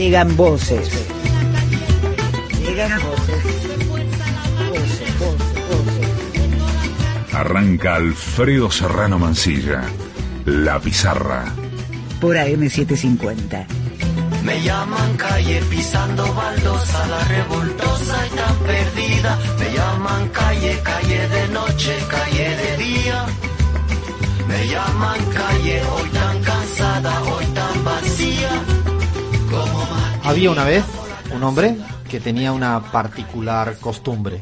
Llegan voces. Llegan voces. Voces, voces, voces. Arranca Alfredo Serrano Mancilla. La pizarra. Por AM750. Me llaman calle pisando baldosa, la revoltosa y tan perdida. Me llaman calle, calle de noche, calle de día. Me llaman calle, hoy tan cansada, hoy tan vacía. Había una vez un hombre que tenía una particular costumbre.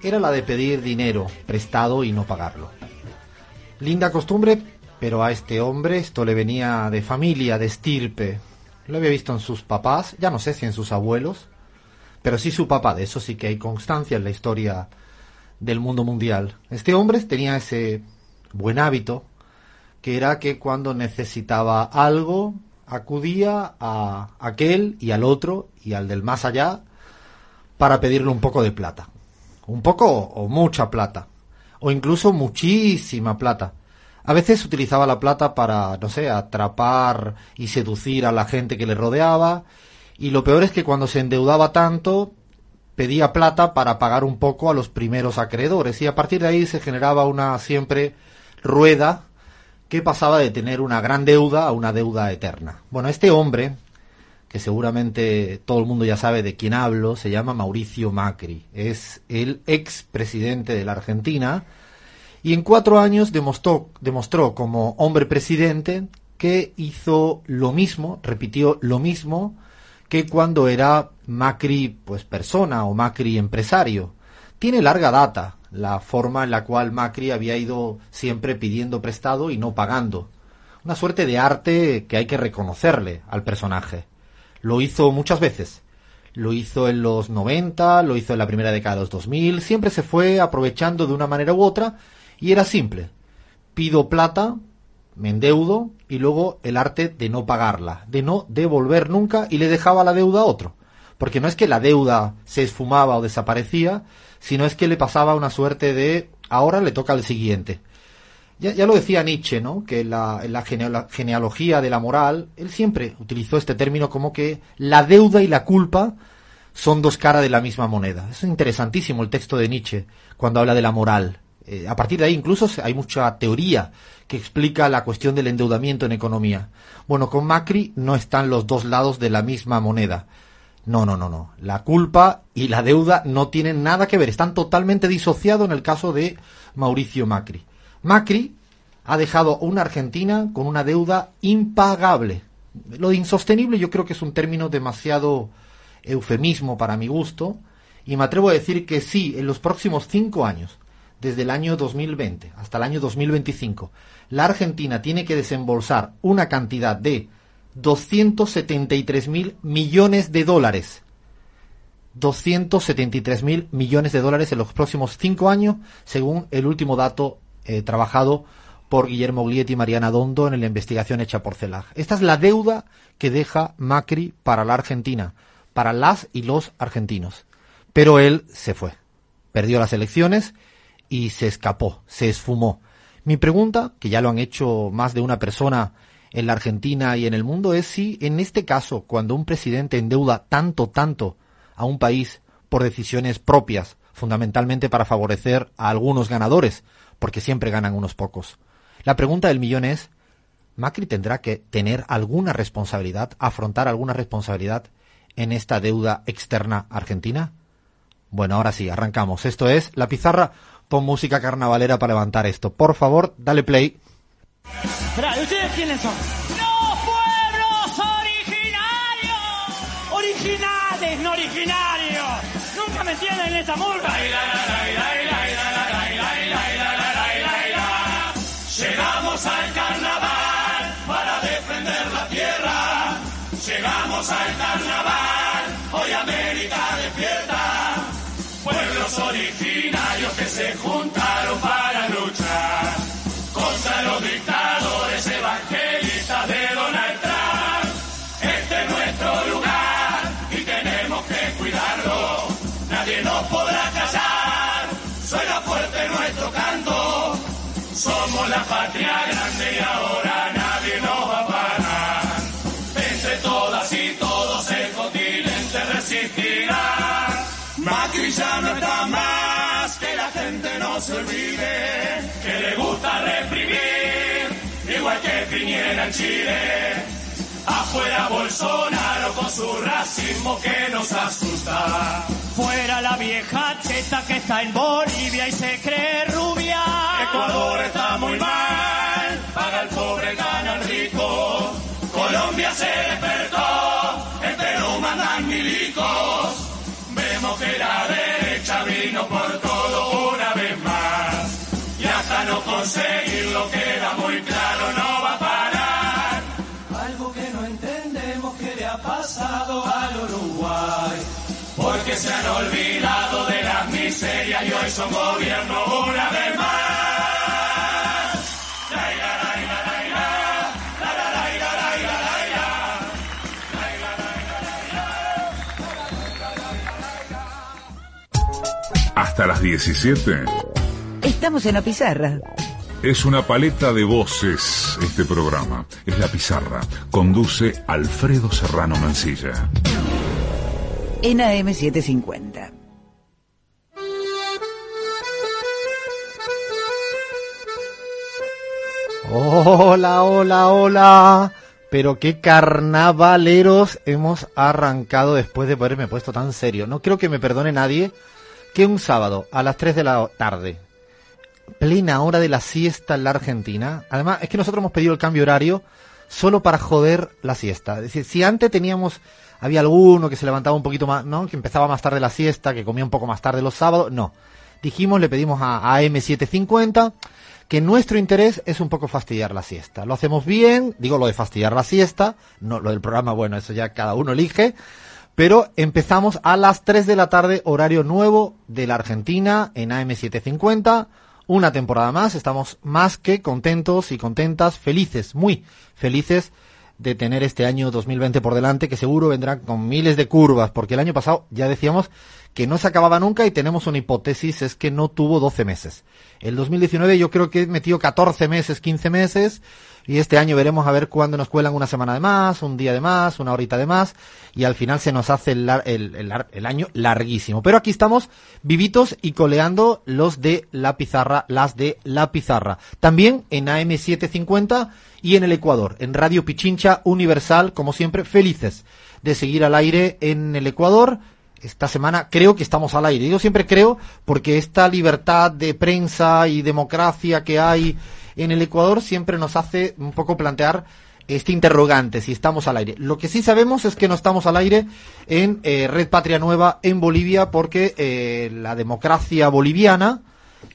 Era la de pedir dinero prestado y no pagarlo. Linda costumbre, pero a este hombre esto le venía de familia, de estirpe. Lo había visto en sus papás, ya no sé si en sus abuelos, pero sí su papá, de eso sí que hay constancia en la historia del mundo mundial. Este hombre tenía ese buen hábito, que era que cuando necesitaba algo, acudía a aquel y al otro y al del más allá para pedirle un poco de plata. Un poco o mucha plata. O incluso muchísima plata. A veces utilizaba la plata para, no sé, atrapar y seducir a la gente que le rodeaba. Y lo peor es que cuando se endeudaba tanto, pedía plata para pagar un poco a los primeros acreedores. Y a partir de ahí se generaba una siempre rueda que pasaba de tener una gran deuda a una deuda eterna. Bueno, este hombre, que seguramente todo el mundo ya sabe de quién hablo, se llama Mauricio Macri. Es el ex presidente de la Argentina y en cuatro años demostró, demostró como hombre presidente que hizo lo mismo, repitió lo mismo que cuando era Macri pues persona o Macri empresario. Tiene larga data la forma en la cual Macri había ido siempre pidiendo prestado y no pagando. Una suerte de arte que hay que reconocerle al personaje. Lo hizo muchas veces. Lo hizo en los 90, lo hizo en la primera década de los 2000, siempre se fue aprovechando de una manera u otra y era simple. Pido plata, me endeudo y luego el arte de no pagarla, de no devolver nunca y le dejaba la deuda a otro. Porque no es que la deuda se esfumaba o desaparecía, sino es que le pasaba una suerte de ahora le toca al siguiente. Ya, ya lo decía Nietzsche, ¿no? Que en la, en la genealo- genealogía de la moral, él siempre utilizó este término como que la deuda y la culpa son dos caras de la misma moneda. Es interesantísimo el texto de Nietzsche cuando habla de la moral. Eh, a partir de ahí incluso hay mucha teoría que explica la cuestión del endeudamiento en economía. Bueno, con Macri no están los dos lados de la misma moneda. No, no, no, no. La culpa y la deuda no tienen nada que ver. Están totalmente disociados en el caso de Mauricio Macri. Macri ha dejado una Argentina con una deuda impagable. Lo de insostenible yo creo que es un término demasiado eufemismo para mi gusto. Y me atrevo a decir que sí, en los próximos cinco años, desde el año 2020 hasta el año 2025, la Argentina tiene que desembolsar una cantidad de 273 mil millones de dólares. 273 mil millones de dólares en los próximos cinco años, según el último dato eh, trabajado por Guillermo Glietti y Mariana Dondo en la investigación hecha por CELAG. Esta es la deuda que deja Macri para la Argentina, para las y los argentinos. Pero él se fue, perdió las elecciones y se escapó, se esfumó. Mi pregunta, que ya lo han hecho más de una persona en la Argentina y en el mundo, es si en este caso, cuando un presidente endeuda tanto, tanto a un país por decisiones propias, fundamentalmente para favorecer a algunos ganadores, porque siempre ganan unos pocos. La pregunta del millón es, ¿Macri tendrá que tener alguna responsabilidad, afrontar alguna responsabilidad en esta deuda externa argentina? Bueno, ahora sí, arrancamos. Esto es La Pizarra. Pon música carnavalera para levantar esto. Por favor, dale play. Esperá, ¿y ustedes quiénes son? ¡Los pueblos originarios! ¡Originales, no originarios! ¿Nunca me entienden esa murga? Llegamos al carnaval para defender la tierra. Llegamos al carnaval, hoy América Piñera en Chile. Afuera Bolsonaro con su racismo que nos asusta. Fuera la vieja cheta que está en Bolivia y se cree rubia. Ecuador está muy mal, paga el pobre, gana el rico. Colombia se despertó, la. Lai, la, lai, la. Hasta las 17. Estamos en la pizarra. Es una paleta de voces este programa. Es La Pizarra. Conduce Alfredo Serrano Mancilla. En AM750. Hola, hola, hola. Pero qué carnavaleros hemos arrancado después de haberme puesto tan serio. No creo que me perdone nadie que un sábado a las 3 de la tarde, plena hora de la siesta en la Argentina, además es que nosotros hemos pedido el cambio horario solo para joder la siesta. Es decir, si antes teníamos, había alguno que se levantaba un poquito más, ¿no? Que empezaba más tarde la siesta, que comía un poco más tarde los sábados, no. Dijimos, le pedimos a, a M750 que nuestro interés es un poco fastidiar la siesta. Lo hacemos bien, digo lo de fastidiar la siesta, no lo del programa, bueno, eso ya cada uno elige, pero empezamos a las 3 de la tarde, horario nuevo de la Argentina en AM750. Una temporada más, estamos más que contentos y contentas, felices, muy felices de tener este año 2020 por delante, que seguro vendrá con miles de curvas, porque el año pasado ya decíamos que no se acababa nunca y tenemos una hipótesis, es que no tuvo 12 meses. El 2019 yo creo que metió 14 meses, 15 meses, y este año veremos a ver cuándo nos cuelan una semana de más, un día de más, una horita de más, y al final se nos hace el, el- el el año larguísimo. Pero aquí estamos vivitos y coleando los de la pizarra, las de la pizarra. También en AM750 y en el Ecuador, en Radio Pichincha Universal, como siempre, felices de seguir al aire en el Ecuador. Esta semana creo que estamos al aire. Yo siempre creo porque esta libertad de prensa y democracia que hay en el Ecuador siempre nos hace un poco plantear este interrogante, si estamos al aire. Lo que sí sabemos es que no estamos al aire en eh, Red Patria Nueva en Bolivia porque eh, la democracia boliviana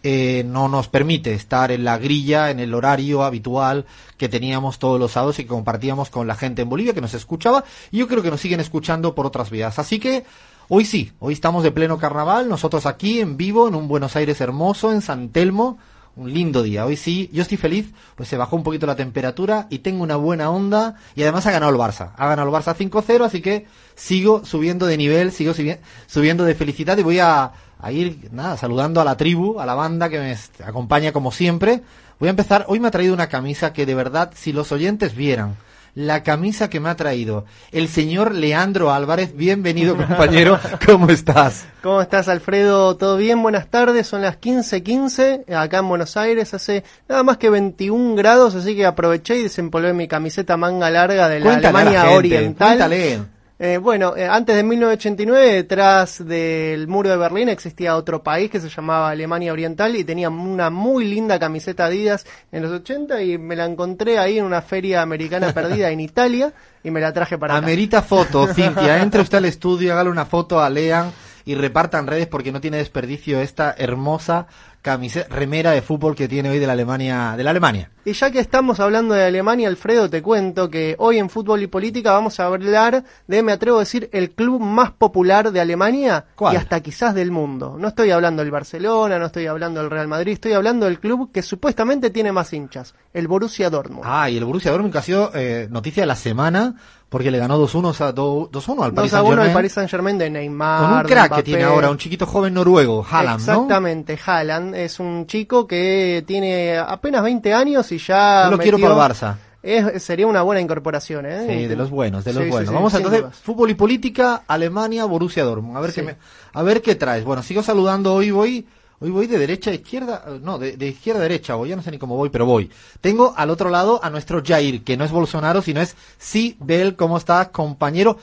eh, no nos permite estar en la grilla, en el horario habitual que teníamos todos los sábados y que compartíamos con la gente en Bolivia que nos escuchaba. Y yo creo que nos siguen escuchando por otras vías. Así que hoy sí, hoy estamos de pleno carnaval, nosotros aquí en vivo, en un Buenos Aires hermoso, en San Telmo. Un lindo día. Hoy sí, yo estoy feliz, pues se bajó un poquito la temperatura y tengo una buena onda y además ha ganado el Barça. Ha ganado el Barça 5-0, así que sigo subiendo de nivel, sigo subi- subiendo de felicidad y voy a, a ir, nada, saludando a la tribu, a la banda que me acompaña como siempre. Voy a empezar, hoy me ha traído una camisa que de verdad, si los oyentes vieran la camisa que me ha traído el señor Leandro Álvarez, bienvenido compañero, ¿cómo estás? ¿Cómo estás, Alfredo? ¿Todo bien? Buenas tardes. Son las 15:15 acá en Buenos Aires. Hace nada más que 21 grados, así que aproveché y desempolvé mi camiseta manga larga de la Cuéntale a la Alemania gente, Oriental. cuéntale. Eh, bueno, eh, antes de 1989, detrás del muro de Berlín existía otro país que se llamaba Alemania Oriental y tenía una muy linda camiseta Adidas en los 80 y me la encontré ahí en una feria americana perdida en Italia y me la traje para acá. Amerita foto, Cintia. Entre usted al estudio, hágale una foto a Lean y repartan redes porque no tiene desperdicio esta hermosa camiseta, remera de fútbol que tiene hoy de la Alemania, de la Alemania. Y ya que estamos hablando de Alemania, Alfredo, te cuento que hoy en Fútbol y Política vamos a hablar de, me atrevo a decir, el club más popular de Alemania ¿Cuál? y hasta quizás del mundo. No estoy hablando del Barcelona, no estoy hablando del Real Madrid, estoy hablando del club que supuestamente tiene más hinchas, el Borussia Dortmund. Ah, y el Borussia Dortmund que ha sido eh, noticia de la semana porque le ganó 2-1 a- do- 2-1 al Paris 2 a 1 al Saint-Germain. Paris Saint Germain de Neymar. Con un crack que tiene ahora, un chiquito joven noruego, Haaland, ¿no? Exactamente, Haaland es un chico que tiene apenas 20 años y ya. Yo lo quiero metió- para el Barça. Es, sería una buena incorporación, ¿eh? Sí, de los buenos, de los Sí, buenos. sí, Vamos a entonces, dudas. fútbol y política, Alemania, Borussia Dortmund. A ver qué me- a ver qué traes. Bueno, sigo saludando hoy, voy Hoy voy de derecha a izquierda, eh, no, de, de izquierda a derecha, voy, ya no sé ni cómo voy, pero voy. Tengo al otro lado a nuestro Jair, que no es Bolsonaro, sino es Sibel, ¿cómo estás, compañero?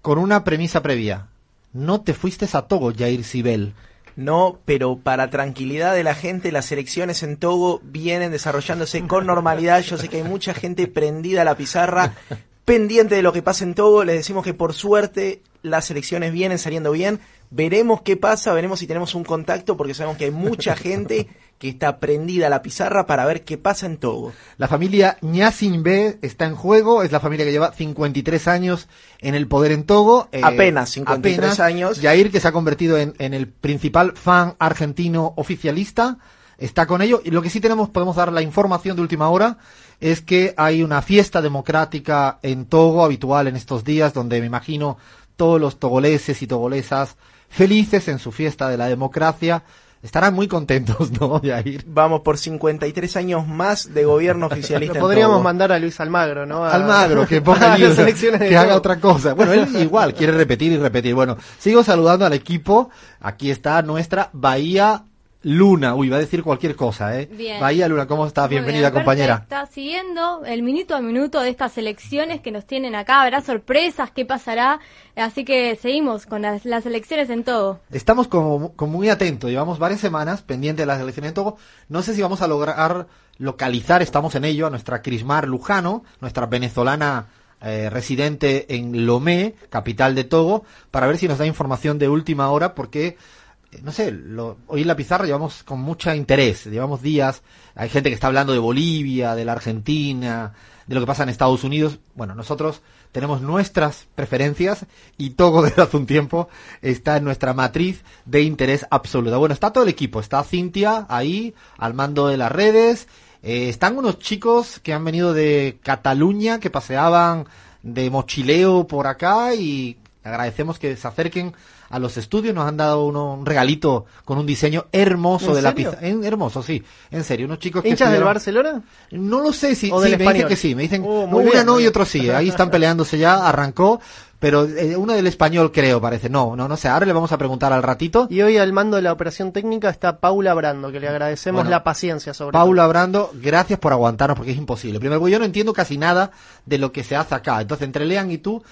Con una premisa previa. No te fuiste a Togo, Jair Sibel. No, pero para tranquilidad de la gente, las elecciones en Togo vienen desarrollándose con normalidad. Yo sé que hay mucha gente prendida a la pizarra, pendiente de lo que pasa en Togo. Les decimos que por suerte las elecciones vienen saliendo bien. Veremos qué pasa, veremos si tenemos un contacto, porque sabemos que hay mucha gente que está prendida a la pizarra para ver qué pasa en Togo. La familia Ñasinbe está en juego, es la familia que lleva 53 años en el poder en Togo. eh, Apenas 53 años. Jair, que se ha convertido en, en el principal fan argentino oficialista, está con ello. Y lo que sí tenemos, podemos dar la información de última hora, es que hay una fiesta democrática en Togo, habitual en estos días, donde me imagino todos los togoleses y togolesas felices en su fiesta de la democracia. Estarán muy contentos, ¿no, Jair? Vamos por 53 años más de gobierno oficialista en podríamos mandar a Luis Almagro, ¿no? A- Almagro, que ponga a allí, las elecciones de que haga otra cosa. Bueno, él igual quiere repetir y repetir. Bueno, sigo saludando al equipo. Aquí está nuestra Bahía Luna. Uy, va a decir cualquier cosa, ¿eh? Bien. Bahía Luna, ¿cómo estás? Muy Bienvenida, bien, compañera. Está siguiendo el minuto a minuto de estas elecciones que nos tienen acá. Habrá sorpresas, qué pasará. Así que seguimos con las, las elecciones en todo. Estamos como, como muy atentos. Llevamos varias semanas pendientes de las elecciones en Togo. No sé si vamos a lograr localizar, estamos en ello, a nuestra Crismar Lujano, nuestra venezolana eh, residente en Lomé, capital de Togo, para ver si nos da información de última hora, porque no sé, lo, hoy en la pizarra llevamos con mucho interés, llevamos días, hay gente que está hablando de Bolivia, de la Argentina, de lo que pasa en Estados Unidos. Bueno, nosotros tenemos nuestras preferencias y Togo desde hace un tiempo está en nuestra matriz de interés absoluta. Bueno, está todo el equipo, está Cintia ahí al mando de las redes, eh, están unos chicos que han venido de Cataluña, que paseaban de mochileo por acá y agradecemos que se acerquen a los estudios, nos han dado uno- un regalito con un diseño hermoso ¿En de la. En- hermoso, sí, en serio, unos chicos que ¿Hinchas del Barcelona? no lo sé si ¿O sí, me dicen que sí, me dicen Oh, no, una no y otro sí, ahí están peleándose ya, arrancó, pero eh, uno del español creo parece, no, no, no sé, ahora le vamos a preguntar al ratito. Y hoy al mando de la operación técnica está Paula Brando, que le agradecemos Bueno, la paciencia sobre Paula Brando, gracias por aguantarnos porque es imposible. Primero, yo no entiendo casi nada de lo que se hace acá. Entonces, entre Lean y tú,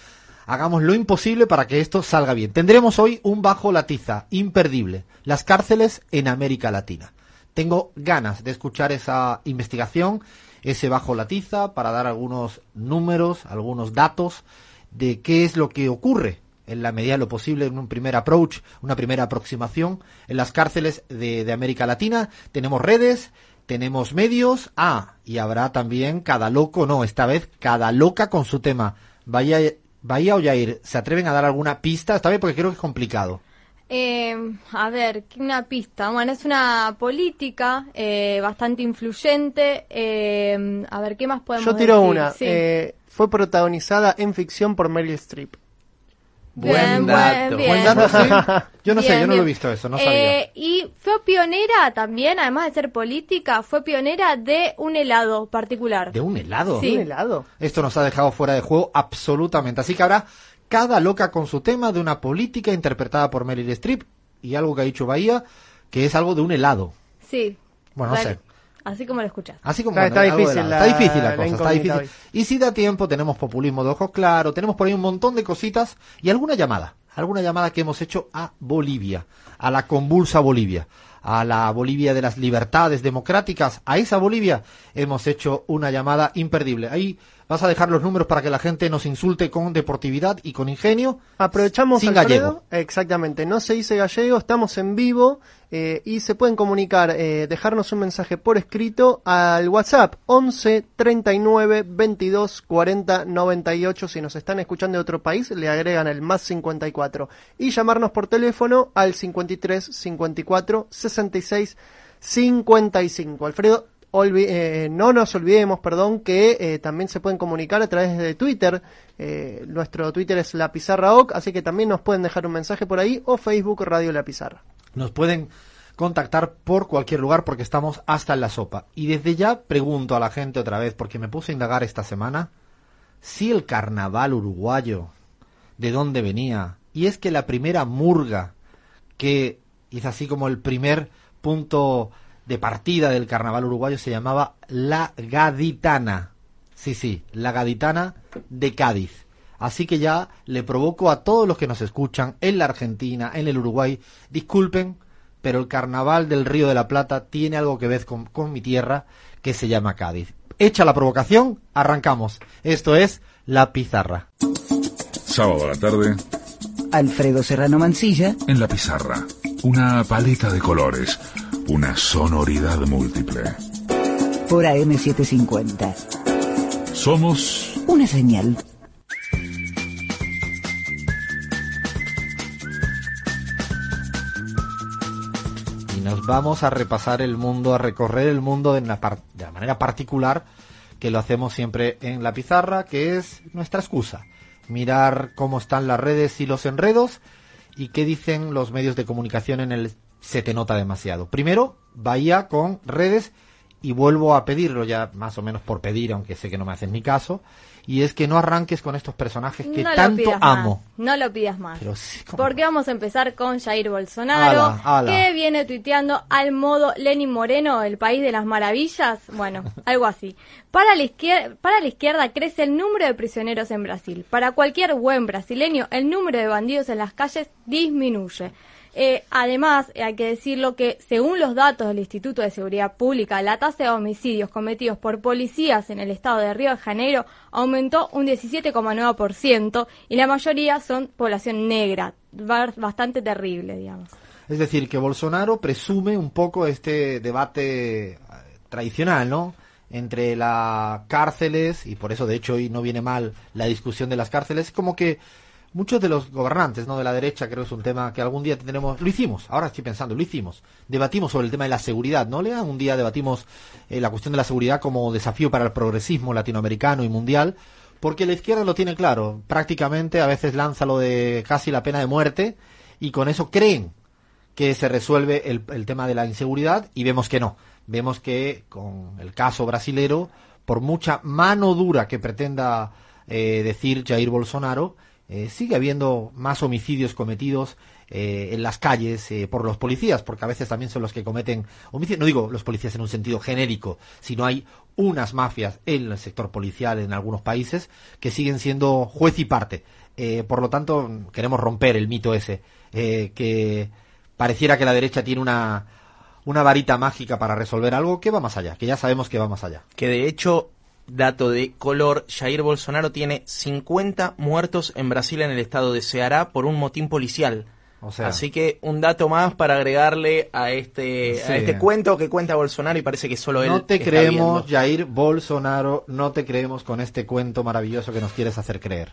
hagamos lo imposible para que esto salga bien. Tendremos hoy un bajo la tiza imperdible. Las cárceles en América Latina. Tengo ganas de escuchar esa investigación, ese bajo la tiza, para dar algunos números, algunos datos de qué es lo que ocurre en la medida de lo posible en un primer approach, una primera aproximación en las cárceles de, de América Latina. Tenemos redes, tenemos medios, ah, y habrá también cada loco, no, esta vez cada loca con su tema. Vaya, Bahía o Jair, ¿se atreven a dar alguna pista? Esta vez porque creo que es complicado. Eh, a ver, ¿qué- una pista. Bueno, es una política eh, bastante influyente. eh, a ver, ¿qué más podemos Yo tiro decir? una. Sí. eh, fue protagonizada en ficción por Meryl Streep. Buen dato. bien. Buen dato, sí. Yo no sé, yo no lo he visto eso, no sabía. Eh, y fue pionera también, además de ser política, fue pionera de un helado particular. ¿De un helado? Sí. ¿Un helado? Esto nos ha dejado fuera de juego absolutamente. Así que habrá cada loca con su tema de una política interpretada por Meryl Streep y algo que ha dicho Bahía, que es algo de un helado. Sí. Bueno, no sé. Así como lo escuchas. Así como Está- bueno, difícil la- está difícil la la cosa, está incógnita difícil. Y si da tiempo, tenemos populismo de ojos claros, tenemos por ahí un montón de cositas y alguna llamada, alguna llamada que hemos hecho a Bolivia, a la convulsa Bolivia, a la Bolivia de las libertades democráticas, a esa Bolivia hemos hecho una llamada imperdible. Ahí vas a dejar los números para que la gente nos insulte con deportividad y con ingenio. Aprovechamos Sin Alfredo. gallego. Exactamente, no se dice gallego, estamos en vivo eh, y se pueden comunicar, eh, dejarnos un mensaje por escrito al WhatsApp 11 39 22 40 98. Si nos están escuchando de otro país, le agregan el más 54 y llamarnos por teléfono al 53 54 66 55. Alfredo, eh, no nos olvidemos, perdón, que eh, también se pueden comunicar a través de Twitter. Eh, nuestro Twitter es La Pizarra así que también nos pueden dejar un mensaje por ahí o Facebook Radio La Pizarra. Nos pueden contactar por cualquier lugar porque estamos hasta en la sopa. Y desde ya pregunto a la gente otra vez, porque me puse a indagar esta semana, si el carnaval uruguayo, de dónde venía. Y es que la primera murga que hizo así como el primer punto de partida del carnaval uruguayo se llamaba La Gaditana. Sí, sí, La Gaditana de Cádiz. Así que ya le provoco a todos los que nos escuchan en la Argentina, en el Uruguay, disculpen, pero el carnaval del Río de la Plata tiene algo que ver con, con mi tierra que se llama Cádiz. Hecha la provocación, arrancamos. Esto es La Pizarra. Sábado a la tarde, Alfredo Serrano Mancilla, en la pizarra. Una paleta de colores, una sonoridad múltiple. por AM750. Somos Una señal. y nos vamos a repasar el mundo, a recorrer el mundo de, una par- de la manera particular que lo hacemos siempre en la pizarra, que es nuestra excusa. Mirar cómo están las redes y los enredos y qué dicen los medios de comunicación en el se te nota demasiado. Primero, Bahía con redes y vuelvo a pedirlo ya más o menos por pedir, aunque sé que no me hacen ni caso, y es que no arranques con estos personajes que no tanto amo. Más, no lo pidas más. Pero sí, ¿cómo Porque vamos a empezar con Jair Bolsonaro, Ala, ala. que viene tuiteando al modo Lenin Moreno, el país de las maravillas. Bueno, algo así. Para la, izquierda, para la izquierda crece el número de prisioneros en Brasil. Para cualquier buen brasileño, el número de bandidos en las calles disminuye. Eh, además, eh, hay que decirlo que según los datos del Instituto de Seguridad Pública, la tasa de homicidios cometidos por policías en el estado de Río de Janeiro aumentó un 17,9% y la mayoría son población negra, Ba- bastante terrible, digamos. Es decir, que Bolsonaro presume un poco este debate eh, tradicional, ¿no? Entre las cárceles, y por eso de hecho hoy no viene mal la discusión de las cárceles, como que muchos de los gobernantes, ¿no? De la derecha, creo que es un tema que algún día tendremos, lo hicimos, ahora estoy pensando, lo hicimos, debatimos sobre el tema de la seguridad, ¿no? Lea, un día debatimos eh, la cuestión de la seguridad como desafío para el progresismo latinoamericano y mundial, porque la izquierda lo tiene claro, prácticamente a veces lanza lo de casi la pena de muerte, y con eso creen que se resuelve el, el tema de la inseguridad y vemos que no. Vemos que con el caso brasilero, por mucha mano dura que pretenda eh, decir Jair Bolsonaro, eh, sigue habiendo más homicidios cometidos eh, en las calles eh, por los policías, porque a veces también son los que cometen homicidios. No digo los policías en un sentido genérico, sino hay unas mafias en el sector policial en algunos países que siguen siendo juez y parte. Por lo tanto, queremos romper el mito ese, que pareciera que la derecha tiene una, una varita mágica para resolver algo que va más allá, que ya sabemos que va más allá. Que de hecho, dato de color, Jair Bolsonaro tiene 50 muertos en Brasil en el estado de Ceará por un motín policial. O sea, Así que un dato más para agregarle a este, Sí. a este cuento que cuenta Bolsonaro y parece que solo él no te creemos, viendo. Jair Bolsonaro, no te creemos con este cuento maravilloso que nos quieres hacer creer.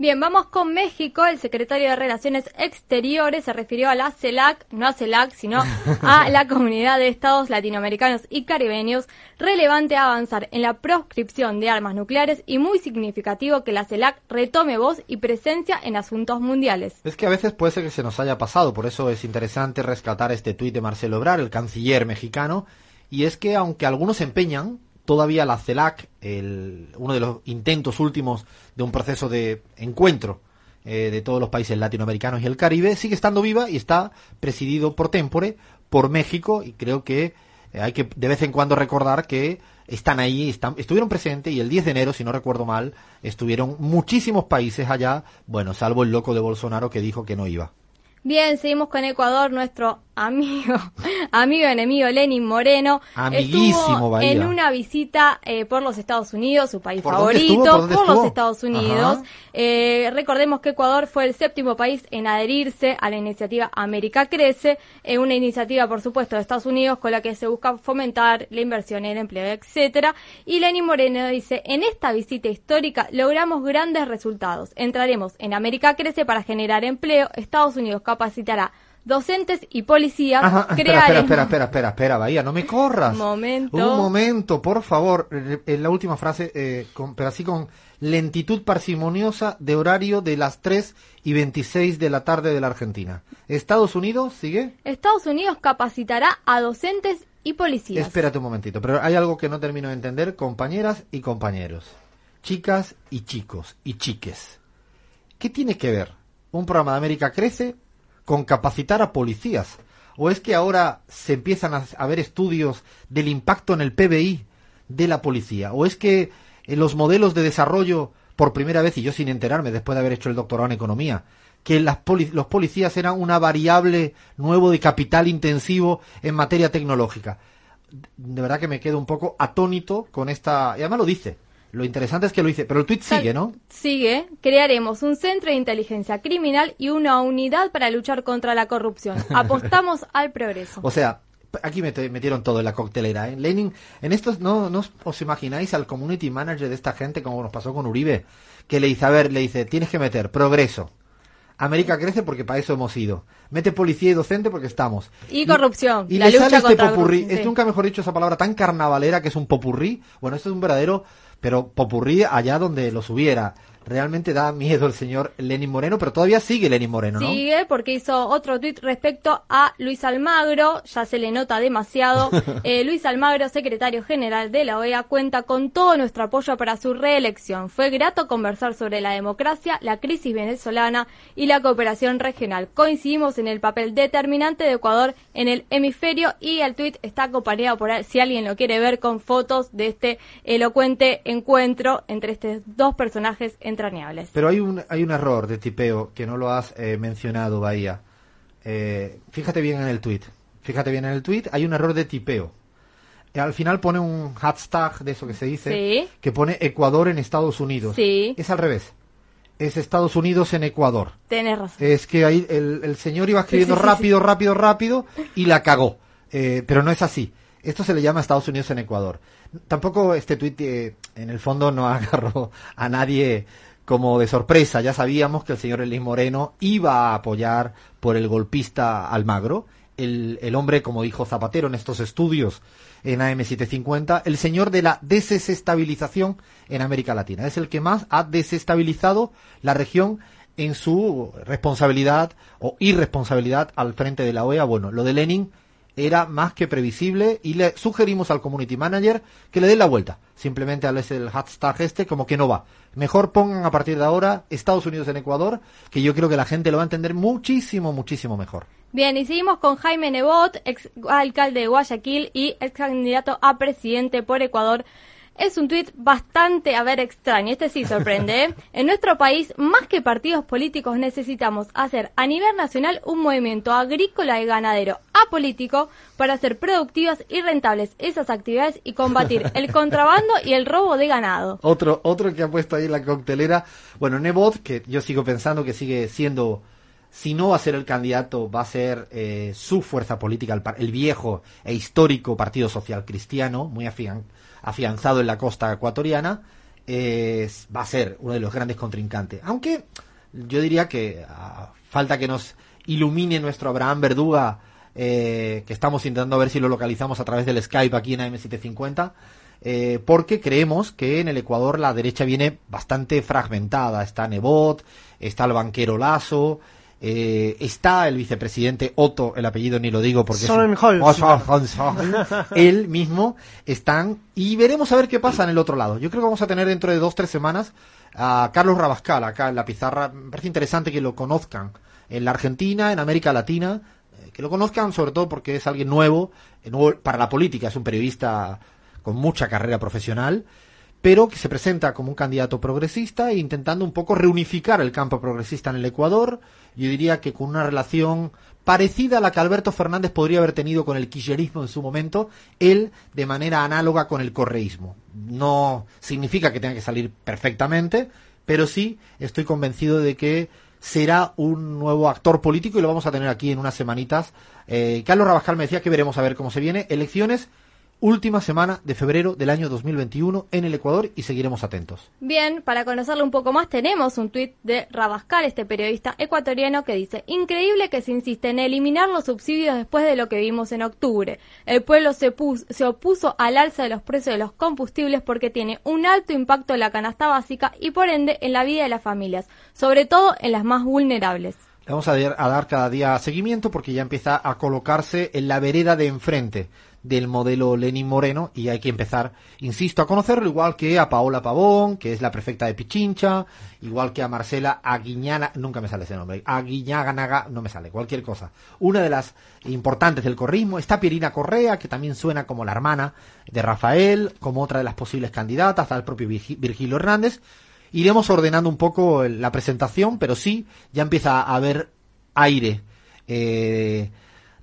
Bien, vamos con México. El secretario de Relaciones Exteriores se refirió a la CELAC, no a CELAC, sino a la Comunidad de Estados Latinoamericanos y Caribeños, relevante avanzar en la proscripción de armas nucleares y muy significativo que la CELAC retome voz y presencia en asuntos mundiales. Es que a veces puede ser que se nos haya pasado, por eso es interesante rescatar este tuit de Marcelo Ebrard, el canciller mexicano, y es que aunque algunos se empeñan, todavía la CELAC, el- uno de los intentos últimos de un proceso de encuentro eh, de todos los países latinoamericanos y el Caribe, sigue estando viva y está presidido por tempore por México y creo que eh, hay que de vez en cuando recordar que están ahí, están, estuvieron presentes y el 10 de enero, si no recuerdo mal, estuvieron muchísimos países allá, bueno, salvo el loco de Bolsonaro que dijo que no iba. Bien, seguimos con Ecuador, nuestro amigo, amigo enemigo Lenin Moreno. Amiguísimo, estuvo Bahía. en una visita eh, por los Estados Unidos, su país ¿Por dónde favorito? ¿Por los? Estados Unidos. Eh, recordemos que Ecuador fue el séptimo país en adherirse a la iniciativa América Crece, eh, una iniciativa, por supuesto, de Estados Unidos con la que se busca fomentar la inversión, el empleo, etcétera. Y Lenin Moreno dice, en esta visita histórica logramos grandes resultados. Entraremos en América Crece para generar empleo. Estados Unidos capacitará docentes y policías. Ajá, espera, espera, espera, espera, espera, espera, Bahía, no me corras. Momento. Un momento, por favor. Eh, En la última frase, eh, con- pero así con lentitud parsimoniosa de horario de las 3 y 26 de la tarde de la Argentina. Estados Unidos, ¿sigue? Estados Unidos capacitará a docentes y policías. Espérate un momentito, pero hay algo que no termino de entender, compañeras y compañeros, chicas y chicos y chiques. ¿Qué tiene que ver un programa de América Crece con capacitar a policías? ¿O es que ahora se empiezan a, a ver estudios del impacto en el PBI de la policía? ¿O es que en los modelos de desarrollo, por primera vez, y yo sin enterarme después de haber hecho el doctorado en economía, que las los policías eran una variable nuevo de capital intensivo en materia tecnológica? De verdad que me quedo un poco atónito con esta... Y además lo dice. Lo interesante es que lo dice, pero el tweet sigue, ¿no? Sigue, crearemos un centro de inteligencia criminal y una unidad para luchar contra la corrupción. Apostamos al progreso. O sea, aquí metieron todo en la coctelera. ¿eh? Lenin, en estos, ¿no, ¿no os- imagináis al community manager de esta gente, como nos pasó con Uribe? Que le dice, a ver, le dice, tienes que meter progreso. América crece porque para eso hemos ido. Mete policía y docente porque estamos. Y corrupción, Y la le lucha sale este popurrí. corrupción, Es sí. nunca mejor dicho esa palabra tan carnavalera que es un popurrí. Bueno, esto es un verdadero, pero popurrí allá donde los hubiera. Realmente da miedo el señor Lenin Moreno, pero todavía sigue Lenin Moreno, ¿no? Sigue porque hizo otro tuit respecto a Luis Almagro, ya se le nota demasiado. Eh, Luis Almagro, secretario general de la OEA, cuenta con todo nuestro apoyo para su reelección. Fue grato conversar sobre la democracia, la crisis venezolana y la cooperación regional. Coincidimos en el papel determinante de Ecuador en el hemisferio y el tuit está acompañado por, si alguien lo quiere ver, con fotos de este elocuente encuentro entre estos dos personajes entrañables. Pero hay un, hay un error de tipeo que no lo has eh, mencionado, Bahía. Eh, fíjate bien en el tweet. Fíjate bien en el tweet, hay un error de tipeo. Eh, Al final pone un hashtag de eso que se dice, Sí. que pone Ecuador en Estados Unidos. Sí. Es al revés. Es Estados Unidos en Ecuador. Tenés razón. Es que ahí el, el señor iba escribiendo Sí, sí, sí, rápido, rápido, rápido y la cagó. Eh, pero no es así. Esto se le llama Estados Unidos en Ecuador. Tampoco este tuit, eh, en el fondo, no agarró a nadie como de sorpresa. Ya sabíamos que el señor Elis Moreno iba a apoyar por el golpista Almagro. El, el hombre, como dijo Zapatero en estos estudios en AM750, el señor de la desestabilización en América Latina. Es el que más ha desestabilizado la región en su responsabilidad o irresponsabilidad al frente de la OEA. Bueno, lo de Lenin era más que previsible y le sugerimos al community manager que le dé la vuelta. Simplemente al es el hashtag este como que no va. Mejor pongan a partir de ahora Estados Unidos en Ecuador, que yo creo que la gente lo va a entender muchísimo, muchísimo mejor. Bien, y seguimos con Jaime Nebot, ex alcalde de Guayaquil y ex candidato a presidente por Ecuador. Es un tuit bastante, a ver, extraño. Este sí sorprende. ¿eh? En nuestro país, más que partidos políticos, necesitamos hacer a nivel nacional un movimiento agrícola y ganadero apolítico para hacer productivas y rentables esas actividades y combatir el contrabando y el robo de ganado. Otro, otro que ha puesto ahí la coctelera, bueno, Nebot, que yo sigo pensando que sigue siendo, si no va a ser el candidato, va a ser eh, su fuerza política, el, el viejo e histórico Partido Social Cristiano, muy afian- afianzado en la costa ecuatoriana, va a ser uno de los grandes contrincantes. Aunque yo diría que falta que nos ilumine nuestro Abraham Verduga, eh, que estamos intentando ver si lo localizamos a través del Skype aquí en AM750, eh, porque creemos que en el Ecuador la derecha viene bastante fragmentada. Está Nebot, está el banquero Lazo, eh, está el vicepresidente Otto, el apellido ni lo digo porque es Sonnenholz. él mismo están y veremos a ver qué pasa en el otro lado. Yo creo que vamos a tener dentro de dos tres semanas a Carlos Rabascal acá en la pizarra. Me parece interesante que lo conozcan en la Argentina, en América Latina, eh, que lo conozcan sobre todo porque es alguien nuevo, eh, nuevo para la política, es un periodista con mucha carrera profesional, pero que se presenta como un candidato progresista e intentando un poco reunificar el campo progresista en el Ecuador. Yo diría que con una relación parecida a la que Alberto Fernández podría haber tenido con el kirchnerismo en su momento, él de manera análoga con el correísmo. No significa que tenga que salir perfectamente, pero sí estoy convencido de que será un nuevo actor político y lo vamos a tener aquí en unas semanitas. Eh, Carlos Rabascal me decía que veremos a ver cómo se viene. Elecciones última semana de febrero del año 2021 en el Ecuador y seguiremos atentos. Bien, para conocerlo un poco más tenemos un tuit de Rabascal, este periodista ecuatoriano, que dice, increíble que se insiste en eliminar los subsidios después de lo que vimos en octubre. El pueblo se, pus- se opuso al alza de los precios de los combustibles porque tiene un alto impacto en la canasta básica y por ende en la vida de las familias, sobre todo en las más vulnerables. Le vamos a dar, a dar cada día seguimiento porque ya empieza a colocarse en la vereda de enfrente del modelo Lenin Moreno y hay que empezar, insisto, a conocerlo igual que a Paola Pavón, que es la prefecta de Pichincha, igual que a Marcela Aguiñana, nunca me sale ese nombre, Aguiñaganaga, no me sale, cualquier cosa. Una de las importantes del corrismo, está Pierina Correa, que también suena como la hermana de Rafael, como otra de las posibles candidatas, está el propio Virgi- Virgilio Hernández. Iremos ordenando un poco la presentación, pero sí, ya empieza a haber aire eh,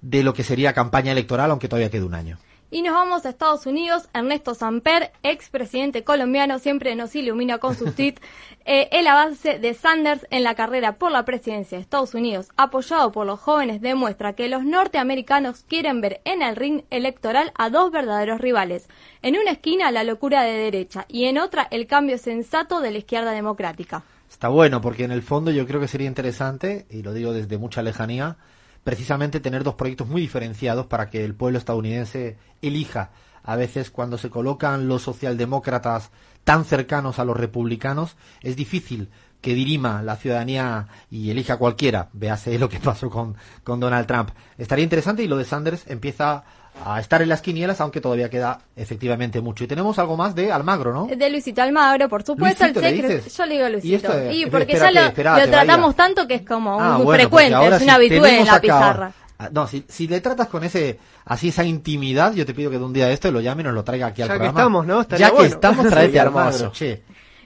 de lo que sería campaña electoral, aunque todavía queda un año. Y nos vamos a Estados Unidos. Ernesto Samper, expresidente colombiano, siempre nos ilumina con sus tweets. Eh, el avance de Sanders en la carrera por la presidencia de Estados Unidos, apoyado por los jóvenes, demuestra que los norteamericanos quieren ver en el ring electoral a dos verdaderos rivales. En una esquina, la locura de derecha y en otra, el cambio sensato de la izquierda democrática. Está bueno, porque en el fondo yo creo que sería interesante, y lo digo desde mucha lejanía, precisamente tener dos proyectos muy diferenciados para que el pueblo estadounidense elija. A veces cuando se colocan los socialdemócratas tan cercanos a los republicanos, es difícil que dirima la ciudadanía y elija cualquiera. Véase lo que pasó con, con Donald Trump. Estaría interesante y lo de Sanders empieza a estar en las quinielas, aunque todavía queda efectivamente mucho. Y tenemos algo más de Almagro, ¿no? De Luisito Almagro, por supuesto, Luisito, el ¿le secre- dices? Yo le digo Y Luisito. Y espérate, porque ya lo, espérate, lo tratamos vaya. tanto que es como Ah, un bueno, frecuente, ahora es una si habitué en la acá- pizarra. Ah, No, si, si le tratas con ese así esa intimidad, yo te pido que de un día de esto lo llame y nos lo traiga aquí al Ya que programa. estamos, ¿no? Estaría ya que estamos, al Almagro, che.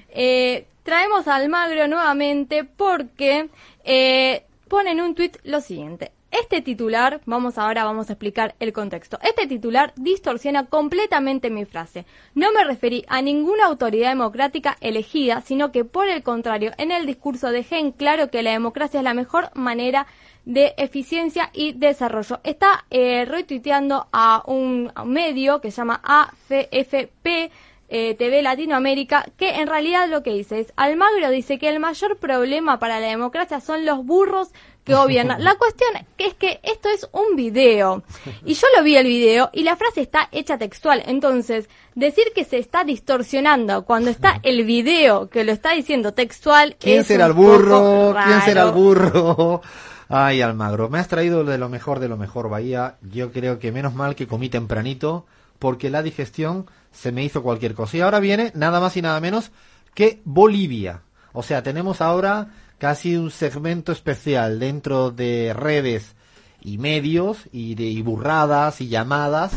Eh, traemos a Almagro nuevamente porque eh, pone en un tuit lo siguiente. Este titular, vamos ahora, vamos a explicar el contexto. Este titular distorsiona completamente mi frase. No me referí a ninguna autoridad democrática elegida, sino que por el contrario, en el discurso dejé en claro que la democracia es la mejor manera de eficiencia y desarrollo. Está eh, retuiteando a un, medio que se llama AFP, eh, TV Latinoamérica, que en realidad lo que dice es, Almagro dice que el mayor problema para la democracia son los burros que gobiernan. La cuestión es que esto es un video. Y yo lo vi el video y la frase está hecha textual. Entonces, decir que se está distorsionando cuando está el video que lo está diciendo textual. ¿Quién es será el burro? ¿Quién será el burro? Ay, Almagro, me has traído de lo mejor de lo mejor, Bahía. Yo creo que menos mal que comí tempranito, porque la digestión se me hizo cualquier cosa. Y ahora viene nada más y nada menos que Bolivia. O sea, tenemos ahora casi un segmento especial dentro de redes y medios y de y burradas y llamadas.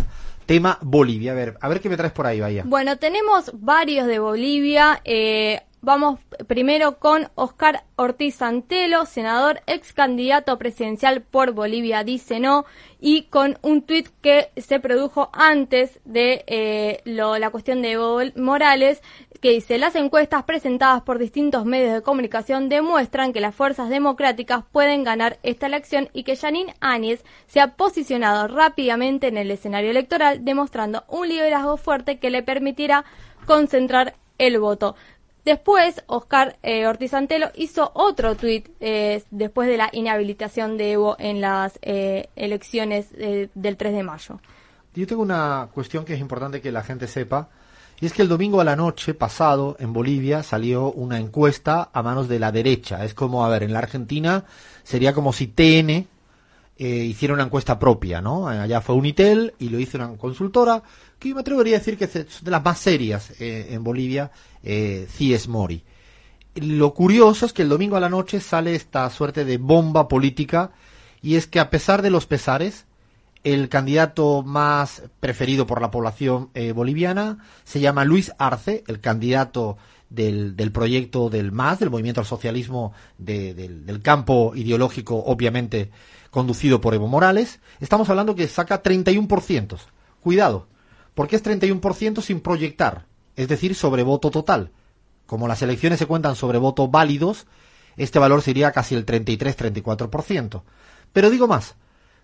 Tema Bolivia. A ver, a ver qué me traes por ahí, Bahía. Bueno, tenemos varios de Bolivia. Eh, vamos primero con Oscar Ortiz Santelo, senador, ex candidato presidencial por Bolivia, dice no, y con un tuit que se produjo antes de eh, lo- la cuestión de Evo Morales, que dice, las encuestas presentadas por distintos medios de comunicación demuestran que las fuerzas democráticas pueden ganar esta elección y que Janine Áñez se ha posicionado rápidamente en el escenario electoral, demostrando un liderazgo fuerte que le permitirá concentrar el voto. Después, Oscar eh, Ortiz Antelo hizo otro tuit eh, después de la inhabilitación de Evo en las eh, elecciones eh, del 3 de mayo. Yo tengo una cuestión que es importante que la gente sepa, y es que el domingo a la noche pasado en Bolivia salió una encuesta a manos de la derecha. Es como, a ver, en la Argentina sería como si TN eh, hiciera una encuesta propia, ¿no? Allá fue Unitel y lo hizo una consultora que me atrevería a decir que es de las más serias eh, en Bolivia, eh, CIES Mori. Lo curioso es que el domingo a la noche sale esta suerte de bomba política y es que a pesar de los pesares, el candidato más preferido por la población eh, boliviana se llama Luis Arce, el candidato del, del proyecto del MAS, del Movimiento al Socialismo de- del, del campo ideológico, obviamente conducido por Evo Morales. Estamos hablando que saca 31%. Cuidado, porque es 31% sin proyectar, es decir, sobre voto total. Como las elecciones se cuentan sobre votos válidos, este valor sería casi el 33-34%. Pero digo más,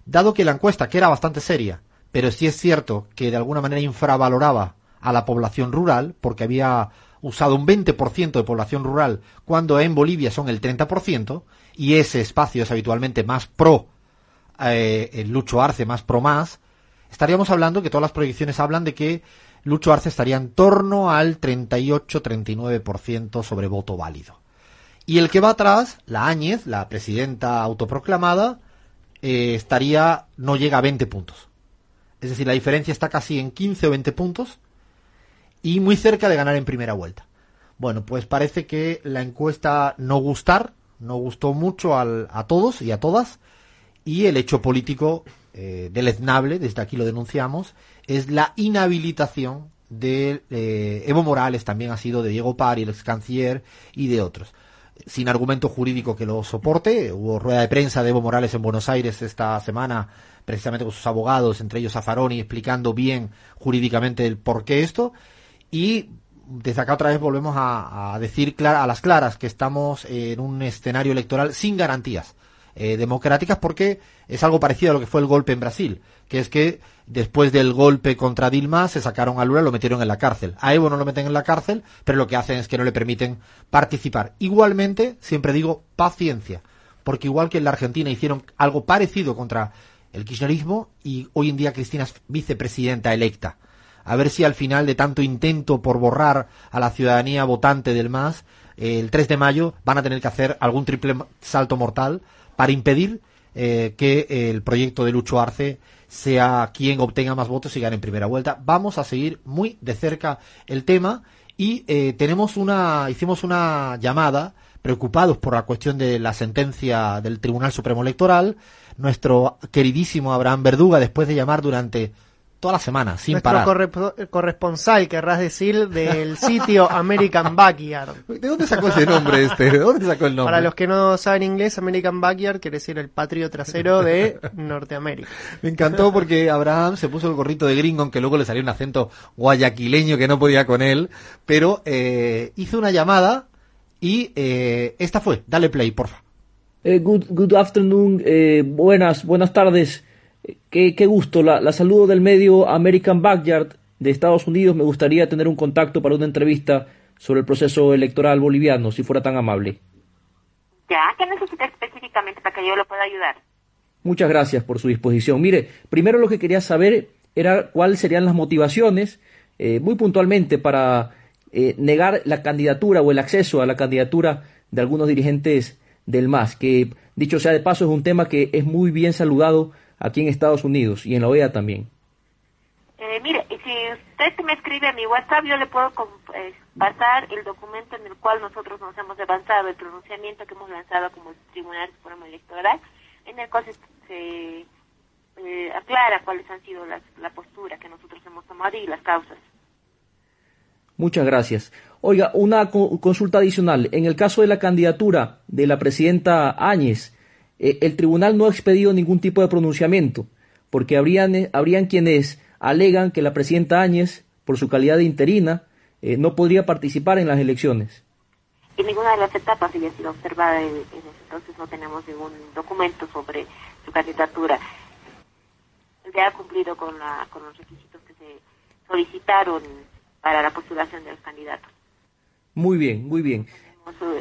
dado que la encuesta, que era bastante seria, pero sí es cierto que de alguna manera infravaloraba a la población rural, porque había usado un 20% de población rural, cuando en Bolivia son el 30%, y ese espacio es habitualmente más pro eh, el Lucho Arce, más pro más, estaríamos hablando que todas las proyecciones hablan de que Lucho Arce estaría en torno al 38-39% sobre voto válido. Y el que va atrás, la Áñez, la presidenta autoproclamada, eh, estaría, no llega a 20 puntos. Es decir, la diferencia está casi en 15 o 20 puntos y muy cerca de ganar en primera vuelta. Bueno, pues parece que la encuesta no gustar, no gustó mucho a todos y a todas, y el hecho político eh, deleznable, desde aquí lo denunciamos, es la inhabilitación de eh, Evo Morales, también ha sido de Diego Pari, el ex canciller, y de otros. Sin argumento jurídico que lo soporte, hubo rueda de prensa de Evo Morales en Buenos Aires esta semana, precisamente con sus abogados, entre ellos Zaffaroni, explicando bien jurídicamente el por qué esto, y desde acá otra vez volvemos a, a decir a las claras que estamos en un escenario electoral sin garantías eh, democráticas porque es algo parecido a lo que fue el golpe en Brasil, que es que después del golpe contra Dilma se sacaron a Lula lo metieron en la cárcel. A Evo no lo meten en la cárcel, pero lo que hacen es que no le permiten participar. Igualmente, siempre digo paciencia, porque igual que en la Argentina hicieron algo parecido contra el kirchnerismo y hoy en día Cristina es vicepresidenta electa a ver si al final de tanto intento por borrar a la ciudadanía votante del MAS, eh, el 3 de mayo van a tener que hacer algún triple salto mortal para impedir eh, que el proyecto de Lucho Arce sea quien obtenga más votos y gane en primera vuelta. Vamos a seguir muy de cerca el tema y eh, tenemos una, hicimos una llamada preocupados por la cuestión de la sentencia del Tribunal Supremo Electoral. Nuestro queridísimo Abraham Verduga, después de llamar durante toda la semana, sin Nuestro parar. corre- corresponsal, querrás decir, del sitio American Backyard. ¿De dónde sacó ese nombre este? ¿De dónde sacó el nombre? Para los que no saben inglés, American Backyard quiere decir el patrio trasero de Norteamérica. Me encantó porque Abraham se puso el gorrito de gringo, aunque luego le salió un acento guayaquileño que no podía con él, pero eh, hizo una llamada y eh, esta fue. Dale play, porfa. Eh, good, good afternoon, eh, buenas, buenas tardes. Qué, qué gusto, la, la saludo del medio American Backyard de Estados Unidos. Me gustaría tener un contacto para una entrevista sobre el proceso electoral boliviano, si fuera tan amable. Ya, ¿qué necesita específicamente para que yo lo pueda ayudar? Muchas gracias por su disposición. Mire, primero lo que quería saber era cuáles serían las motivaciones, eh, muy puntualmente, para eh, negar la candidatura o el acceso a la candidatura de algunos dirigentes del MAS, que dicho sea de paso es un tema que es muy bien saludado aquí en Estados Unidos y en la OEA también. Eh, mire, si usted me escribe a mi WhatsApp, yo le puedo eh, pasar el documento en el cual nosotros nos hemos avanzado, el pronunciamiento que hemos lanzado como Tribunal Supremo Electoral, en el cual se, se, eh, aclara cuáles han sido las, la postura que nosotros hemos tomado y las causas. Muchas gracias. Oiga, una co- consulta adicional. En el caso de la candidatura de la presidenta Áñez, eh, el tribunal no ha expedido ningún tipo de pronunciamiento, porque habrían, eh, habrían quienes alegan que la presidenta Áñez, por su calidad de interina, eh, no podría participar en las elecciones. Y ninguna de las etapas había sido observada, en, en ese entonces no tenemos ningún documento sobre su candidatura. Ya ha cumplido con, la, con los requisitos que se solicitaron para la postulación de los candidatos. Muy bien, muy bien.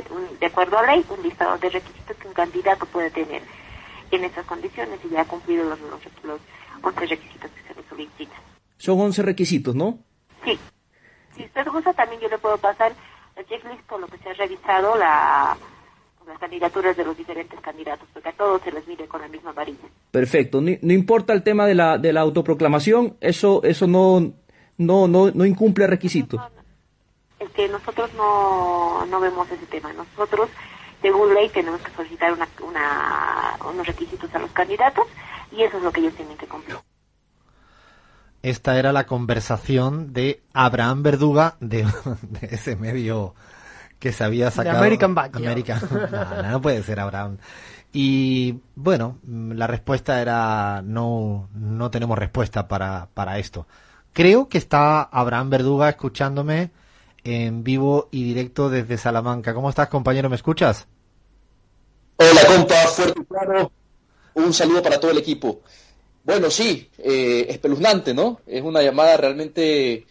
Un- de acuerdo a ley, un listado de requisitos que un candidato puede tener en estas condiciones y ya ha cumplido los, los, los 11 requisitos que se le solicitan. Son 11 requisitos, ¿no? Sí. Si usted gusta, también yo le puedo pasar el checklist con lo que se ha revisado la, las candidaturas de los diferentes candidatos, porque a todos se les mide con la misma varilla. Perfecto. No, no importa el tema de la, de la autoproclamación, eso, eso no, no, no, no incumple requisitos. Es que nosotros no, no vemos ese tema. Nosotros, según ley, tenemos que solicitar una, una, unos requisitos a los candidatos y eso es lo que ellos tienen que cumplir. Esta era la conversación de Abraham Verduga de, de ese medio que se había sacado. American Backyard. American- No, no, puede ser Abraham. Y bueno, la respuesta era no, no tenemos respuesta para, para esto. Creo que está Abraham Verduga escuchándome en vivo y directo desde Salamanca. ¿Cómo estás, compañero? ¿Me escuchas? Hola, compa, fuerte y claro. Un saludo para todo el equipo. Bueno, sí, eh, espeluznante, ¿no? Es una llamada realmente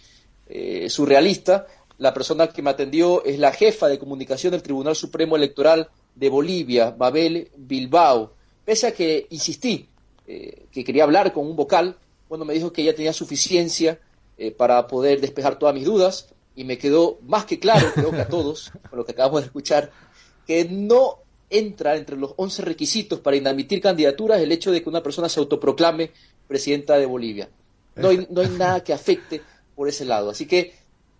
eh, surrealista. La persona que me atendió es la jefa de comunicación del Tribunal Supremo Electoral de Bolivia, Babel Bilbao. Pese a que insistí eh, que quería hablar con un vocal, bueno, me dijo que ya tenía suficiencia eh, para poder despejar todas mis dudas y me quedó más que claro, creo que a todos, con lo que acabamos de escuchar, que no entra entre los 11 requisitos para inadmitir candidaturas el hecho de que una persona se autoproclame presidenta de Bolivia. no hay, no hay nada que afecte por ese lado. Así que,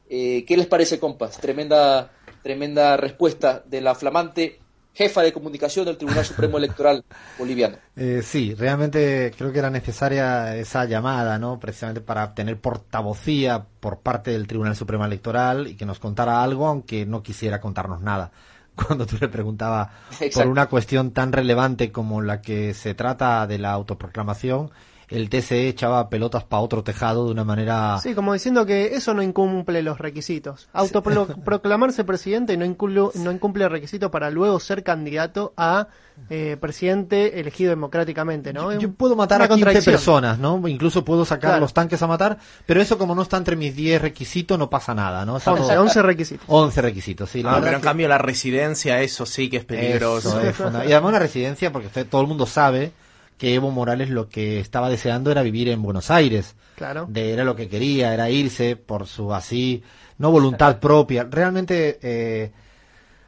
eh, ¿qué les parece, compas? Tremenda, tremenda respuesta de la flamante jefa de comunicación del Tribunal Supremo Electoral boliviano. Eh, sí, realmente creo que era necesaria esa llamada, ¿no? Precisamente para obtener portavocía por parte del Tribunal Supremo Electoral y que nos contara algo, aunque no quisiera contarnos nada. Cuando tú le preguntabas por Exacto. una cuestión tan relevante como la que se trata de la autoproclamación, el TCE echaba pelotas para otro tejado de una manera... Sí, como diciendo que eso no incumple los requisitos. Autoproclamarse presidente no, inculu- no incumple el requisito para luego ser candidato a eh, presidente elegido democráticamente, ¿no? Yo puedo matar una a 15 contradicción. personas, ¿no? Incluso puedo sacar Claro. los tanques a matar, pero eso como no está entre mis 10 requisitos no pasa nada, ¿no? Está 11, todo- 11 requisitos. 11 requisitos, sí. Ah, pero en cambio la residencia, eso sí que es peligroso. Eso es funda- Y además una residencia, porque usted- todo el mundo sabe que Evo Morales lo que estaba deseando era vivir en Buenos Aires. Claro. De, era lo que quería, era irse por su así, no voluntad propia. Realmente eh,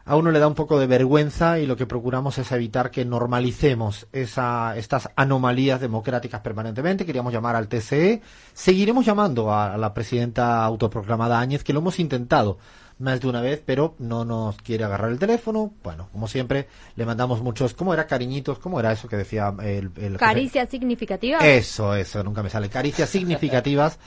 a uno le da un poco de vergüenza y lo que procuramos es evitar que normalicemos esa, estas anomalías democráticas permanentemente. Queríamos llamar al TCE. Seguiremos llamando a, a la presidenta autoproclamada Áñez, que lo hemos intentado más de una vez, pero no nos quiere agarrar el teléfono. Bueno, como siempre, le mandamos muchos, ¿cómo era? Cariñitos, ¿cómo era eso que decía el, el? Caricias significativas. Eso, eso, nunca me sale. Caricias significativas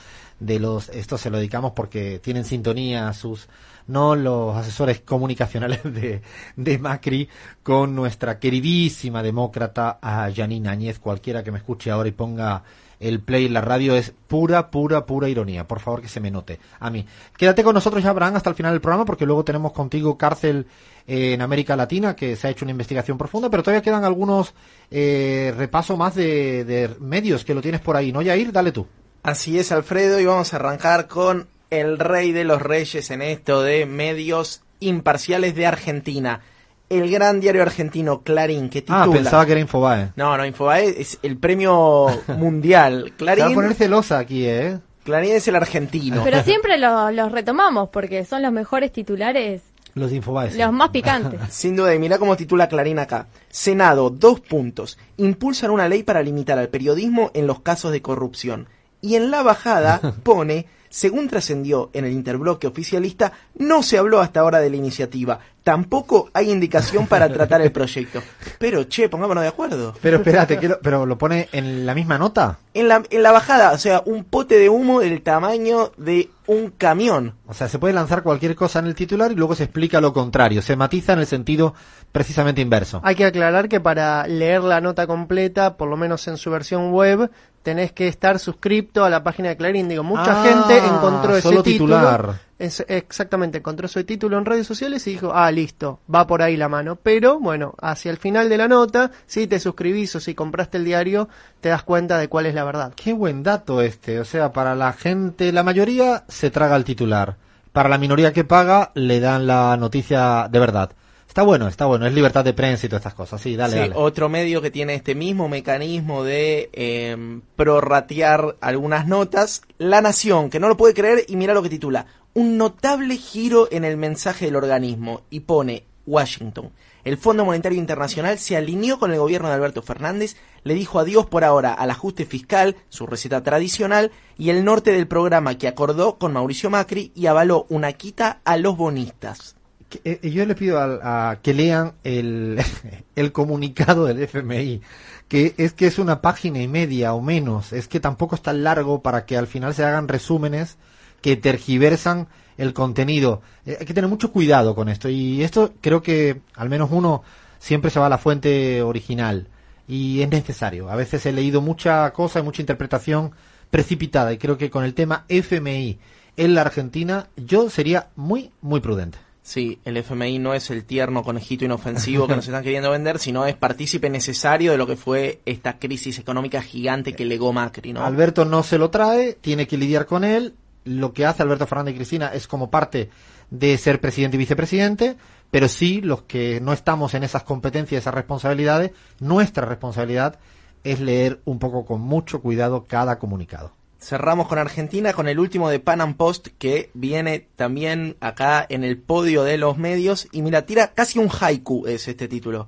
de los, esto se lo dedicamos porque tienen sintonía sus, no los asesores comunicacionales de, de Macri con nuestra queridísima demócrata a Janine Áñez. Cualquiera que me escuche ahora y ponga el play en la radio es pura, pura, pura ironía. Por favor que se me note a mí. Quédate con nosotros ya, Abraham, hasta el final del programa porque luego tenemos contigo cárcel eh, en América Latina que se ha hecho una investigación profunda, pero todavía quedan algunos eh, repaso más de, de medios que lo tienes por ahí, ¿no, Yair? Dale tú. Así es, Alfredo, y vamos a arrancar con el rey de los reyes en esto de medios imparciales de Argentina. El gran diario argentino Clarín, que titula... Ah, pensaba que era Infobae. No, no, Infobae es el premio mundial. Se va a Clarín, poner celosa aquí, ¿eh? Clarín es el argentino. Pero siempre lo- los retomamos porque son los mejores titulares, Los de Infobae. sí. los más picantes. Sin duda, y mira cómo titula Clarín acá. Senado, dos puntos. Impulsan una ley para limitar al periodismo en los casos de corrupción. Y en la bajada pone, según trascendió en el interbloque oficialista, no se habló hasta ahora de la iniciativa. Tampoco hay indicación para tratar el proyecto. Pero, che, pongámonos de acuerdo. Pero espérate, que lo- pero lo pone en la misma nota. En la, en la bajada, o sea, un pote de humo del tamaño de un camión. O sea, se puede lanzar cualquier cosa en el titular y luego se explica lo contrario. Se matiza en el sentido precisamente inverso. Hay que aclarar que para leer la nota completa, por lo menos en su versión web, tenés que estar suscripto a la página de Clarín. Digo, mucha Ah, gente encontró ese solo título. Es- exactamente, encontró ese título en redes sociales y dijo, ah, listo, va por ahí la mano. Pero, bueno, hacia el final de la nota, si te suscribís o si compraste el diario, te das cuenta de cuál es la verdad. Qué buen dato este. O sea, para la gente, la mayoría se traga el titular. Para la minoría que paga, le dan la noticia de verdad. Está bueno, está bueno. Es libertad de prensa y todas estas cosas. Sí, dale, Sí, dale. otro medio que tiene este mismo mecanismo de eh, prorratear algunas notas, La Nación, que no lo puede creer y mira lo que titula, un notable giro en el mensaje del organismo y pone Washington. El Fondo Monetario Internacional se alineó con el gobierno de Alberto Fernández, le dijo adiós por ahora al ajuste fiscal, su receta tradicional, y el norte del programa que acordó con Mauricio Macri y avaló una quita a los bonistas. Eh, yo les pido a que lean el, el comunicado del FMI, que es que es una página y media o menos, es que tampoco es tan largo para que al final se hagan resúmenes que tergiversan el contenido. Eh, hay que tener mucho cuidado con esto y esto creo que al menos uno siempre se va a la fuente original y es necesario. A veces he leído mucha cosa y mucha interpretación precipitada y creo que con el tema FMI en la Argentina yo sería muy, muy prudente. Sí, el FMI no es el tierno conejito inofensivo que nos están queriendo vender, sino es partícipe necesario de lo que fue esta crisis económica gigante que legó Macri, ¿no? Alberto no se lo trae, tiene que lidiar con él. Lo que hace Alberto Fernández y Cristina es como parte de ser presidente y vicepresidente, pero sí los que no estamos en esas competencias, esas responsabilidades, nuestra responsabilidad es leer un poco con mucho cuidado cada comunicado. Cerramos con Argentina con el último de Pan Am Post que viene también acá en el podio de los medios y mira, tira casi un haiku es este título.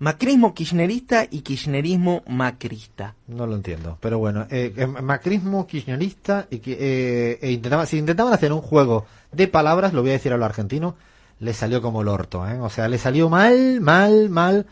Macrismo kirchnerista y kirchnerismo macrista. No lo entiendo, pero bueno, eh, eh, macrismo kirchnerista y eh, e intentaban, si intentaban hacer un juego de palabras, lo voy a decir a lo argentino, le salió como el orto, ¿eh? o sea, le salió mal, mal, mal,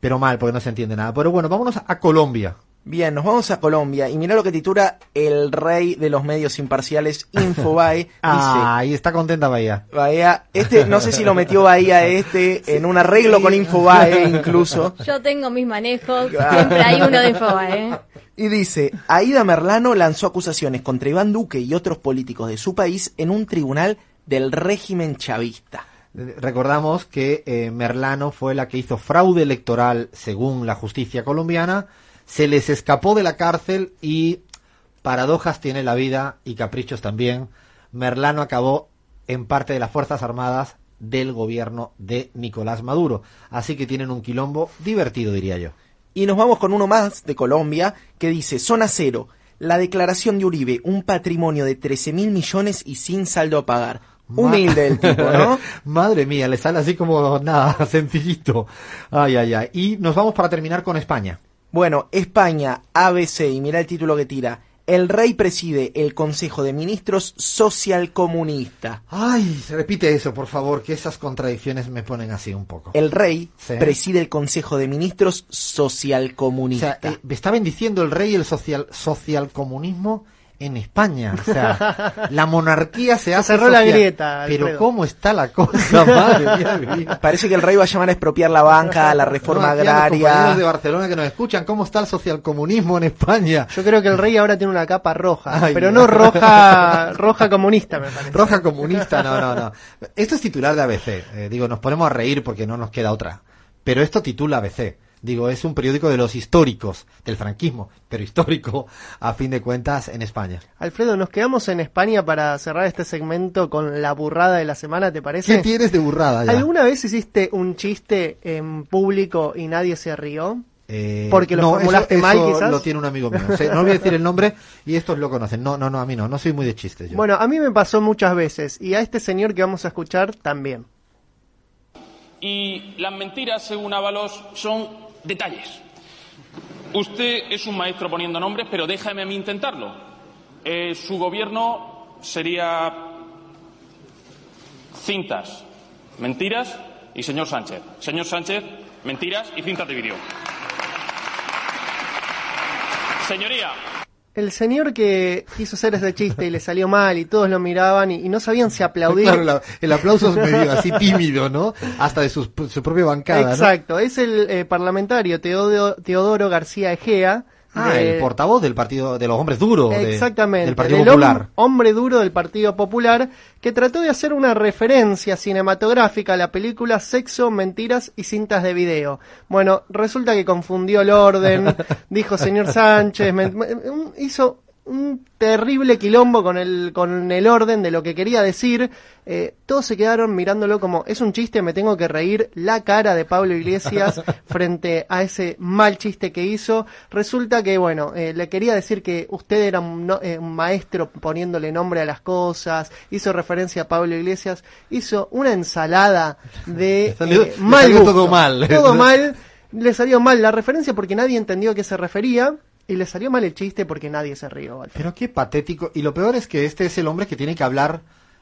pero mal porque no se entiende nada. Pero bueno, vámonos a Colombia. Bien, nos vamos a Colombia y mira lo que titula el rey de los medios imparciales, Infobae. dice, Ah, ahí está contenta Bahía. Bahía, este, no sé si lo metió Bahía este en un arreglo con Infobae incluso. Yo tengo mis manejos, siempre hay uno de Infobae. ¿eh? Y dice, Aida Merlano lanzó acusaciones contra Iván Duque y otros políticos de su país en un tribunal del régimen chavista. Recordamos que eh, Merlano fue la que hizo fraude electoral según la justicia colombiana, se les escapó de la cárcel y paradojas tiene la vida y caprichos también. Merlano acabó en parte de las Fuerzas Armadas del gobierno de Nicolás Maduro. Así que tienen un quilombo divertido, diría yo. Y nos vamos con uno más de Colombia que dice, zona cero, la declaración de Uribe, un patrimonio de 13 mil millones y sin saldo a pagar. Humilde el tipo, ¿no? Madre mía, le sale así como nada, sencillito. Ay, ay, ay. Y nos vamos para terminar con España. Bueno, España, ABC, y mira el título que tira. El rey preside el Consejo de Ministros Social Comunista. Ay, repite eso, por favor, que esas contradicciones me ponen así un poco. El rey Sí. preside el Consejo de Ministros Social O sea, eh, me está bendiciendo el rey el social socialcomunismo en España. O sea, la monarquía se hace cerró la grieta, Pero cómo está la cosa, madre mía. Parece que el rey va a llamar a expropiar la banca, la reforma No, los agraria. de Barcelona que nos escuchan, ¿cómo está el socialcomunismo en España? Yo creo que el rey ahora tiene una capa roja, Ay, pero no. no roja roja comunista, me parece. Roja comunista, no, no, no. Esto es titular de ABC. Eh, digo, nos ponemos a reír porque no nos queda otra. Pero esto titula ABC. Digo, es un periódico de los históricos, del franquismo, pero histórico, a fin de cuentas, en España. Alfredo, nos quedamos en España para cerrar este segmento con la burrada de la semana, ¿te parece? ¿Qué tienes de burrada ya? ¿Alguna vez hiciste un chiste en público y nadie se rió? Eh, Porque lo no, formulaste eso- mal, eso quizás. lo tiene un amigo mío. O sea, no voy a decir el nombre y estos lo conocen. No, no, no, a mí no. No soy muy de chistes yo. Bueno, a mí me pasó muchas veces y a este señor que vamos a escuchar también. Y las mentiras, según Ábalos, son detalles. Usted es un maestro poniendo nombres, pero déjame a mí intentarlo. Eh, su gobierno sería cintas, mentiras y señor Sánchez. Señor Sánchez, mentiras y cintas de vídeo. Señoría, El señor que quiso hacer ese chiste y le salió mal y todos lo miraban y, y no sabían si aplaudir. Claro, la- el aplauso es medio así tímido, ¿no? Hasta de sus- su propia bancada, ¿no? Exacto, es el eh, parlamentario Teodo- Teodoro García Egea. Ah, de- el portavoz del partido de los hombres duros de- Exactamente, del Partido del Popular. hom- hombre duro del Partido Popular, que trató de hacer una referencia cinematográfica a la película Sexo, Mentiras y Cintas de Video. Bueno, resulta que confundió el orden, dijo señor Sánchez, hizo un terrible quilombo con el, con el orden de lo que quería decir. Eh, todos se quedaron mirándolo como, es un chiste, me tengo que reír. La cara de Pablo Iglesias frente a ese mal chiste que hizo. Resulta que, bueno, eh, le quería decir que usted era un, no- eh, un maestro poniéndole nombre a las cosas, hizo referencia a Pablo Iglesias, hizo una ensalada de salió- eh, le mal salió gusto. todo mal. Todo mal. Le salió mal la referencia porque nadie entendió a qué se refería. Y le salió mal el chiste porque nadie se rió. Alfredo. Pero qué patético. Y lo peor es que este es el hombre que tiene que hablar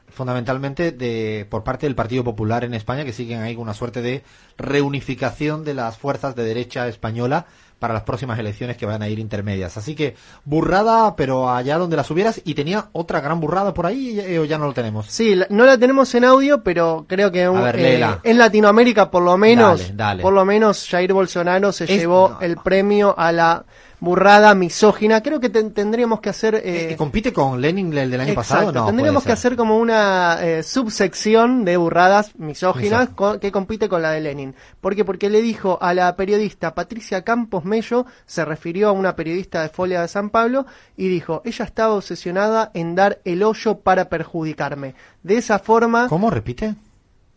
fundamentalmente de por parte del Partido Popular en España, que siguen ahí con una suerte de reunificación de las fuerzas de derecha española para las próximas elecciones que van a ir intermedias. Así que burrada, pero allá donde las hubieras. Y tenía otra gran burrada por ahí, eh, o ya no lo tenemos. Sí, la- no la tenemos en audio, pero creo que un- ver, eh, en Latinoamérica por lo menos, Dale, dale. por lo menos Jair Bolsonaro se Es- llevó no, el premio a la burrada misógina. Creo que ten- tendríamos que hacer eh, ¿Compite con Lenin el del año Exacto, pasado? No, tendríamos que hacer como una eh, subsección de burradas misóginas que compite con la de Lenin. ¿Por qué? Porque le dijo a la periodista Patricia Campos Mello, se refirió a una periodista de Folia de San Pablo, y dijo, ella estaba obsesionada en dar el hoyo para perjudicarme. De esa forma... ¿Cómo? ¿Repite?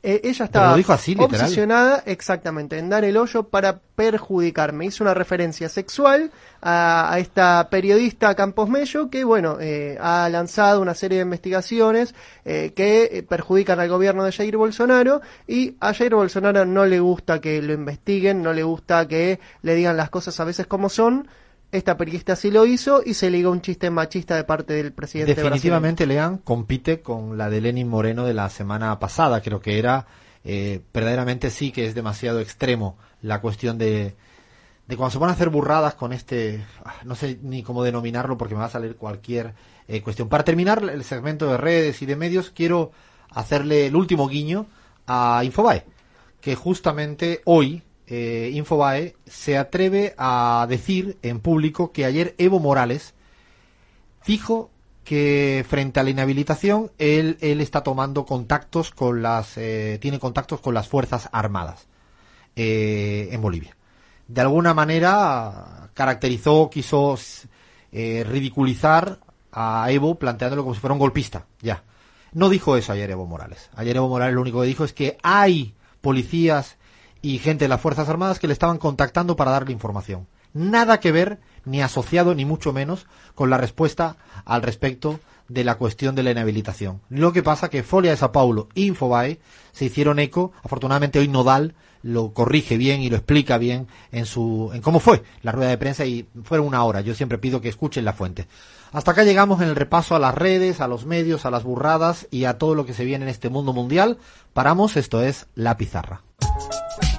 Eh, ella estaba dijo así, obsesionada exactamente en dar el hoyo para perjudicarme. Hizo una referencia sexual a, a esta periodista Campos Mello que, bueno, eh, ha lanzado una serie de investigaciones eh, que eh, perjudican al gobierno de Jair Bolsonaro y a Jair Bolsonaro no le gusta que lo investiguen, no le gusta que le digan las cosas a veces como son. Esta periodista sí lo hizo y se ligó un chiste machista de parte del presidente Definitivamente, Lean compite con la de Lenin Moreno de la semana pasada. Creo que era, eh, verdaderamente sí que es demasiado extremo la cuestión de, de cuando se van a hacer burradas con este, ah, no sé ni cómo denominarlo porque me va a salir cualquier eh, cuestión. Para terminar el segmento de redes y de medios, quiero hacerle el último guiño a Infobae, que justamente hoy eh, Infobae se atreve a decir en público que ayer Evo Morales dijo que frente a la inhabilitación él, él está tomando contactos con las eh, tiene contactos con las fuerzas armadas eh, en Bolivia. De alguna manera caracterizó quiso ridiculizar a Evo planteándolo como si fuera un golpista ya. No dijo eso ayer Evo Morales. Ayer Evo Morales lo único que dijo es que hay policías y gente de las Fuerzas Armadas que le estaban contactando para darle información. Nada que ver, ni asociado, ni mucho menos, con la respuesta al respecto de la cuestión de la inhabilitación. Lo que pasa que Folia de Sao Paulo e Infobae se hicieron eco, afortunadamente hoy Nodal lo corrige bien y lo explica bien en su en cómo fue la rueda de prensa y fueron una hora. Yo siempre pido que escuchen la fuente. Hasta acá llegamos en el repaso a las redes, a los medios, a las burradas y a todo lo que se viene en este mundo mundial. Paramos, esto es La Pizarra.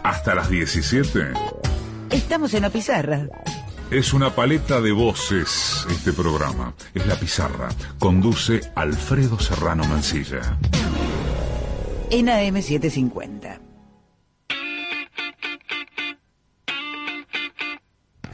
Hasta las 17. Estamos en la pizarra. Es una paleta de voces este programa. Es La Pizarra. Conduce Alfredo Serrano Mancilla. En AM750.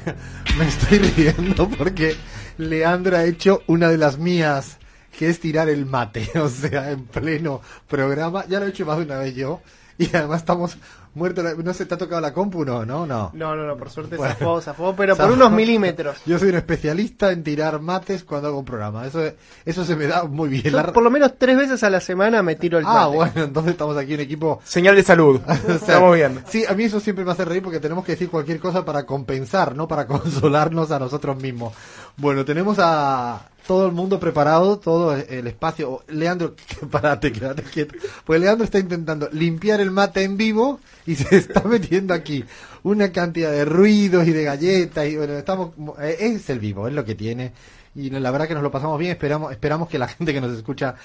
Me estoy riendo porque Leandro ha hecho una de las mías, que es tirar el mate, o sea, en pleno programa. Ya lo he hecho más de una vez yo. Y además estamos muertos. ¿No se te ha tocado la compu? No, no, no. No, no, no, por suerte Bueno. zafó, zafó, pero por Zafó. unos milímetros. Yo soy un especialista en tirar mates cuando hago un programa. Eso, eso se me da muy bien. Yo La- por lo menos tres veces a la semana me tiro el Ah, mate. bueno, entonces estamos aquí en equipo. Señal de salud. O sea, Estamos bien. Sí, a mí eso siempre me hace reír porque tenemos que decir cualquier cosa para compensar, ¿no? Para consolarnos a nosotros mismos. Bueno, tenemos a todo el mundo preparado, todo el espacio. Leandro, párate, quédate quieto. Pues Leandro está intentando limpiar el mate en vivo y se está metiendo aquí una cantidad de ruidos y de galletas y bueno, estamos eh, es el vivo, es lo que tiene y la verdad que nos lo pasamos bien, esperamos esperamos que la gente que nos escucha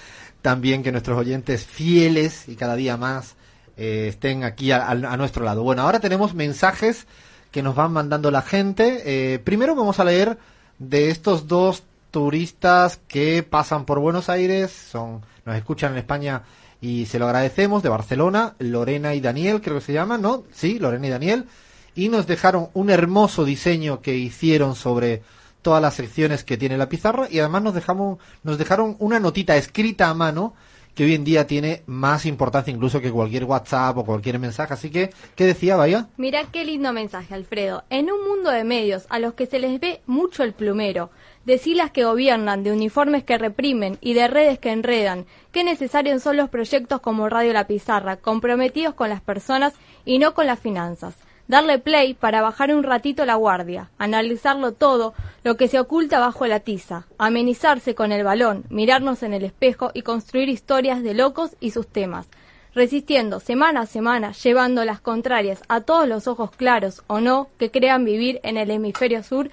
también que nuestros oyentes fieles y cada día más eh, estén aquí a, a- a nuestro lado. Bueno, ahora tenemos mensajes que nos van mandando la gente. Eh, primero vamos a leer de estos dos turistas que pasan por Buenos Aires, son nos escuchan en España y se lo agradecemos, de Barcelona, Lorena y Daniel, creo que se llaman, ¿no? Sí, Lorena y Daniel, y nos dejaron un hermoso diseño que hicieron sobre todas las secciones que tiene la pizarra y además nos dejamos nos dejaron una notita escrita a mano que hoy en día tiene más importancia incluso que cualquier WhatsApp o cualquier mensaje. Así que, ¿qué decía, vaya? Mira qué lindo mensaje, Alfredo. En un mundo de medios a los que se les ve mucho el plumero, de silas que gobiernan, de uniformes que reprimen y de redes que enredan, qué necesarios son los proyectos como Radio La Pizarra, comprometidos con las personas y no con las finanzas. Darle play para bajar un ratito la guardia, analizarlo todo, lo que se oculta bajo la tiza, amenizarse con el balón, mirarnos en el espejo y construir historias de locos y sus temas resistiendo semana a semana, llevando las contrarias a todos los ojos claros o no que crean vivir en el hemisferio sur,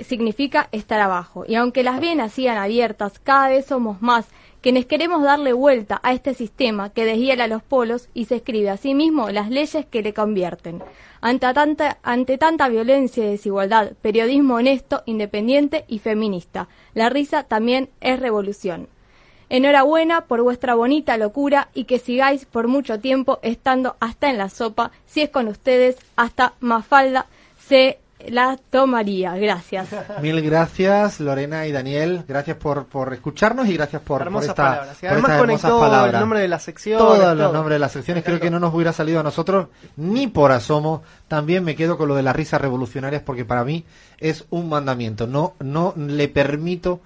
significa estar abajo. Y aunque las venas sigan abiertas, cada vez somos más quienes queremos darle vuelta a este sistema que deshiela los polos y se escribe a sí mismo las leyes que le convierten. Ante tanta, ante tanta violencia y desigualdad, periodismo honesto, independiente y feminista. La risa también es revolución. Enhorabuena por vuestra bonita locura y que sigáis por mucho tiempo estando hasta en la sopa. Si es con ustedes, hasta Mafalda se la tomaría. Gracias. Mil gracias, Lorena y Daniel. Gracias por, por escucharnos y gracias por, por Hermosas esta, palabras. Por además hermosas conectó palabras. el nombre de la sección. Todos todo. los nombres de las secciones creo que no nos hubiera salido a nosotros ni por asomo. También me quedo con lo de las risas revolucionarias porque para mí es un mandamiento. No, no le permito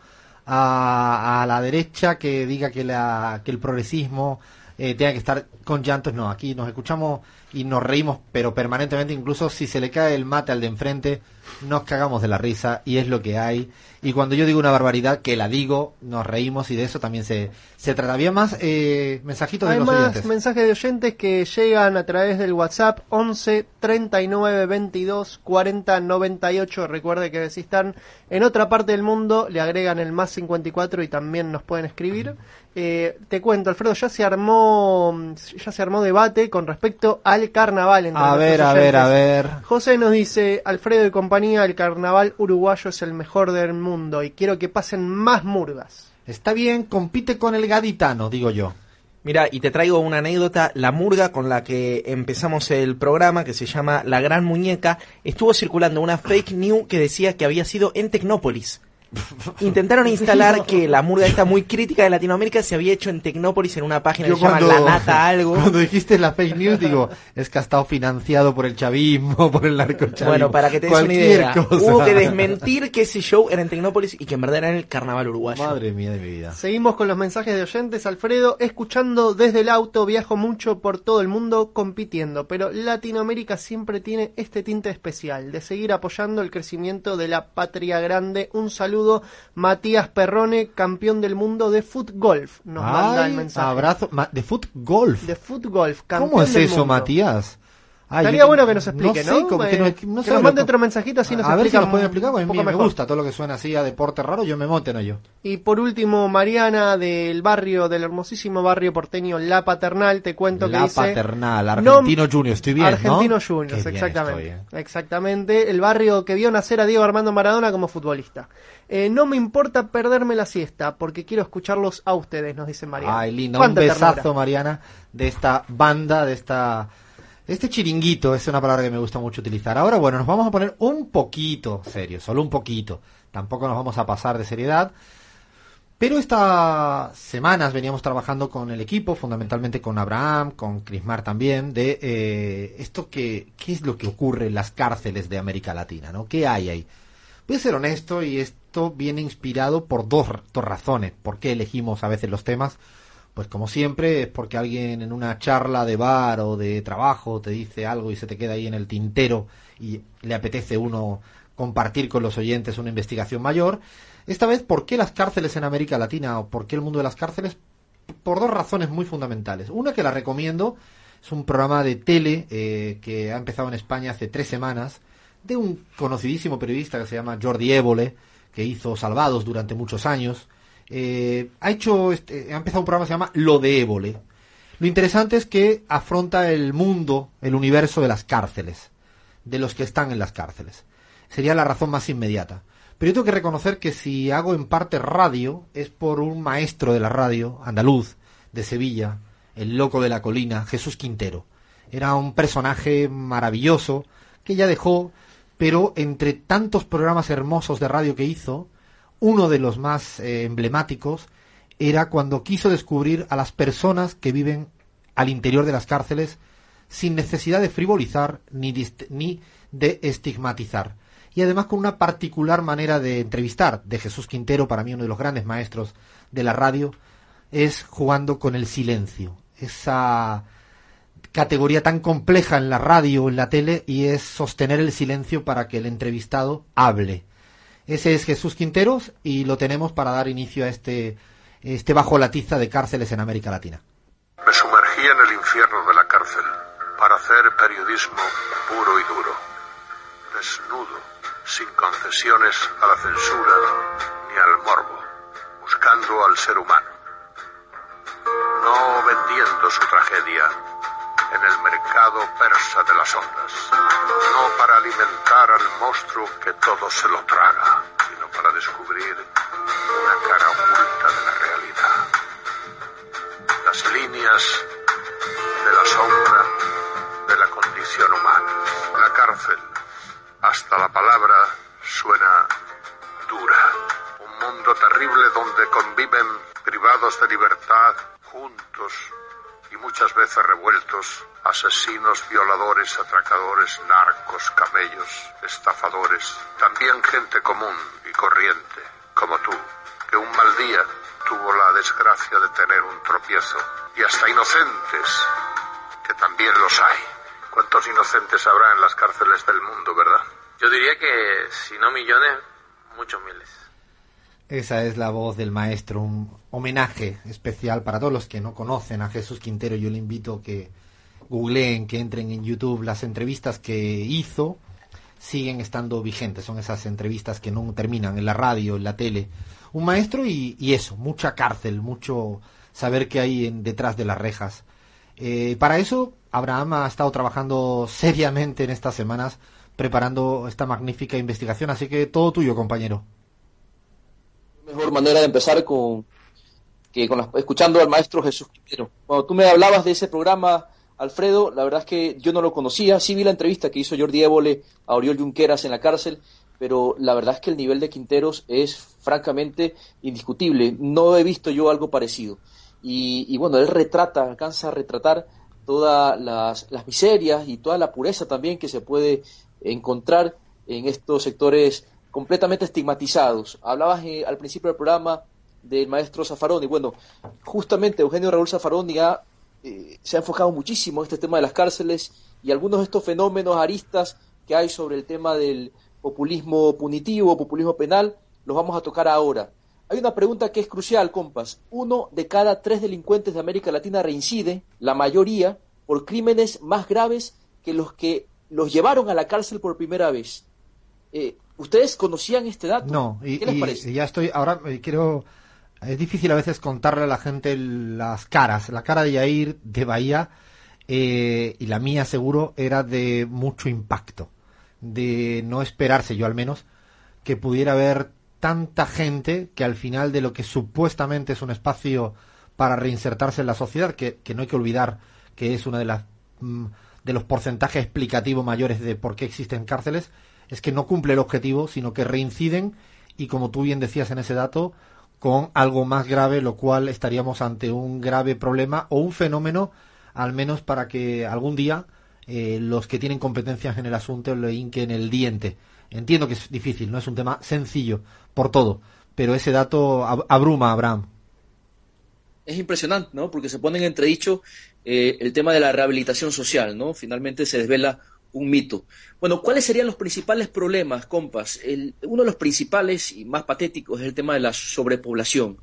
a, a la derecha que diga que, la, que el progresismo eh, tenga que estar con llantos. No, aquí nos escuchamos y nos reímos, pero permanentemente, incluso si se le cae el mate al de enfrente, nos cagamos de la risa y es lo que hay. Y cuando yo digo una barbaridad, que la digo, nos reímos y de eso también se, se trata. Había más eh, mensajitos de Hay los más oyentes. mensajes de oyentes que llegan a través del WhatsApp 11 39 22 40 98. Recuerde que si están en otra parte del mundo, le agregan el más 54 y también nos pueden escribir. Eh, te cuento, Alfredo, ya se armó ya se armó debate con respecto al carnaval. entre A ver, a ver, a ver. José nos dice, Alfredo y compañía, el carnaval uruguayo es el mejor del mundo y quiero que pasen más murgas. Está bien, compite con el gaditano, digo yo. Mira, y te traigo una anécdota, la murga con la que empezamos el programa, que se llama La Gran Muñeca, estuvo circulando una fake news que decía que había sido en Tecnópolis. Intentaron instalar que la murga esta muy crítica de Latinoamérica se había hecho en Tecnópolis en una página Yo que se llama La Nata Algo. Cuando dijiste la fake news, digo, es que ha estado financiado por el chavismo, por el narcochavismo. Bueno, para que te des una idea, cosa. hubo que desmentir que ese show era en Tecnópolis y que en verdad era en el carnaval uruguayo. Madre mía de mi vida. Seguimos con los mensajes de oyentes, Alfredo, escuchando desde el auto, viajo mucho por todo el mundo compitiendo, pero Latinoamérica siempre tiene este tinte especial de seguir apoyando el crecimiento de la patria grande. Un saludo, Matías Perrone, campeón del mundo de foot golf, nos manda el Ay, mensaje. Abrazo. De foot golf. De foot golf, campeón ¿Cómo es del eso, mundo. Matías? Estaría yo- bueno que nos explique, ¿no? sé, como que, no- que no nos mande otro mensajito, así nos A ver si nos pueden explicar, porque a mí poco me mejor. gusta todo lo que suena así a deporte raro, yo me monto en ello. Y por último, Mariana del barrio, del hermosísimo barrio porteño La Paternal, te cuento que La dice... Paternal, No- Argentino Junior, estoy bien, ¿no? Argentino Juniors, bien exactamente. estoy, eh. Exactamente, el barrio que vio nacer a Diego Armando Maradona como futbolista. Eh, no me importa perderme la siesta, porque quiero escucharlos a ustedes, nos dice Mariana. Ay, linda, un besazo, ternura. Mariana, de esta banda, de esta... Este chiringuito es una palabra que me gusta mucho utilizar. Ahora, bueno, nos vamos a poner un poquito serios, solo un poquito. Tampoco nos vamos a pasar de seriedad. Pero estas semanas veníamos trabajando con el equipo, fundamentalmente con Abraham, con Crismar también, de eh, esto que, qué es lo que ocurre en las cárceles de América Latina, ¿no? ¿Qué hay ahí? Voy a ser honesto y esto viene inspirado por dos, dos razones. ¿Por qué elegimos a veces los temas? Pues como siempre es porque alguien en una charla de bar o de trabajo te dice algo y se te queda ahí en el tintero y le apetece uno compartir con los oyentes una investigación mayor. Esta vez, ¿por qué las cárceles en América Latina o por qué el mundo de las cárceles? Por dos razones muy fundamentales. Una que la recomiendo, es un programa de tele eh, que ha empezado en España hace tres semanas, de un conocidísimo periodista que se llama Jordi Évole, que hizo Salvados durante muchos años. Eh, ha hecho, este, ha empezado un programa que se llama Lo de Évole. Lo interesante es que afronta el mundo, el universo de las cárceles, de los que están en las cárceles. Sería la razón más inmediata. Pero yo tengo que reconocer que si hago en parte radio es por un maestro de la radio, andaluz, de Sevilla, el loco de la colina, Jesús Quintero. Era un personaje maravilloso que ya dejó, pero entre tantos programas hermosos de radio que hizo, uno de los más eh, emblemáticos era cuando quiso descubrir a las personas que viven al interior de las cárceles sin necesidad de frivolizar ni, ni de estigmatizar. Y además con una particular manera de entrevistar de Jesús Quintero, para mí uno de los grandes maestros de la radio, es jugando con el silencio. Esa categoría tan compleja en la radio, en la tele, y es sostener el silencio para que el entrevistado hable. Ese es Jesús Quinteros y lo tenemos para dar inicio a este, este bajo la tiza de cárceles en América Latina. Me sumergí en el infierno de la cárcel para hacer periodismo puro y duro, desnudo, sin concesiones a la censura ni al morbo, buscando al ser humano, no vendiendo su tragedia en el mercado persa de las ondas, no para alimentar al monstruo que todo se lo traga, sino para descubrir una cara oculta de la realidad las líneas de la sombra de la condición humana. La cárcel, hasta la palabra, suena dura. Un mundo terrible donde conviven privados de libertad, juntos y muchas veces revueltos, asesinos, violadores, atracadores, narcos, camellos, estafadores, también gente común y corriente, como tú, que un maldito día tuvo la desgracia de tener un tropiezo. Y hasta inocentes, que también los hay. ¿Cuántos inocentes habrá en las cárceles del mundo, verdad? Yo diría que, si no millones, muchos miles. Esa es la voz del maestro, un homenaje especial para todos los que no conocen a Jesús Quintero. Yo le invito que googleen, que entren en YouTube las entrevistas que hizo. Siguen estando vigentes, son esas entrevistas que no terminan en la radio, en la tele. Un maestro y, y eso, mucha cárcel, mucho saber qué hay en, detrás de las rejas. Eh, para eso, Abraham ha estado trabajando seriamente en estas semanas preparando esta magnífica investigación, así que todo tuyo, compañero. Mejor manera de empezar con que con escuchando al maestro Jesús Quintero. Cuando tú me hablabas de ese programa, Alfredo, la verdad es que yo no lo conocía. Sí vi la entrevista que hizo Jordi Évole a Oriol Junqueras en la cárcel, pero la verdad es que el nivel de Quinteros es francamente indiscutible. No he visto yo algo parecido. Y, y bueno, él retrata, alcanza a retratar todas las, las miserias y toda la pureza también que se puede encontrar en estos sectores completamente estigmatizados. Hablabas eh, al principio del programa del maestro Zaffaroni. Bueno, justamente Eugenio Raúl Zaffaroni ha, eh, se ha enfocado muchísimo en este tema de las cárceles y algunos de estos fenómenos aristas que hay sobre el tema del populismo punitivo, populismo penal, los vamos a tocar ahora. Hay una pregunta que es crucial, compas. Uno de cada tres delincuentes de América Latina reincide, la mayoría, por crímenes más graves que los que los llevaron a la cárcel por primera vez. Eh, ¿Ustedes conocían este dato? No, y, ¿Qué les parece? y ya estoy, ahora eh, quiero, es difícil a veces contarle a la gente las caras, la cara de Yair de Bahía eh, y la mía seguro era de mucho impacto, de no esperarse yo al menos que pudiera haber tanta gente que al final de lo que supuestamente es un espacio para reinsertarse en la sociedad, que, que no hay que olvidar que es una de las mm, de los porcentajes explicativos mayores de por qué existen cárceles, es que no cumple el objetivo, sino que reinciden y como tú bien decías en ese dato, con algo más grave, lo cual estaríamos ante un grave problema o un fenómeno, al menos para que algún día eh, los que tienen competencias en el asunto le hinquen el diente. Entiendo que es difícil, no es un tema sencillo por todo, pero ese dato ab- abruma a Abraham. es impresionante, ¿no? Porque se pone en entredicho eh, el tema de la rehabilitación social, ¿no? Finalmente se desvela un mito. Bueno, ¿cuáles serían los principales problemas, compas? Uno de los principales y más patéticos es el tema de la sobrepoblación.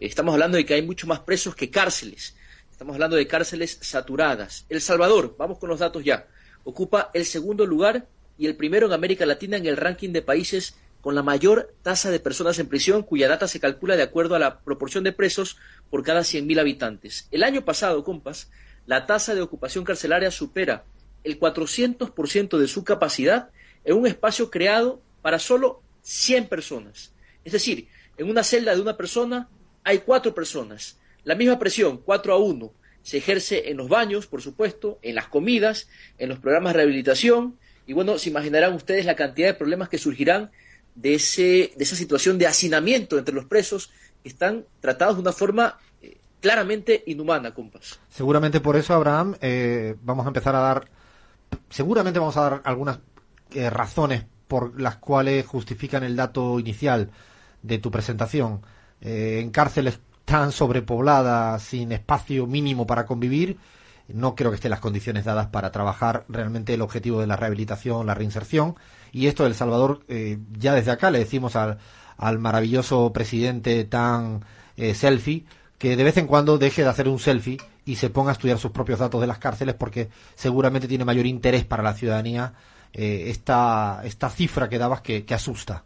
Estamos hablando de que hay mucho más presos que cárceles. Estamos hablando de cárceles saturadas. El Salvador, vamos con los datos ya, ocupa el segundo lugar y el primero en América Latina en el ranking de países con la mayor tasa de personas en prisión, cuya data se calcula de acuerdo a la proporción de presos por cada 100.000 habitantes. El año pasado, compas, la tasa de ocupación carcelaria supera el 400% de su capacidad en un espacio creado para solo 100 personas. Es decir, en una celda de una persona hay cuatro personas. La misma presión, 4 a 1, se ejerce en los baños, por supuesto, en las comidas, en los programas de rehabilitación. Y bueno, se imaginarán ustedes la cantidad de problemas que surgirán de, ese, de esa situación de hacinamiento entre los presos que están tratados de una forma eh, claramente inhumana, compas. Seguramente por eso, Abraham, eh, vamos a empezar a dar, seguramente vamos a dar algunas eh, razones por las cuales justifican el dato inicial de tu presentación. Eh, en cárceles tan sobrepobladas, sin espacio mínimo para convivir, no creo que estén las condiciones dadas para trabajar realmente el objetivo de la rehabilitación, la reinserción. Y esto del Salvador, eh, ya desde acá le decimos al, al maravilloso presidente tan selfie que de vez en cuando deje de hacer un selfie y se ponga a estudiar sus propios datos de las cárceles porque seguramente tiene mayor interés para la ciudadanía eh, esta, esta cifra que dabas que, que asusta.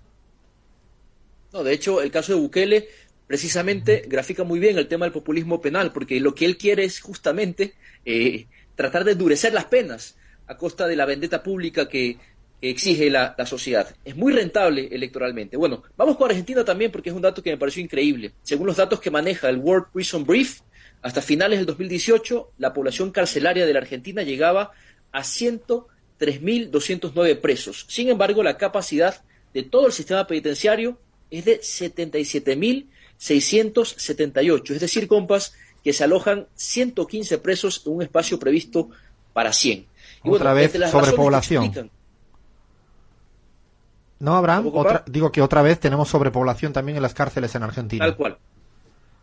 No, de hecho, el caso de Bukele precisamente grafica muy bien el tema del populismo penal, porque lo que él quiere es justamente eh, tratar de endurecer las penas a costa de la vendetta pública que, que exige la, la, sociedad. Es muy rentable electoralmente. Bueno, vamos con Argentina también porque es un dato que me pareció increíble. Según los datos que maneja el World Prison Brief, hasta finales del 2018 la población carcelaria de la Argentina llegaba a 103.209 presos. Sin embargo, la capacidad de todo el sistema penitenciario es de 77.678. Es decir, compas, que se alojan 115 presos en un espacio previsto para 100. Y otra bueno, vez sobrepoblación. No, Abraham, otra, digo que otra vez tenemos sobrepoblación también en las cárceles en Argentina. Tal cual.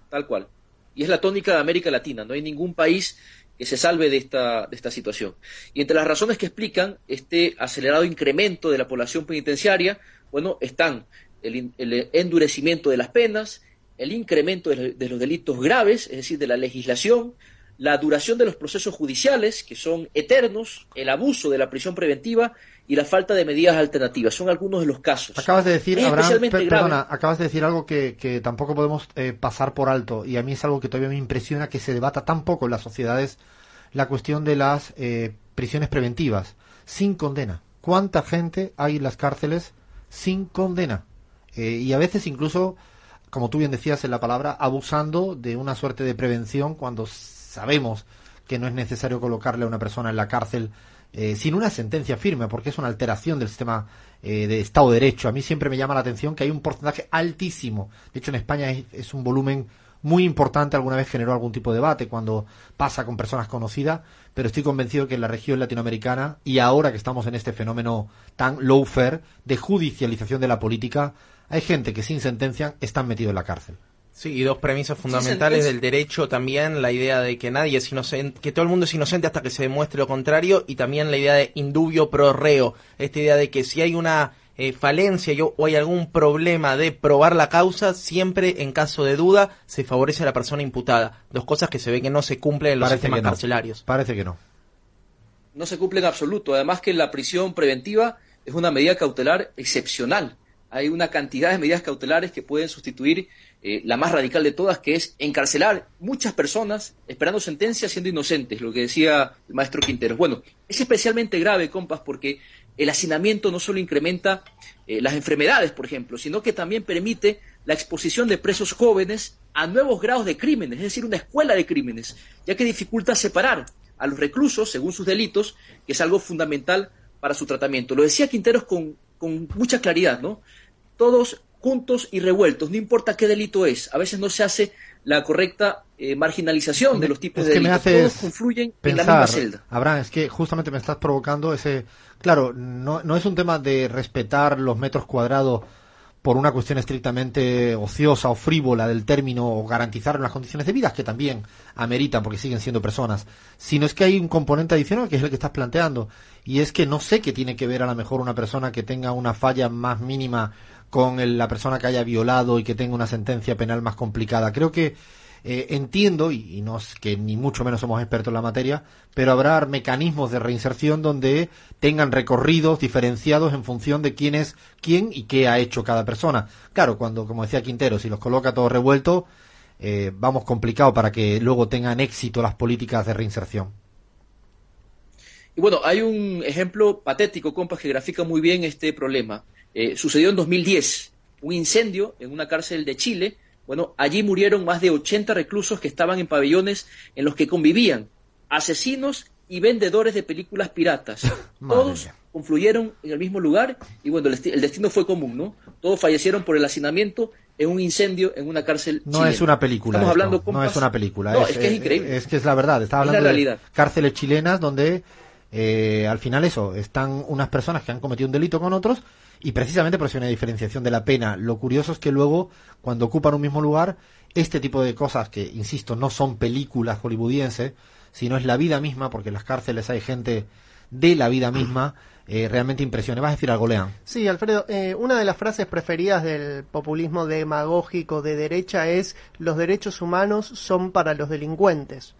tal cual. Y es la tónica de América Latina, no hay ningún país que se salve de esta, de esta situación. Y entre las razones que explican este acelerado incremento de la población penitenciaria, bueno, están el, endurecimiento de las penas, el incremento de, de los delitos graves, es decir, de la legislación, la duración de los procesos judiciales, que son eternos, el abuso de la prisión preventiva y la falta de medidas alternativas. Son algunos de los casos. Acabas de decir, Abraham, per- perdona, acabas de decir algo que, que tampoco podemos eh, pasar por alto y a mí es algo que todavía me impresiona que se debata tan poco en las sociedades la cuestión de las eh, prisiones preventivas sin condena. ¿Cuánta gente hay en las cárceles sin condena? Eh, y a veces incluso, como tú bien decías en la palabra, abusando de una suerte de prevención cuando sabemos que no es necesario colocarle a una persona en la cárcel eh, sin una sentencia firme, porque es una alteración del sistema eh, de Estado de Derecho. A mí siempre me llama la atención que hay un porcentaje altísimo. De hecho, en España es, un volumen muy importante. Alguna vez generó algún tipo de debate cuando pasa con personas conocidas, pero estoy convencido que en la región latinoamericana y ahora que estamos en este fenómeno tan low-fair de judicialización de la política, hay gente que sin sentencia están metidos en la cárcel. Sí, y dos premisas fundamentales del derecho también, la idea de que nadie es inocente, que todo el mundo es inocente hasta que se demuestre lo contrario, y también la idea de indubio pro reo, esta idea de que si hay una eh, falencia y- o hay algún problema de probar la causa, siempre en caso de duda se favorece a la persona imputada. Dos cosas que se ve que no se cumplen en los Parece sistemas no. carcelarios. Parece que no. no se cumple en absoluto. Además que la prisión preventiva es una medida cautelar excepcional. Hay una cantidad de medidas cautelares que pueden sustituir eh, la más radical de todas, que es encarcelar muchas personas esperando sentencia siendo inocentes, lo que decía el maestro Quinteros. Bueno, es especialmente grave, compas, porque el hacinamiento no solo incrementa eh, las enfermedades, por ejemplo, sino que también permite la exposición de presos jóvenes a nuevos grados de crímenes, es decir, una escuela de crímenes, ya que dificulta separar a los reclusos según sus delitos, que es algo fundamental para su tratamiento. Lo decía Quinteros con, con mucha claridad, ¿no? Todos juntos y revueltos, no importa qué delito es, a veces no se hace la correcta eh, marginalización de los tipos es de que me delitos, haces todos confluyen en la misma celda. Abraham, es que justamente me estás provocando ese... Claro, no, no es un tema de respetar los metros cuadrados por una cuestión estrictamente ociosa o frívola del término o garantizar unas condiciones de vida que también ameritan porque siguen siendo personas, sino es que hay un componente adicional que es el que estás planteando y es que no sé qué tiene que ver a lo mejor una persona que tenga una falla más mínima con el- la persona que haya violado y que tenga una sentencia penal más complicada. Creo que eh, entiendo, y, no es que ni mucho menos somos expertos en la materia, pero habrá mecanismos de reinserción donde tengan recorridos diferenciados en función de quién es quién y qué ha hecho cada persona. Claro, cuando, como decía Quintero, si los coloca todos revueltos, eh, vamos complicado para que luego tengan éxito las políticas de reinserción. Y bueno, hay un ejemplo patético, compas, que grafica muy bien este problema. Eh, sucedió en 2010, un incendio en una cárcel de Chile. Bueno, allí murieron más de 80 reclusos que estaban en pabellones en los que convivían asesinos y vendedores de películas piratas. Todos confluyeron en el mismo lugar y bueno, el, desti- el destino fue común, ¿no? Todos fallecieron por el hacinamiento en un incendio en una cárcel No chilena. es una película. Estamos esto, hablando, no es una película. No, es, que es eh, increíble. Es que es la verdad. Estaba Es la hablando de realidad. cárceles chilenas donde eh, al final eso, están unas personas que han cometido un delito con otros y precisamente por una diferenciación de la pena. Lo curioso es que luego, cuando ocupan un mismo lugar, este tipo de cosas que, insisto, no son películas hollywoodienses, sino es la vida misma, porque en las cárceles hay gente de la vida misma, eh, realmente impresiona. ¿Vas a decir algo, Lean? Sí, Alfredo, eh, una de las frases preferidas del populismo demagógico de derecha es los derechos humanos son para los delincuentes,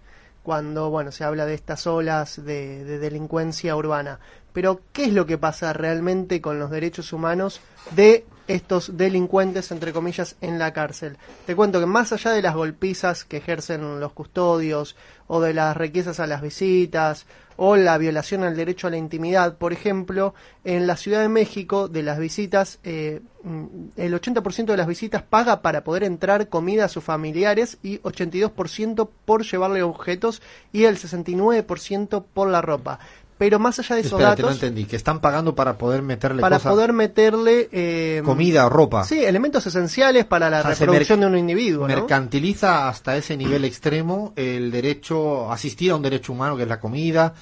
cuando bueno se habla de estas olas de, de delincuencia urbana. Pero, ¿qué es lo que pasa realmente con los derechos humanos de estos delincuentes, entre comillas, en la cárcel? Te cuento que más allá de las golpizas que ejercen los custodios, o de las requisas a las visitas, o la violación al derecho a la intimidad, por ejemplo, en la Ciudad de México, de las visitas, eh, mm, el 80% de las visitas paga para poder entrar comida a sus familiares y 82% por llevarle objetos y el 69% por la ropa. Pero más allá de esos Espérate, no datos, entendí. Que están pagando para poder meterle para cosas, poder meterle eh, comida o ropa. Sí, elementos esenciales para la O sea, se reproducción de un individuo. ¿no? mercantiliza hasta ese nivel extremo el derecho, asistir a un derecho humano que es la comida,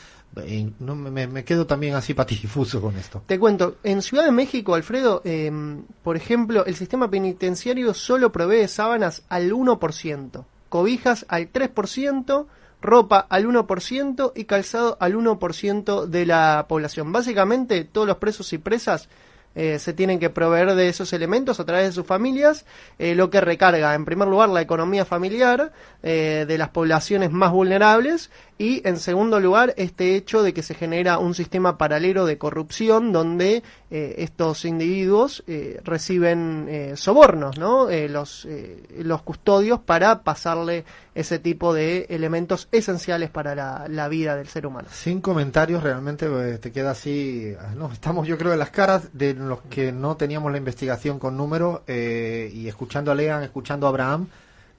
no, me, me quedo también así patidifuso con esto. Te cuento, en Ciudad de México, Alfredo, eh, por ejemplo, el sistema penitenciario solo provee sábanas al 1%, cobijas al 3%, ropa al 1% y calzado al 1% de la población. Básicamente, todos los presos y presas eh, se tienen que proveer de esos elementos a través de sus familias, eh, lo que recarga en primer lugar la economía familiar eh, de las poblaciones más vulnerables y en segundo lugar este hecho de que se genera un sistema paralelo de corrupción donde estos individuos reciben sobornos, ¿no? los, los custodios para pasarle ese tipo de elementos esenciales para la, la vida del ser humano. Sin comentarios, realmente te queda así. No, estamos, yo creo, en las caras de los que no teníamos la investigación con números eh, y escuchando a Lean, escuchando a Abraham,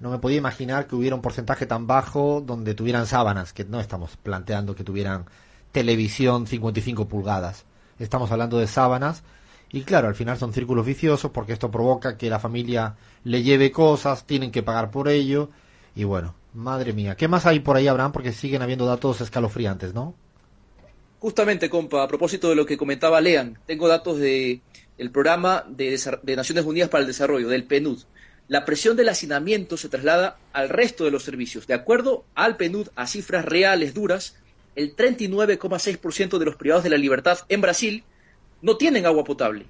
no me podía imaginar que hubiera un porcentaje tan bajo donde tuvieran sábanas, que no estamos planteando que tuvieran televisión 55 pulgadas. Estamos hablando de sábanas y claro, al final son círculos viciosos porque esto provoca que la familia le lleve cosas, tienen que pagar por ello y bueno, madre mía, ¿qué más hay por ahí, Abraham? Porque siguen habiendo datos escalofriantes, ¿no? Justamente, compa, a propósito de lo que comentaba Lean, tengo datos de programa de, Naciones Unidas para el Desarrollo, del PNUD. La presión del hacinamiento se traslada al resto de los servicios. De acuerdo al PNUD, a cifras reales duras, el 39,6% de los privados de la libertad en Brasil no tienen agua potable.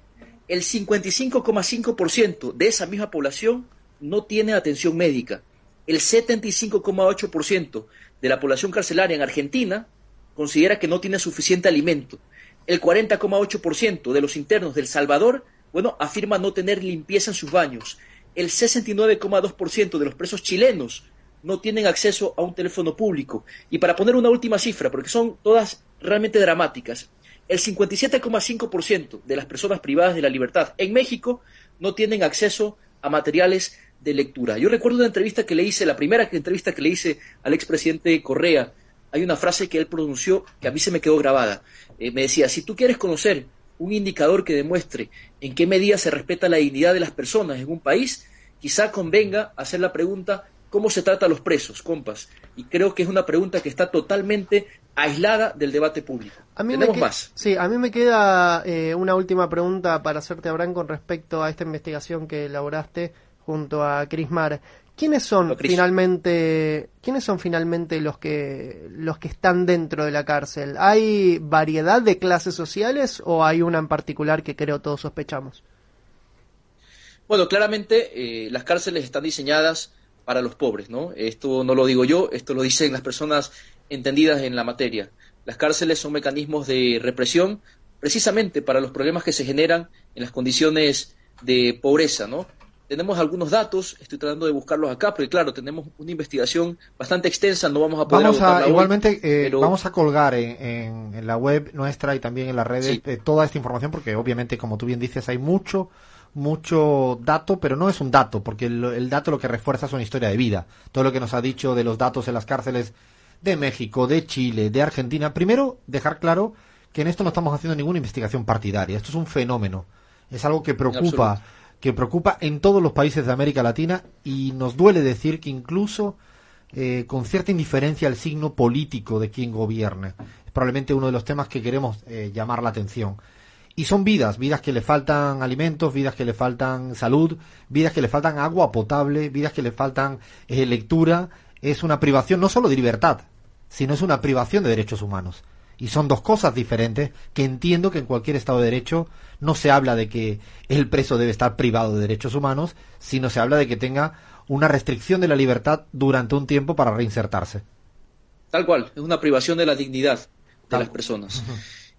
El 55,5% de esa misma población no tiene atención médica. El 75,8% de la población carcelaria en Argentina considera que no tiene suficiente alimento. El 40,8% de los internos del Salvador, bueno, afirma no tener limpieza en sus baños. El 69,2% de los presos chilenos no tienen acceso a un teléfono público. Y para poner una última cifra, porque son todas realmente dramáticas, el 57,5% de las personas privadas de la libertad en México no tienen acceso a materiales de lectura. Yo recuerdo una entrevista que le hice, la primera entrevista que le hice al expresidente Correa, hay una frase que él pronunció que a mí se me quedó grabada. Eh, me decía, si tú quieres conocer un indicador que demuestre en qué medida se respeta la dignidad de las personas en un país, quizá convenga hacer la pregunta cómo se trata a los presos, compas. Y creo que es una pregunta que está totalmente aislada del debate público. A mí Tenemos más. Sí, a mí me queda eh, una última pregunta para hacerte, Abraham, con respecto a esta investigación que elaboraste junto a Crismar. ¿Quiénes son finalmente quiénes son finalmente los que los que están dentro de la cárcel? ¿Hay variedad de clases sociales o hay una en particular que creo todos sospechamos? Bueno, claramente eh, las cárceles están diseñadas para los pobres, ¿no? Esto no lo digo yo, esto lo dicen las personas entendidas en la materia. Las cárceles son mecanismos de represión precisamente para los problemas que se generan en las condiciones de pobreza, ¿no? tenemos algunos datos, estoy tratando de buscarlos acá, porque claro, tenemos una investigación bastante extensa, no vamos a poder vamos a, Igualmente, eh, vamos a colgar en, en, la web nuestra y también en las redes eh, toda esta información, porque obviamente, como tú bien dices, hay mucho mucho dato, pero no es un dato, porque el, el dato lo que refuerza es una historia de vida. Todo lo que nos ha dicho de los datos en las cárceles de México, de Chile, de Argentina. Primero, dejar claro que en esto no estamos haciendo ninguna investigación partidaria. Esto es un fenómeno. Es algo que preocupa que preocupa en todos los países de América Latina y nos duele decir que incluso eh, con cierta indiferencia al signo político de quien gobierne. Es probablemente uno de los temas que queremos eh, llamar la atención. Y son vidas, vidas que le faltan alimentos, vidas que le faltan salud, vidas que le faltan agua potable, vidas que le faltan eh, lectura. Es una privación no solo de libertad, sino es una privación de derechos humanos. Y son dos cosas diferentes que entiendo que en cualquier Estado de Derecho no se habla de que el preso debe estar privado de derechos humanos, sino se habla de que tenga una restricción de la libertad durante un tiempo para reinsertarse. Tal cual, es una privación de la dignidad de las personas.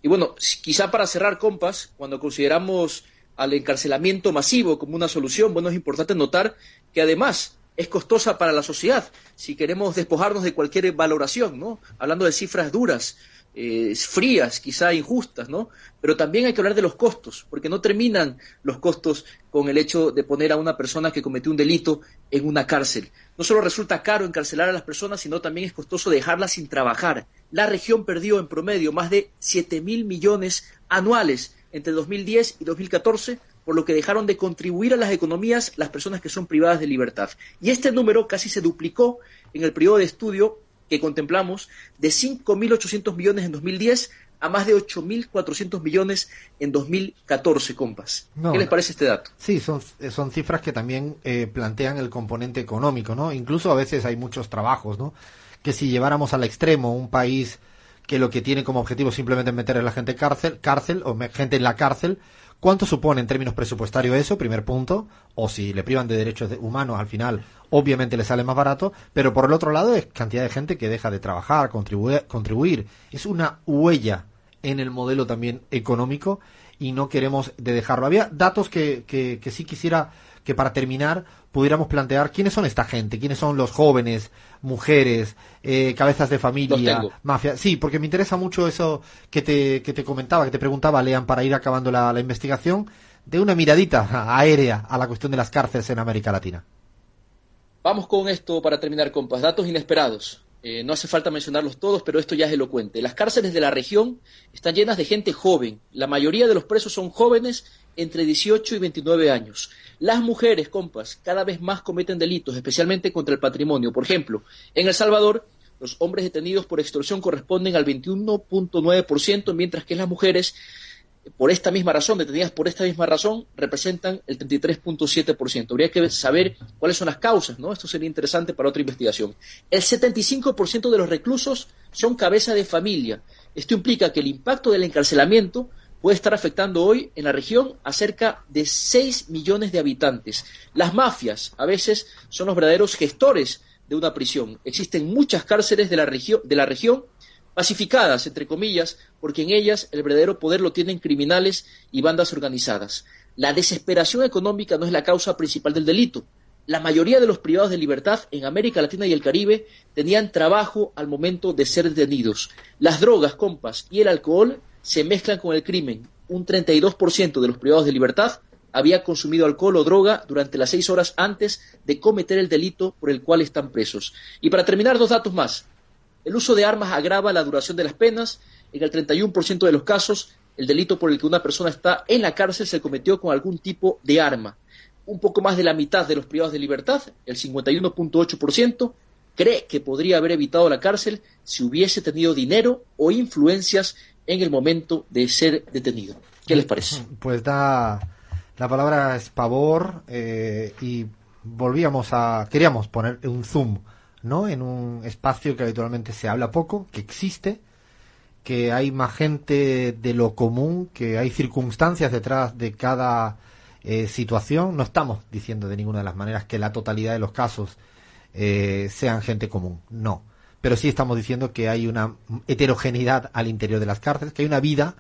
Y bueno, quizá para cerrar, compas, cuando consideramos al encarcelamiento masivo como una solución, bueno, es importante notar que además es costosa para la sociedad, si queremos despojarnos de cualquier valoración, ¿no? Hablando de cifras duras, eh, frías, quizá injustas, ¿no? Pero también hay que hablar de los costos, porque no terminan los costos con el hecho de poner a una persona que cometió un delito en una cárcel. No solo resulta caro encarcelar a las personas, sino también es costoso dejarlas sin trabajar. La región perdió en promedio más de 7 mil millones anuales entre 2010 y 2014 por lo que dejaron de contribuir a las economías las personas que son privadas de libertad. Y este número casi se duplicó en el periodo de estudio que contemplamos de 5.800 millones en 2010 a más de 8.400 millones en 2014, compas. No, ¿Qué les parece este dato? Sí, son, son cifras que también eh, plantean el componente económico, ¿no? Incluso a veces hay muchos trabajos, ¿no? Que si lleváramos al extremo un país que lo que tiene como objetivo simplemente meter a la gente cárcel, cárcel o gente en la cárcel, ¿cuánto supone en términos presupuestarios eso? Primer punto. O si le privan de derechos de- humanos, al final, obviamente le sale más barato. Pero por el otro lado, es cantidad de gente que deja de trabajar, contribuir. contribuir. Es una huella en el modelo también económico y no queremos de dejarlo. Había datos que, que, que sí quisiera que para terminar pudiéramos plantear quiénes son esta gente, quiénes son los jóvenes, mujeres, eh, cabezas de familia, mafia. Sí, porque me interesa mucho eso que te, que te comentaba, que te preguntaba, Lean, para ir acabando la, la investigación, de una miradita aérea a la cuestión de las cárceles en América Latina. Vamos con esto para terminar, compas. Datos inesperados. Eh, no hace falta mencionarlos todos, pero esto ya es elocuente. Las cárceles de la región están llenas de gente joven. La mayoría de los presos son jóvenes entre 18 y 29 años. Las mujeres, compas, cada vez más cometen delitos, especialmente contra el patrimonio. Por ejemplo, en El Salvador, los hombres detenidos por extorsión corresponden al 21.9%, mientras que las mujeres por esta misma razón, detenidas por esta misma razón, representan el 33.7%. Habría que saber cuáles son las causas, ¿no? Esto sería interesante para otra investigación. El 75% de los reclusos son cabeza de familia. Esto implica que el impacto del encarcelamiento puede estar afectando hoy en la región a cerca de 6 millones de habitantes. Las mafias a veces son los verdaderos gestores de una prisión. Existen muchas cárceles de la, de la región pacificadas, entre comillas, porque en ellas el verdadero poder lo tienen criminales y bandas organizadas. La desesperación económica no es la causa principal del delito. La mayoría de los privados de libertad en América Latina y el Caribe tenían trabajo al momento de ser detenidos. Las drogas, compas, y el alcohol se mezclan con el crimen. Un 32% de los privados de libertad había consumido alcohol o droga durante las seis horas antes de cometer el delito por el cual están presos. Y para terminar, dos datos más. El uso de armas agrava la duración de las penas. En el 31% de los casos, el delito por el que una persona está en la cárcel se cometió con algún tipo de arma. Un poco más de la mitad de los privados de libertad, el 51.8%, cree que podría haber evitado la cárcel si hubiese tenido dinero o influencias en el momento de ser detenido. ¿Qué les parece? Pues da la palabra es pavor eh, y volvíamos a queríamos poner un zoom, ¿no? En un espacio que habitualmente se habla poco, que existe, que hay más gente de lo común, que hay circunstancias detrás de cada eh, situación. No estamos diciendo de ninguna de las maneras que la totalidad de los casos eh, sean gente común, no. Pero sí estamos diciendo que hay una heterogeneidad al interior de las cárceles, que hay una vida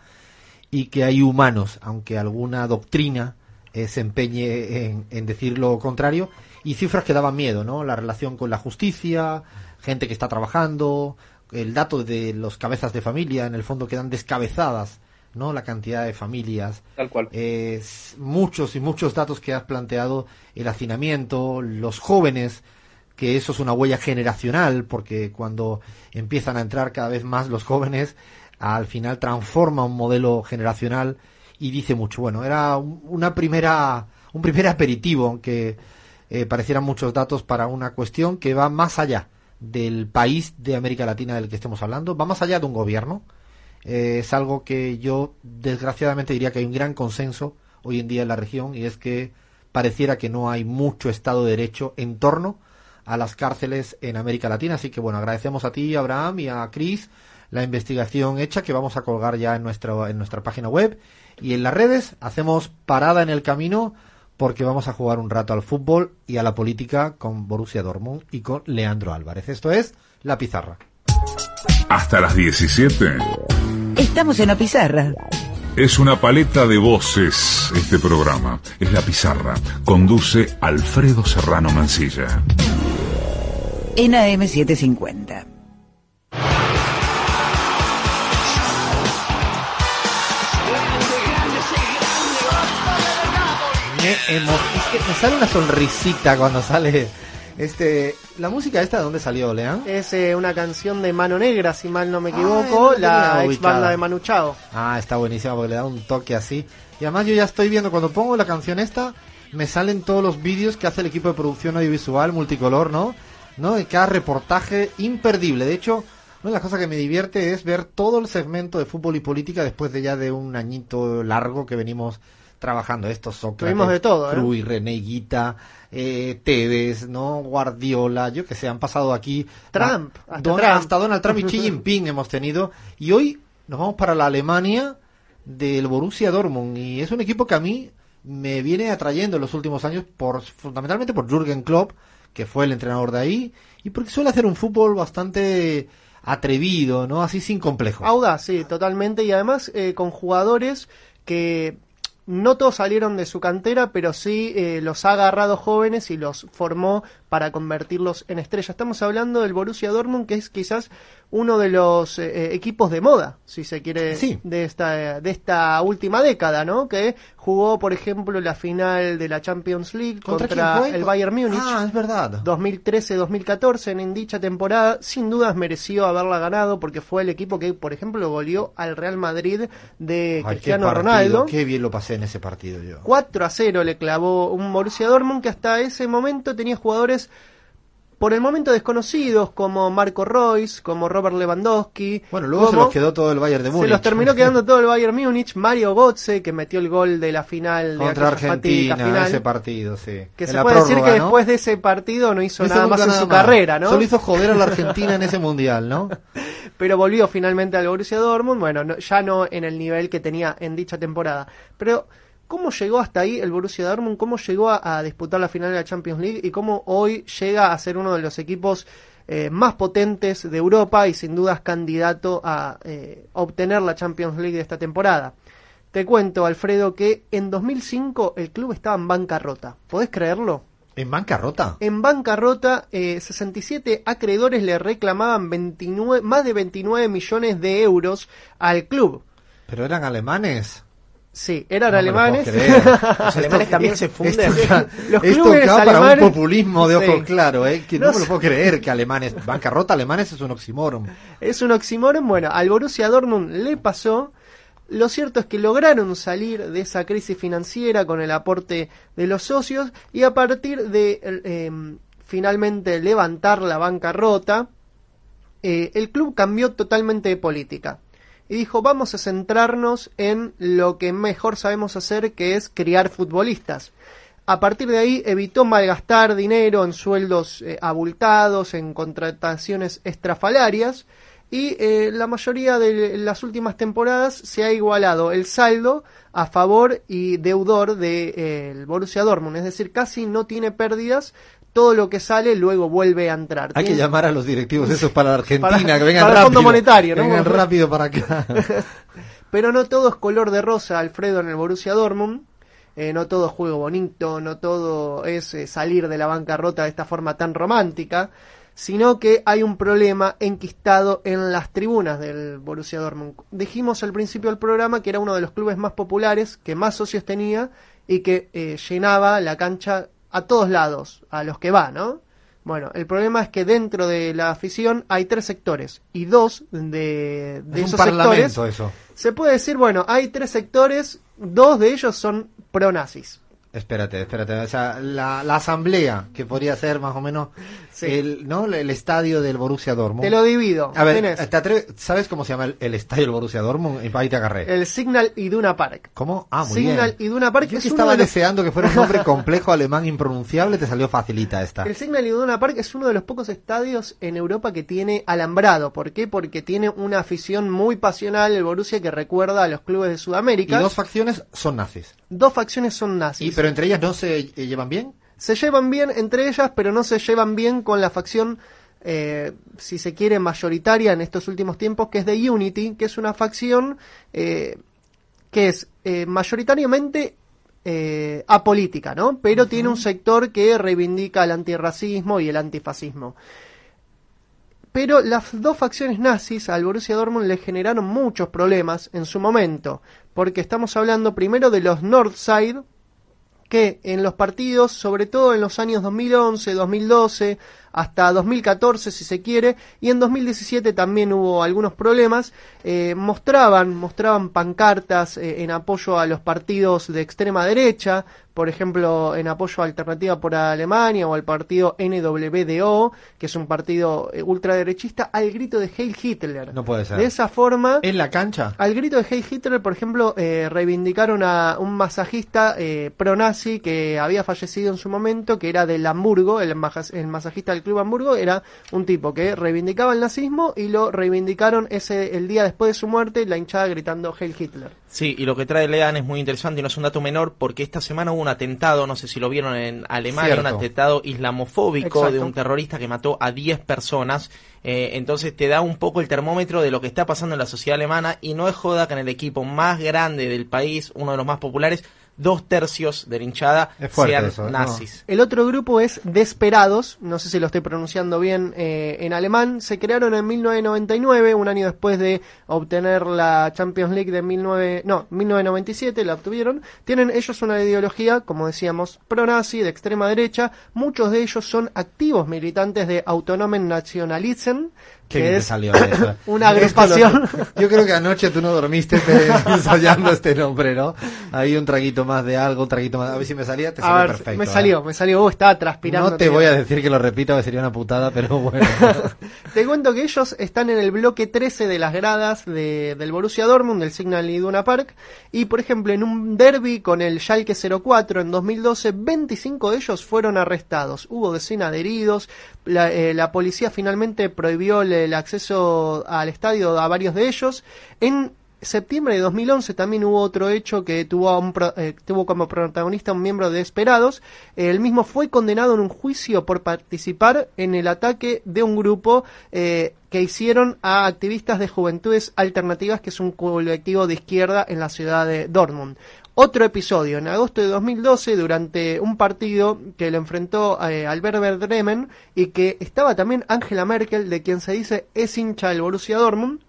y que hay humanos, aunque alguna doctrina eh, se empeñe en, en decir lo contrario, y cifras que daban miedo, ¿no? La relación con la justicia, gente que está trabajando, el dato de los cabezas de familia, en el fondo quedan descabezadas, ¿no? La cantidad de familias. Tal cual. Eh, muchos y muchos datos que has planteado, el hacinamiento, los jóvenes, que eso es una huella generacional, porque cuando empiezan a entrar cada vez más los jóvenes, al final transforma un modelo generacional y dice mucho. Bueno, era un- una primera, un primer aperitivo, aunque eh, parecieran muchos datos para una cuestión que va más allá del país de América Latina del que estemos hablando, va más allá de un gobierno. Eh, es algo que yo desgraciadamente diría que hay un gran consenso hoy en día en la región y es que pareciera que no hay mucho Estado de Derecho en torno a las cárceles en América Latina. Así que bueno, agradecemos a ti, Abraham, y a Chris la investigación hecha que vamos a colgar ya en nuestra, en nuestra página web y en las redes. Hacemos parada en el camino porque vamos a jugar un rato al fútbol y a la política con Borussia Dortmund y con Leandro Álvarez. Esto es La Pizarra. Hasta las 17. Estamos en la pizarra. Es una paleta de voces este programa. Es La Pizarra. Conduce Alfredo Serrano Mancilla. En AM750. Me emo- es que me sale una sonrisita cuando sale este la música esta de dónde salió, Lean? Es eh, una canción de Mano Negra, si mal no me Ah, equivoco, no la ex ubicada. banda de Manu Chao. Ah, está buenísima porque le da un toque así. Y además yo ya estoy viendo, cuando pongo la canción esta, me salen todos los vídeos que hace el equipo de producción audiovisual multicolor, ¿no? ¿No? Y cada reportaje imperdible. De hecho, una de las cosas que me divierte es ver todo el segmento de fútbol y política después de ya de un añito largo que venimos trabajando. Estos Sócrates, Tuvimos de todo, ¿eh? Cruyff, René Guita, eh, Tevez, ¿no? Guardiola, yo que sé, han pasado aquí. Trump, a- hasta Don- Trump. hasta Donald Trump y Xi Jinping hemos tenido. Y hoy nos vamos para la Alemania del Borussia Dortmund. Y es un equipo que a mí me viene atrayendo en los últimos años, por fundamentalmente por Jürgen Klopp, que fue el entrenador de ahí, y porque suele hacer un fútbol bastante atrevido, ¿no? Así sin complejo. Audaz, sí, totalmente. Y además eh, con jugadores que no todos salieron de su cantera, pero sí eh, los ha agarrado jóvenes y los formó para convertirlos en estrellas. Estamos hablando del Borussia Dortmund, que es quizás uno de los eh, eh, equipos de moda, si se quiere, de esta de esta última década, ¿no? Que jugó, por ejemplo, la final de la Champions League ¿Contra el Bayern Múnich. Ah, es verdad. 2013-2014 en dicha temporada, sin dudas mereció haberla ganado porque fue el equipo que, por ejemplo, goleó al Real Madrid de Ay, qué Cristiano partido, Ronaldo. Qué bien lo pasé en ese partido yo. 4 a 0 le clavó un Borussia Dortmund que hasta ese momento tenía jugadores por el momento desconocidos como Marco Royce, como Robert Lewandowski. Bueno, luego se los quedó todo el Bayern de Múnich. se los terminó quedando todo el Bayern Múnich, Mario Götze que metió el gol de la final de Contra Argentina, final, ese partido, sí. que En se puede decir que ¿no? después de ese partido no hizo No nada más en su más. carrera, ¿no? Solo hizo joder a la Argentina en ese mundial, ¿no? pero volvió finalmente al Borussia Dortmund, bueno, no- ya no en el nivel que tenía en dicha temporada. Pero, ¿cómo llegó hasta ahí el Borussia Dortmund? ¿Cómo llegó a, a disputar la final de la Champions League? ¿Y cómo hoy llega a ser uno de los equipos eh, más potentes de Europa y sin dudas candidato a eh, obtener la Champions League de esta temporada? Te cuento, Alfredo, que en 2005 el club estaba en bancarrota. ¿Podés creerlo? ¿En bancarrota? En bancarrota, eh, 67 acreedores le reclamaban 29, más de 29 millones de euros al club. ¿Pero eran alemanes? Sí, eran No alemanes. Los alemanes también se funden. Esto, Los esto para un populismo de ojo Sí. claro, ¿eh? Que no, No me lo puedo creer que alemanes... Bancarrota alemanes es un oxímoron. Es un oxímoron. Bueno, al Borussia Dortmund le pasó. Lo cierto es que lograron salir de esa crisis financiera con el aporte de los socios y a partir de eh, finalmente levantar la bancarrota, eh, el club cambió totalmente de política y dijo vamos a centrarnos en lo que mejor sabemos hacer que es criar futbolistas. A partir de ahí evitó malgastar dinero en sueldos eh, abultados, en contrataciones estrafalarias y eh, la mayoría de las últimas temporadas se ha igualado el saldo a favor y deudor del Borussia Dortmund, es decir, casi no tiene pérdidas, todo lo que sale luego vuelve a entrar. Hay que llamar a los directivos esos para la Argentina, Para- que vengan para el rápido. Fondo Monetario, ¿no? Vengan rápido para acá. Pero no todo es color de rosa, Alfredo, en el Borussia Dortmund. Eh, no todo es juego bonito, no todo es eh, salir de la bancarrota de esta forma tan romántica, sino que hay un problema enquistado en las tribunas del Borussia Dortmund. Dijimos al principio del programa que era uno de los clubes más populares, que más socios tenía y que eh, llenaba la cancha a todos lados, a los que va, ¿no? Bueno, el problema es que dentro de la afición hay tres sectores y dos de, de Es un esos parlamento sectores eso. se puede decir, bueno, hay tres sectores, dos de ellos son pro-nazis. Espérate, espérate. O sea, la, la asamblea, que podría ser más o menos el, ¿no? el estadio del Borussia Dortmund. Te lo divido. A ver, ¿te atreves- ¿sabes cómo se llama el, el estadio del Borussia Dortmund? Ahí te agarré. el Signal Iduna Park. ¿Cómo? Ah, muy Signal bien. Iduna Park Yo es que estaba de los- deseando que fuera un nombre complejo alemán impronunciable, te salió facilita esta. El Signal Iduna Park es uno de los pocos estadios en Europa que tiene alambrado. ¿Por qué? Porque tiene una afición muy pasional el Borussia que recuerda a los clubes de Y Sudamérica. dos facciones son nazis. Dos facciones son nazis. Y, pero entre ellas no se eh, llevan bien. Se llevan bien entre ellas, pero no se llevan bien con la facción, eh, si se quiere, mayoritaria en estos últimos tiempos, que es de Unity, que es una facción eh, que es eh, mayoritariamente apolítica, ¿no? Pero tiene un sector que reivindica el antirracismo y el antifascismo. Pero las dos facciones nazis al Borussia Dortmund le generaron muchos problemas en su momento, porque estamos hablando primero de los Northside, que en los partidos, sobre todo en los años 2011, 2012, hasta 2014 si se quiere y en 2017 también hubo algunos problemas eh, mostraban mostraban pancartas eh, en apoyo a los partidos de extrema derecha por ejemplo, en apoyo a Alternativa por Alemania o al partido NWDO, que es un partido eh, ultraderechista, al grito de Heil Hitler. No puede ser. De esa forma, ¿En la cancha? al grito de Heil Hitler, por ejemplo, eh, reivindicaron a un masajista eh, pro-nazi que había fallecido en su momento, que era del Hamburgo, el, el masajista del Club Hamburgo, era un tipo que reivindicaba el nazismo y lo reivindicaron ese el día después de su muerte, la hinchada gritando Heil Hitler. Sí, y lo que trae Lean es muy interesante y no es un dato menor porque esta semana hubo un atentado, no sé si lo vieron en Alemania, Cierto. un atentado islamofóbico Exacto. de un terrorista que mató a 10 personas. Eh, entonces te da un poco el termómetro de lo que está pasando en la sociedad alemana y no es joda que en el equipo más grande del país, uno de los más populares, dos tercios de la hinchada sean eso, ¿no? nazis. El otro grupo es Desperados, no sé si lo estoy pronunciando bien eh, en alemán. Se crearon en 1999, un año después de obtener la Champions League de 19, no, 1997, la obtuvieron. Tienen ellos una ideología, como decíamos, pro-nazi, de extrema derecha. Muchos de ellos son activos militantes de Autonomen Nationalism, Qué que es salió eso. una Esto lo- agrupación. yo creo que anoche tú no dormiste ensayando este nombre, ¿no? Hay un traguito más de algo, un traguito más. A ver si me salía, te A salió perfecto. me ¿eh? salió, me salió, vos estaba transpirando. No te voy a decir que lo repita, que sería una putada, pero bueno. Te cuento que ellos están en el bloque 13 de las gradas de- del Borussia Dortmund, del Signal Iduna Park, y por ejemplo en un derby con el Schalke 04 en 2012, 25 de ellos fueron arrestados. Hubo decenas de heridos, la, eh, la policía finalmente prohibió el, el acceso al estadio a varios de ellos. En septiembre de 2011 también hubo otro hecho que tuvo, a un eh, tuvo como protagonista un miembro de Esperados. El mismo fue condenado en un juicio por participar en el ataque de un grupo eh, que hicieron a activistas de Juventudes Alternativas, que es un colectivo de izquierda en la ciudad de Dortmund. Otro episodio, en agosto de 2012, durante un partido que lo enfrentó eh, al Werder Bremen y que estaba también Angela Merkel, de quien se dice es hincha del Borussia Dortmund,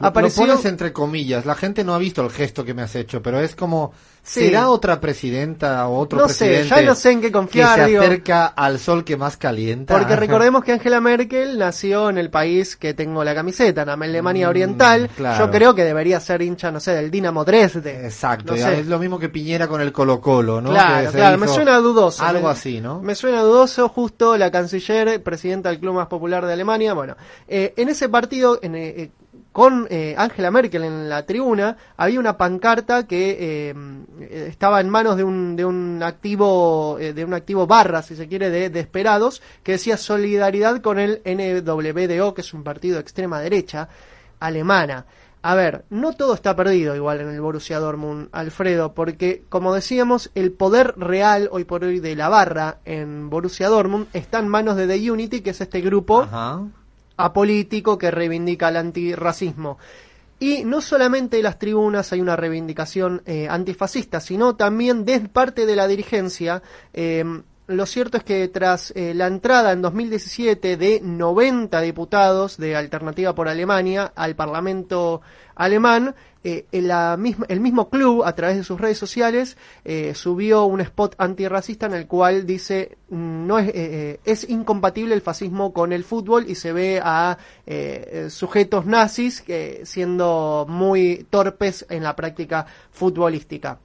apareció... Lo pones entre comillas. La gente no ha visto el gesto que me has hecho, pero es como. Sí. ¿Será otra presidenta o otro No sé, presidente? ya no sé en qué confiar, Que se digo. acerca al sol que más calienta. Porque recordemos que Angela Merkel nació en el país que tengo la camiseta, en Alemania Oriental. Mm, claro. Yo creo que debería ser hincha, no sé, del Dinamo Dresde. Exacto, No sé. es lo mismo que Piñera con el Colo Colo, ¿no? Claro, claro, me suena dudoso. Algo Me- así, ¿no? Me suena dudoso, justo la canciller, presidenta del club más popular de Alemania. Bueno, eh, en ese partido, en, eh, eh, con eh, Angela Merkel en la tribuna, había una pancarta que eh, eh, estaba en manos de un, de un activo, eh, de un activo barra, si se quiere, de, de esperados, que decía solidaridad con el NWDO, que es un partido de extrema derecha alemana. A ver, no todo está perdido igual en el Borussia Dortmund, Alfredo, porque como decíamos, el poder real hoy por hoy de la barra en Borussia Dortmund está en manos de The Unity, que es este grupo Ajá. Apolítico que reivindica el antirracismo. Y no solamente de las tribunas hay una reivindicación eh, antifascista, sino también de parte de la dirigencia. eh, lo cierto es que tras eh, la entrada en 2017 de 90 diputados de Alternativa por Alemania al Parlamento alemán, eh, la misma- el mismo club, a través de sus redes sociales, eh, subió un spot antirracista en el cual dice mm, no es, eh, eh, es incompatible el fascismo con el fútbol y se ve a sujetos nazis siendo muy torpes en la práctica futbolística.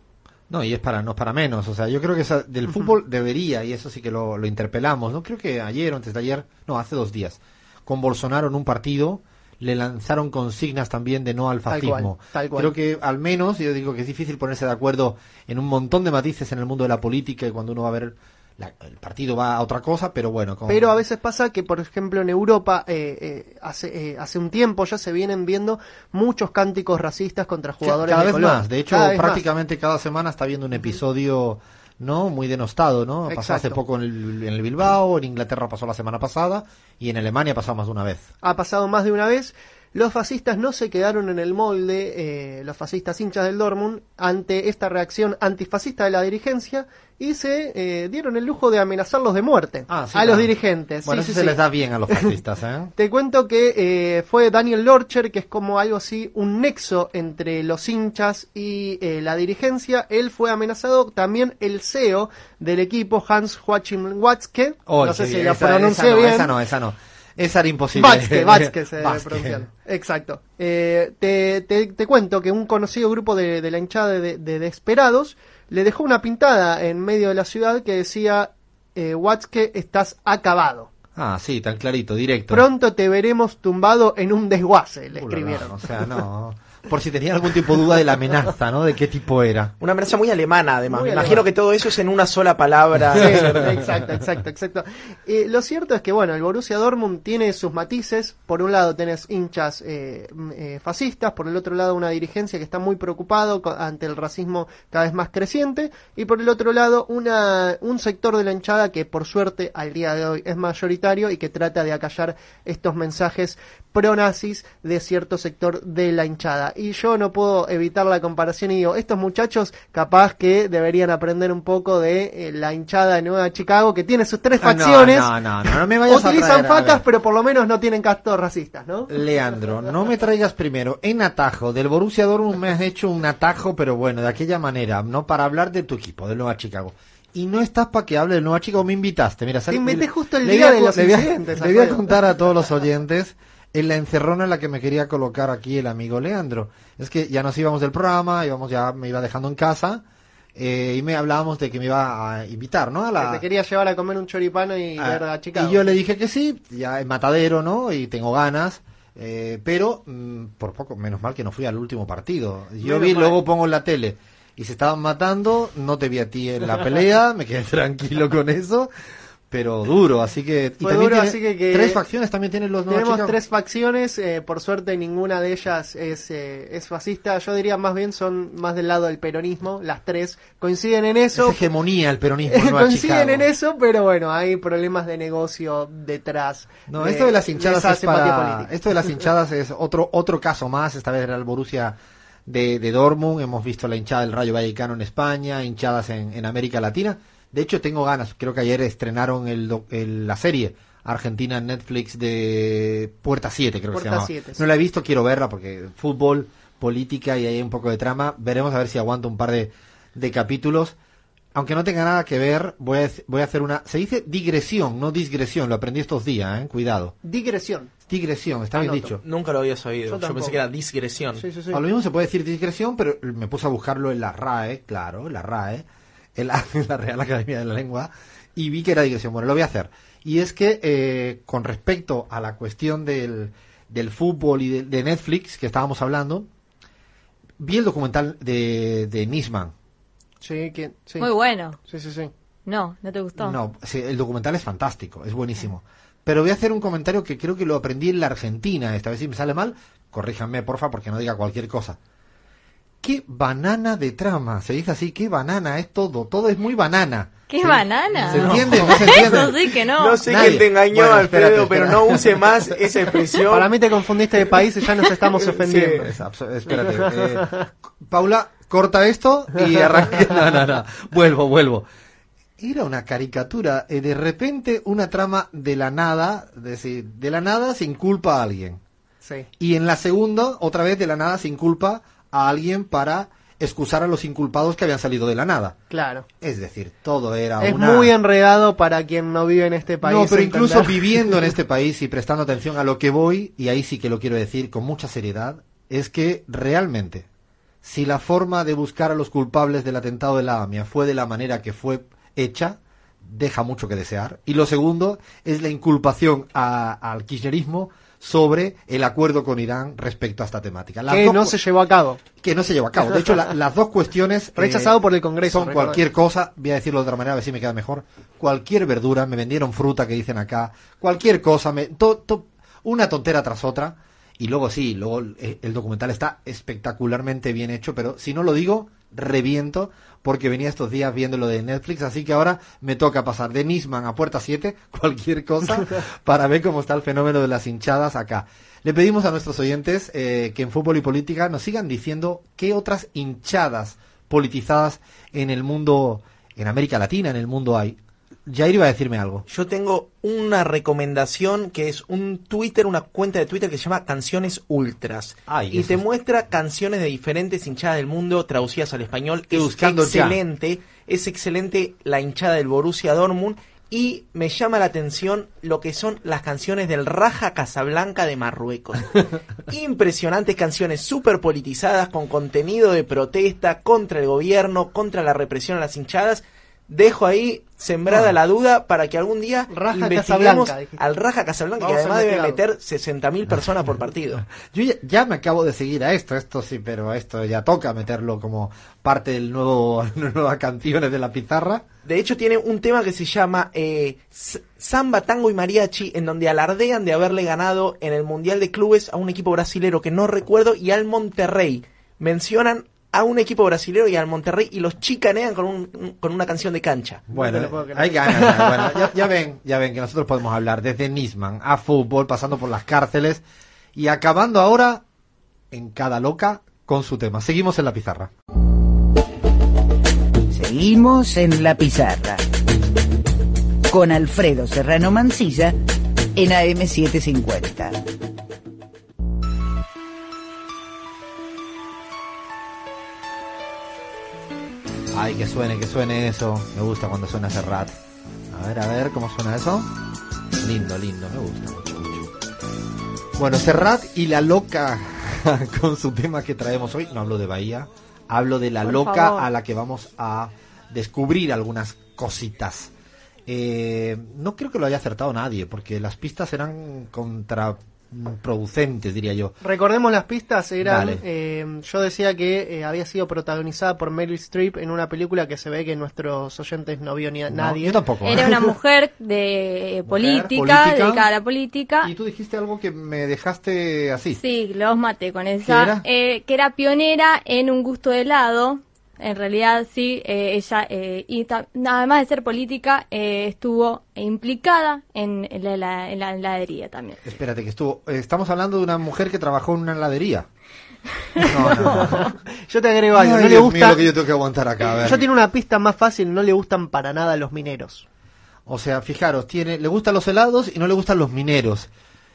No, y es para no es para menos. O sea, yo creo que esa- del fútbol debería, y eso sí que lo, lo interpelamos, ¿no? Creo que ayer o antes de ayer, no, hace dos días, con Bolsonaro en un partido, le lanzaron consignas también de no al Tal fascismo. cual, tal cual. Creo que al menos, yo digo que es difícil ponerse de acuerdo en un montón de matices en el mundo de la política y cuando uno va a ver la- el partido va a otra cosa, pero bueno, con- Pero a veces pasa que, por ejemplo, en Europa eh, eh, hace, eh, hace un tiempo ya se vienen viendo muchos cánticos racistas contra jugadores cada de vez color. más. De hecho, Cada vez más. prácticamente cada semana está viendo un episodio no muy denostado, ¿no? Pasó hace poco en el, en el Bilbao, en Inglaterra pasó la semana pasada y en Alemania pasó más de una vez. ha pasado más de una vez. Los fascistas no se quedaron en el molde, eh, los fascistas hinchas del Dortmund, ante esta reacción antifascista de la dirigencia y se eh, dieron el lujo de amenazarlos de muerte Ah, sí, a los dirigentes. Bueno, Sí, eso sí, se les da bien a los fascistas, ¿eh? Te cuento que eh, fue Daniel Lorcher, que es como algo así, un nexo entre los hinchas y eh, la dirigencia. Él fue amenazado también el CEO del equipo, Hans Joachim Watzke. No sé si esa- pronuncié no, bien. Esa no, esa no. Esa era imposible. Se debe Watzke. pronunciar. Exacto. Eh, te, te- te cuento que un conocido grupo de, de la hinchada de, de Desperados le dejó una pintada en medio de la ciudad que decía, eh, Watzke, estás acabado. Ah, sí, tan clarito, directo. Pronto te veremos tumbado en un desguace, le Uh, escribieron. la, O sea, no. Por si tenía algún tipo de duda de la amenaza, ¿no? De qué tipo era. Una amenaza muy alemana, además. Muy Me imagino que todo eso es en una sola palabra. Sí, exacto, exacto, exacto. Eh, lo cierto es que, bueno, el Borussia Dortmund tiene sus matices. Por un lado tenés hinchas eh, eh, fascistas, por el otro lado una dirigencia que está muy preocupado ante el racismo cada vez más creciente, y por el otro lado una, un sector de la hinchada que, por suerte, al día de hoy es mayoritario y que trata de acallar estos mensajes pro-nazis de cierto sector de la hinchada. Y yo no puedo evitar la comparación y digo, estos muchachos capaz que deberían aprender un poco de eh, la hinchada de Nueva Chicago, que tiene sus tres Ah, facciones. no, no, no, no me vayas a Utilizan traer, a facas, ver. pero por lo menos no tienen castos racistas, ¿no? Leandro, no me traigas primero en atajo. Del Borussia Dortmund me has hecho un atajo, pero bueno, de aquella manera, no para hablar de tu equipo, del Nueva Chicago. Y no estás para que hable del Nueva Chicago, me invitaste. Mira, Te inventé justo el día de los le incidentes, Le voy a contar a todos los oyentes en la encerrona en la que me quería colocar aquí el amigo Leandro. Es que ya nos íbamos del programa, íbamos ya me iba dejando en casa eh, y me hablábamos de que me iba a invitar, ¿no? A la, Que te quería llevar a comer un choripano y Ah, ver a Chicago. Y yo le dije que sí, ya en matadero, ¿no? Y tengo ganas. eh, pero mm, por poco, menos mal que no fui al último partido. Yo Menos vi, mal. luego pongo en la tele y se estaban matando, no te vi a ti en la pelea, me quedé tranquilo con eso, pero duro, así que... y Fue también duro, tiene- así que, que- Tres facciones también tienen los Tenemos Chicago. tres facciones, eh, por suerte ninguna de ellas es, eh, es fascista. Yo diría más bien son más del lado del peronismo. Las tres coinciden en eso. Es hegemonía el peronismo coinciden Chicago. en eso, pero bueno, hay problemas de negocio detrás. No, esto de las hinchadas es para- esto de las hinchadas es otro otro caso más. Esta vez era el Borussia de, de Dortmund. Hemos visto la hinchada del Rayo Vallecano en España, hinchadas en, en América Latina. De hecho, tengo ganas. Creo que ayer estrenaron el, el- la serie argentina en Netflix de Puerta 7, creo que se llama. 7, sí. No la he visto, quiero verla porque fútbol, política y hay un poco de trama. Veremos a ver si aguanto un par de, de capítulos. Aunque no tenga nada que ver, voy a, voy a hacer una... Se dice digresión, no disgresión. Lo aprendí estos días, ¿eh? Cuidado. Digresión. Digresión, está bien dicho. Nunca lo habías oído. Yo Yo, pensé que era disgresión. Sí, sí, sí. A lo mismo se puede decir digresión, pero me puse a buscarlo en la RAE, claro, en la RAE, en la, en la Real Academia de la Lengua, y vi que era digresión. Bueno, lo voy a hacer. Y es que eh, con respecto a la cuestión del, del fútbol y de, de Netflix que estábamos hablando, vi el documental de, de Nisman. Sí, que- sí. Muy bueno. Sí, sí, sí. No, ¿no te gustó? No, sí, el documental es fantástico, es buenísimo. Pero voy a hacer un comentario que creo que lo aprendí en la Argentina. Esta vez si me sale mal, corríjanme, porfa, porque no diga cualquier cosa. Qué banana de trama, se dice así, qué banana es todo, todo es muy banana. ¿Qué ¿Se- banana? ¿Se entiende? ¿No se entiende? Eso sí que no. No sé Nadie. quién te engañó, Bueno, Alfredo, espérate, pero espérate. no use más esa expresión. Para mí te confundiste de país y ya nos estamos ofendiendo. Es abs- espérate. eh, Paula, corta esto y arranca. No, no, no. Vuelvo, vuelvo. Era una caricatura. eh, de repente, una trama de la nada. Es decir, de la nada se inculpa a alguien. Sí. Y en la segunda, otra vez de la nada se inculpa a alguien para excusar a los inculpados que habían salido de la nada. Claro. Es decir, todo era Es una... muy enredado para quien no vive en este país. No, pero incluso entender. viviendo en este país y prestando atención a lo que voy, y ahí sí que lo quiero decir con mucha seriedad, es que realmente, si la forma de buscar a los culpables del atentado de la AMIA fue de la manera que fue hecha, deja mucho que desear. Y lo segundo es la inculpación a- al kirchnerismo sobre el acuerdo con Irán respecto a esta temática. Las que dos no se llevó a cabo. que no se llevó a cabo. De hecho, la- las dos cuestiones... eh, Rechazado por el Congreso, Son cualquier cosa, voy a decirlo de otra manera, a ver si me queda mejor. Cualquier verdura, me vendieron fruta que dicen acá, cualquier cosa, me, to- to- una tontera tras otra. Y luego sí, luego el, el documental está espectacularmente bien hecho, pero si no lo digo, reviento, porque venía estos días viendo lo de Netflix, así que ahora me toca pasar de Nisman a Puerta 7, cualquier cosa, para ver cómo está el fenómeno de las hinchadas acá. Le pedimos a nuestros oyentes eh, que en fútbol y política nos sigan diciendo qué otras hinchadas politizadas en el mundo en América Latina, en el mundo hay. Jair iba a decirme algo. Yo tengo una recomendación que es un Twitter, una cuenta de Twitter que se llama Canciones Ultras. Ay, y eso te es- muestra canciones de diferentes hinchadas del mundo traducidas al español. Es buscando ya. excelente, es excelente la hinchada del Borussia Dortmund. Y me llama la atención lo que son las canciones del Raja Casablanca de Marruecos. Impresionantes canciones súper politizadas con contenido de protesta contra el gobierno, contra la represión a las hinchadas. Dejo ahí sembrada Ah. la duda para que algún día Raja investiguemos Casablanca, al Raja Casablanca, que Vamos además debe meter 60.000 personas por partido. Yo ya, ya me acabo de seguir a esto, esto sí, pero esto ya toca meterlo como parte del nuevo nuevas canciones de la pizarra. De hecho, tiene un tema que se llama eh, Samba, Tango y Mariachi, en donde alardean de haberle ganado en el Mundial de Clubes a un equipo brasilero que no recuerdo y al Monterrey. Mencionan a un equipo brasilero y al Monterrey y los chicanean con, un- con una canción de cancha. Bueno, hay ganas. ya, bueno, ya, ya ven, ya ven que nosotros podemos hablar desde Nisman a fútbol, pasando por las cárceles y acabando ahora en cada loca con su tema. Seguimos en la pizarra. Seguimos en la pizarra. Con Alfredo Serrano Mancilla en AM750. Ay, que suene, que suene eso. Me gusta cuando suena Serrat. A ver, a ver, ¿cómo suena eso? Lindo, lindo, me gusta mucho, mucho. Bueno, Serrat y la loca con su tema que traemos hoy. No hablo de Bahía, hablo de la Por loca favor. a la que vamos a descubrir algunas cositas. Eh, no creo que lo haya acertado nadie, porque las pistas eran contraproducentes, diría yo. Recordemos las pistas, eran, eh, yo decía que eh, había sido protagonizada por Meryl Streep en una película que se ve que nuestros oyentes no vio ni a No, nadie. yo tampoco. ¿eh? Era una mujer de política, política. dedicada a la política. Y tú dijiste algo que me dejaste así. Sí, los maté con ¿Qué esa. era? eh, que era pionera en un gusto de helado. En realidad, sí, eh, ella, eh, y además de ser política, eh, estuvo implicada en, en la, la- en la heladería también. Espérate, que estuvo. eh, Estamos hablando de una mujer que trabajó en una heladería. No, no, no. Yo te agrego algo, Ay, no le Dios mío, gusta. lo que yo tengo que aguantar acá. A ver. Yo tiene una pista más fácil, no le gustan para nada los mineros. O sea, fijaros, tiene, le gustan los helados y no le gustan los mineros.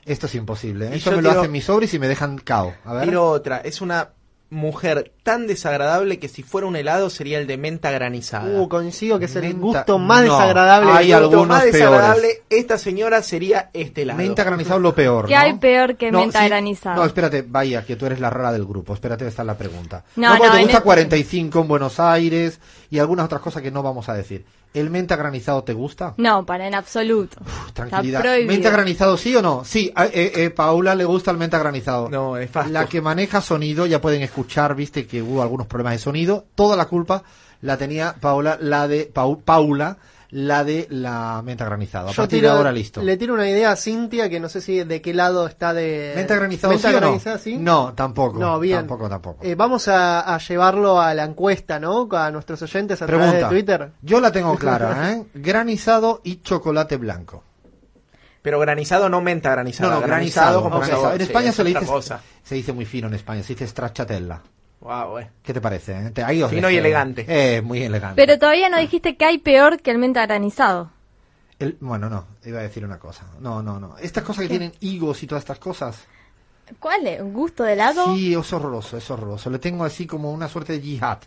Esto es imposible. ¿eh? Esto yo me lo hacen mis sobres y me dejan cao. A ver. Tiro otra, es una mujer tan desagradable que si fuera un helado sería el de menta granizada. Uh, coincido que es el Menta- gusto más no, desagradable. hay El gusto algunos más peores. desagradable, esta señora sería este helado. Menta granizado es lo peor. ¿Qué ¿no? hay peor que No, menta sí. granizada? No, espérate, vaya, que tú eres la rara del grupo. Espérate, esta es la pregunta. No, no, te gusta este- 45 en Buenos Aires y algunas otras cosas que no vamos a decir. ¿El menta granizado te gusta? No, para en absoluto. Tranquilidad. Está prohibido. ¿Menta granizado sí o no? Sí, a eh, eh, Paula le gusta el menta granizado. No, es fácil. La que maneja sonido, ya pueden escuchar, viste que hubo algunos problemas de sonido. Toda la culpa la tenía Paula, la de Pau- Paula, la de la menta granizado. A Yo partir tiro- de ahora listo. Le tiro una idea a Cintia que no sé si de qué lado está de. ¿Menta granizado ¿Menta sí o no? granizada, sí? No, tampoco. No, bien. Tampoco, tampoco. Eh, vamos a, a llevarlo a la encuesta, ¿no? A nuestros oyentes a través de Pregunta. Twitter. Yo la tengo clara, ¿eh? Granizado y chocolate blanco. Pero granizado no menta granizada. No, no, granizado. como granizado. sabor, En sí, España es se le dice, cosa. se dice muy fino en España, se dice stracciatella. Wow, eh. ¿Qué te parece? eh? Te- ahí os Fino y dejo. elegante. Eh, muy elegante. Pero todavía no dijiste que hay peor que el menta granizado. El- bueno, no, iba a decir una cosa. No, no, no. Estas cosas que tienen higos y todas estas cosas. ¿Cuál es? ¿Un gusto de helado? Sí, es horroroso, es horroroso. Le tengo así como una suerte de yihad.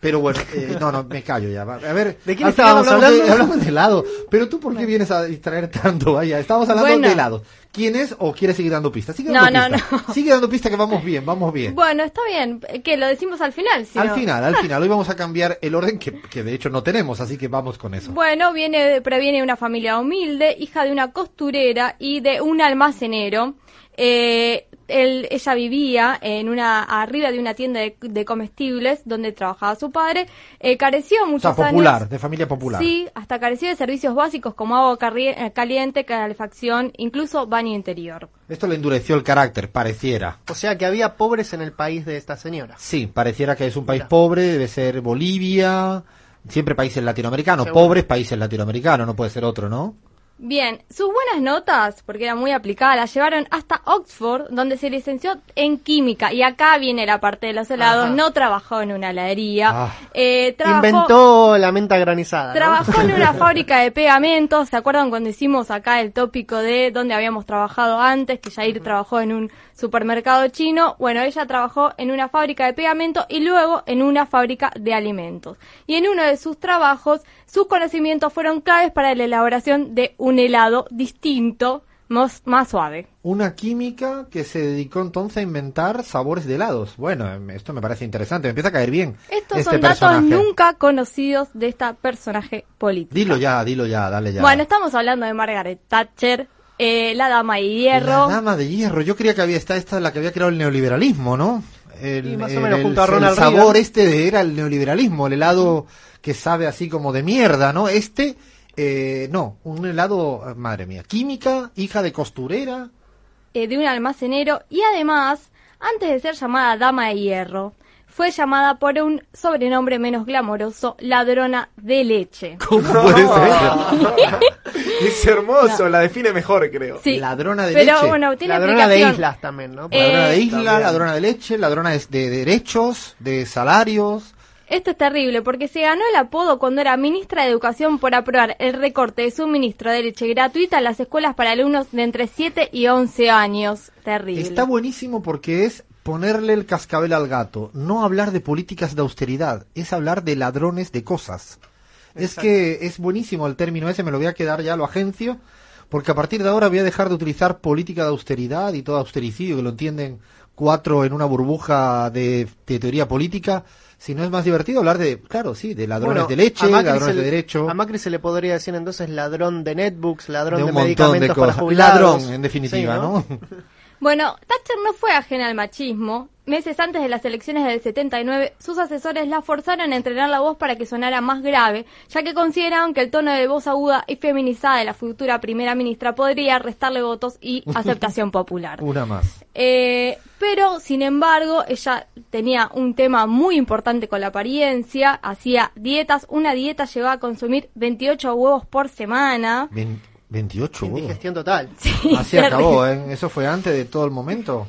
Pero bueno, eh, no, no, me callo ya. A ver, ¿De quién estábamos hablamos de- hablando? hablamos de helado. Pero tú, ¿por qué vienes a distraer tanto? Vaya, estábamos hablando Bueno. de helado. ¿Quién es o quieres seguir dando pistas? Sigue No, dando no, pistas. Sigue dando pistas que vamos bien, vamos bien. Bueno, está bien. Que lo decimos al final. si al no- final, al final. Hoy vamos a cambiar el orden que, que de hecho no tenemos, así que vamos con eso. Bueno, viene, proviene de una familia humilde, hija de una costurera y de un almacenero. Eh, él- ella vivía en una arriba de una tienda de, de comestibles donde trabajaba su padre. Eh, careció O muchos sea, popular, años. de familia popular. Sí, hasta careció de servicios básicos como agua eh, caliente, calefacción, incluso baño interior. Esto le endureció el carácter, pareciera. O sea que había pobres en el país de esta señora. Sí, pareciera que es un país pobre, debe ser Bolivia, siempre países latinoamericanos, Seguro. pobres países latinoamericanos, no puede ser otro, ¿no? Bien, sus buenas notas, porque era muy aplicada, la llevaron hasta Oxford, donde se licenció en química. Y acá viene la parte de los helados. Ajá. No trabajó en una heladería. Ah. Eh, trabajó, Inventó la menta granizada. ¿no? Trabajó en una fábrica de pegamentos. ¿Se acuerdan cuando hicimos acá el tópico de dónde habíamos trabajado antes? Que Jair trabajó en un supermercado chino. Bueno, ella trabajó en una fábrica de pegamento y luego en una fábrica de alimentos. Y en uno de sus trabajos, sus conocimientos fueron claves para la elaboración de un helado distinto, más, más suave. Una química que se dedicó entonces a inventar sabores de helados. Bueno, em, esto me parece interesante, me empieza a caer bien. Estos este son datos personaje. nunca conocidos de esta personaje político. Dilo ya, dilo ya, dale ya. Bueno, estamos hablando de Margaret Thatcher, eh, la dama de hierro. La dama de hierro. Yo creía que había esta, esta es la que había creado el neoliberalismo, ¿no? El, Sí, más o el- sabor Reagan. este de- era el neoliberalismo, el helado que sabe así como de mierda, ¿no? Este, eh, no, un helado, eh, madre mía, química, hija de costurera. eh, de un almacenero y además, antes de ser llamada Dama de Hierro, fue llamada por un sobrenombre menos glamoroso, ladrona de leche. ¿Cómo puede ser? es hermoso, la define mejor, creo. Sí, Ladrona de pero leche. bueno, tiene Ladrona de islas también, ¿no? Ladrona de Eh, isla, también. ladrona de leche, ladrona de, de derechos, de salarios. Esto es terrible porque se ganó el apodo cuando era ministra de Educación por aprobar el recorte de suministro de leche gratuita a las escuelas para alumnos de entre 7 y 11 años. Terrible. Está buenísimo porque es ponerle el cascabel al gato, no hablar de políticas de austeridad, es hablar de ladrones de cosas. Es que es buenísimo el término ese, me lo voy a quedar ya, lo agencio, porque a partir de ahora voy a dejar de utilizar política de austeridad y todo austericidio, que lo entienden cuatro en una burbuja de, de teoría política, sino es más divertido hablar de, claro, sí, de ladrones Bueno, de leche, ladrones de derecho, A Macri se le podría decir entonces ladrón de netbooks, ladrón de de, un de medicamentos para cosas. jubilados. Ladrón, en definitiva, Sí, ¿no? Bueno, Thatcher no fue ajena al machismo. Meses antes de las elecciones del 79, sus asesores la forzaron a entrenar la voz para que sonara más grave, ya que consideraban que el tono de voz aguda y feminizada de la futura primera ministra podría restarle votos y aceptación popular. Una más. Eh, pero, sin embargo, ella tenía un tema muy importante con la apariencia, hacía dietas, una dieta llevaba a consumir 28 huevos por semana. 28 huevos. Indigestión total. Así acabó, ¿eh? Eso fue antes de todo el momento.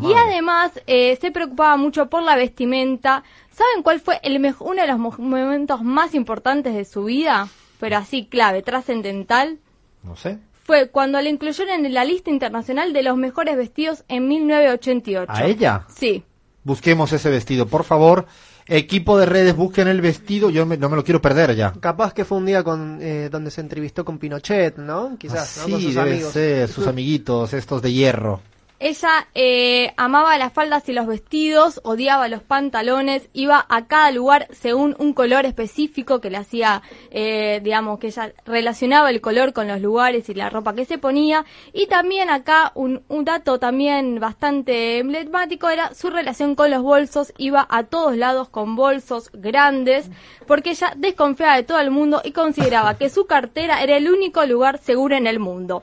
Y además eh, se preocupaba mucho por la vestimenta. ¿Saben cuál fue el uno de los mo- momentos más importantes de su vida? Pero así clave, trascendental. No sé. Fue cuando la incluyeron en la lista internacional de los mejores vestidos en 1988. ¿A ella? Sí. Busquemos ese vestido, por favor. Equipo de redes, busquen el vestido. Yo me- no me lo quiero perder ya. Capaz que fue un día con, eh, donde se entrevistó con Pinochet, ¿no? Quizás, ¿no? Sí, Con sus debe amigos. ser, sus amiguitos, estos de hierro. Ella eh, amaba las faldas y los vestidos, odiaba los pantalones, iba a cada lugar según un color específico que le hacía, eh, digamos, que ella relacionaba el color con los lugares y la ropa que se ponía. Y también acá un, un dato también bastante emblemático era su relación con los bolsos, iba a todos lados con bolsos grandes, porque ella desconfiaba de todo el mundo y consideraba que su cartera era el único lugar seguro en el mundo.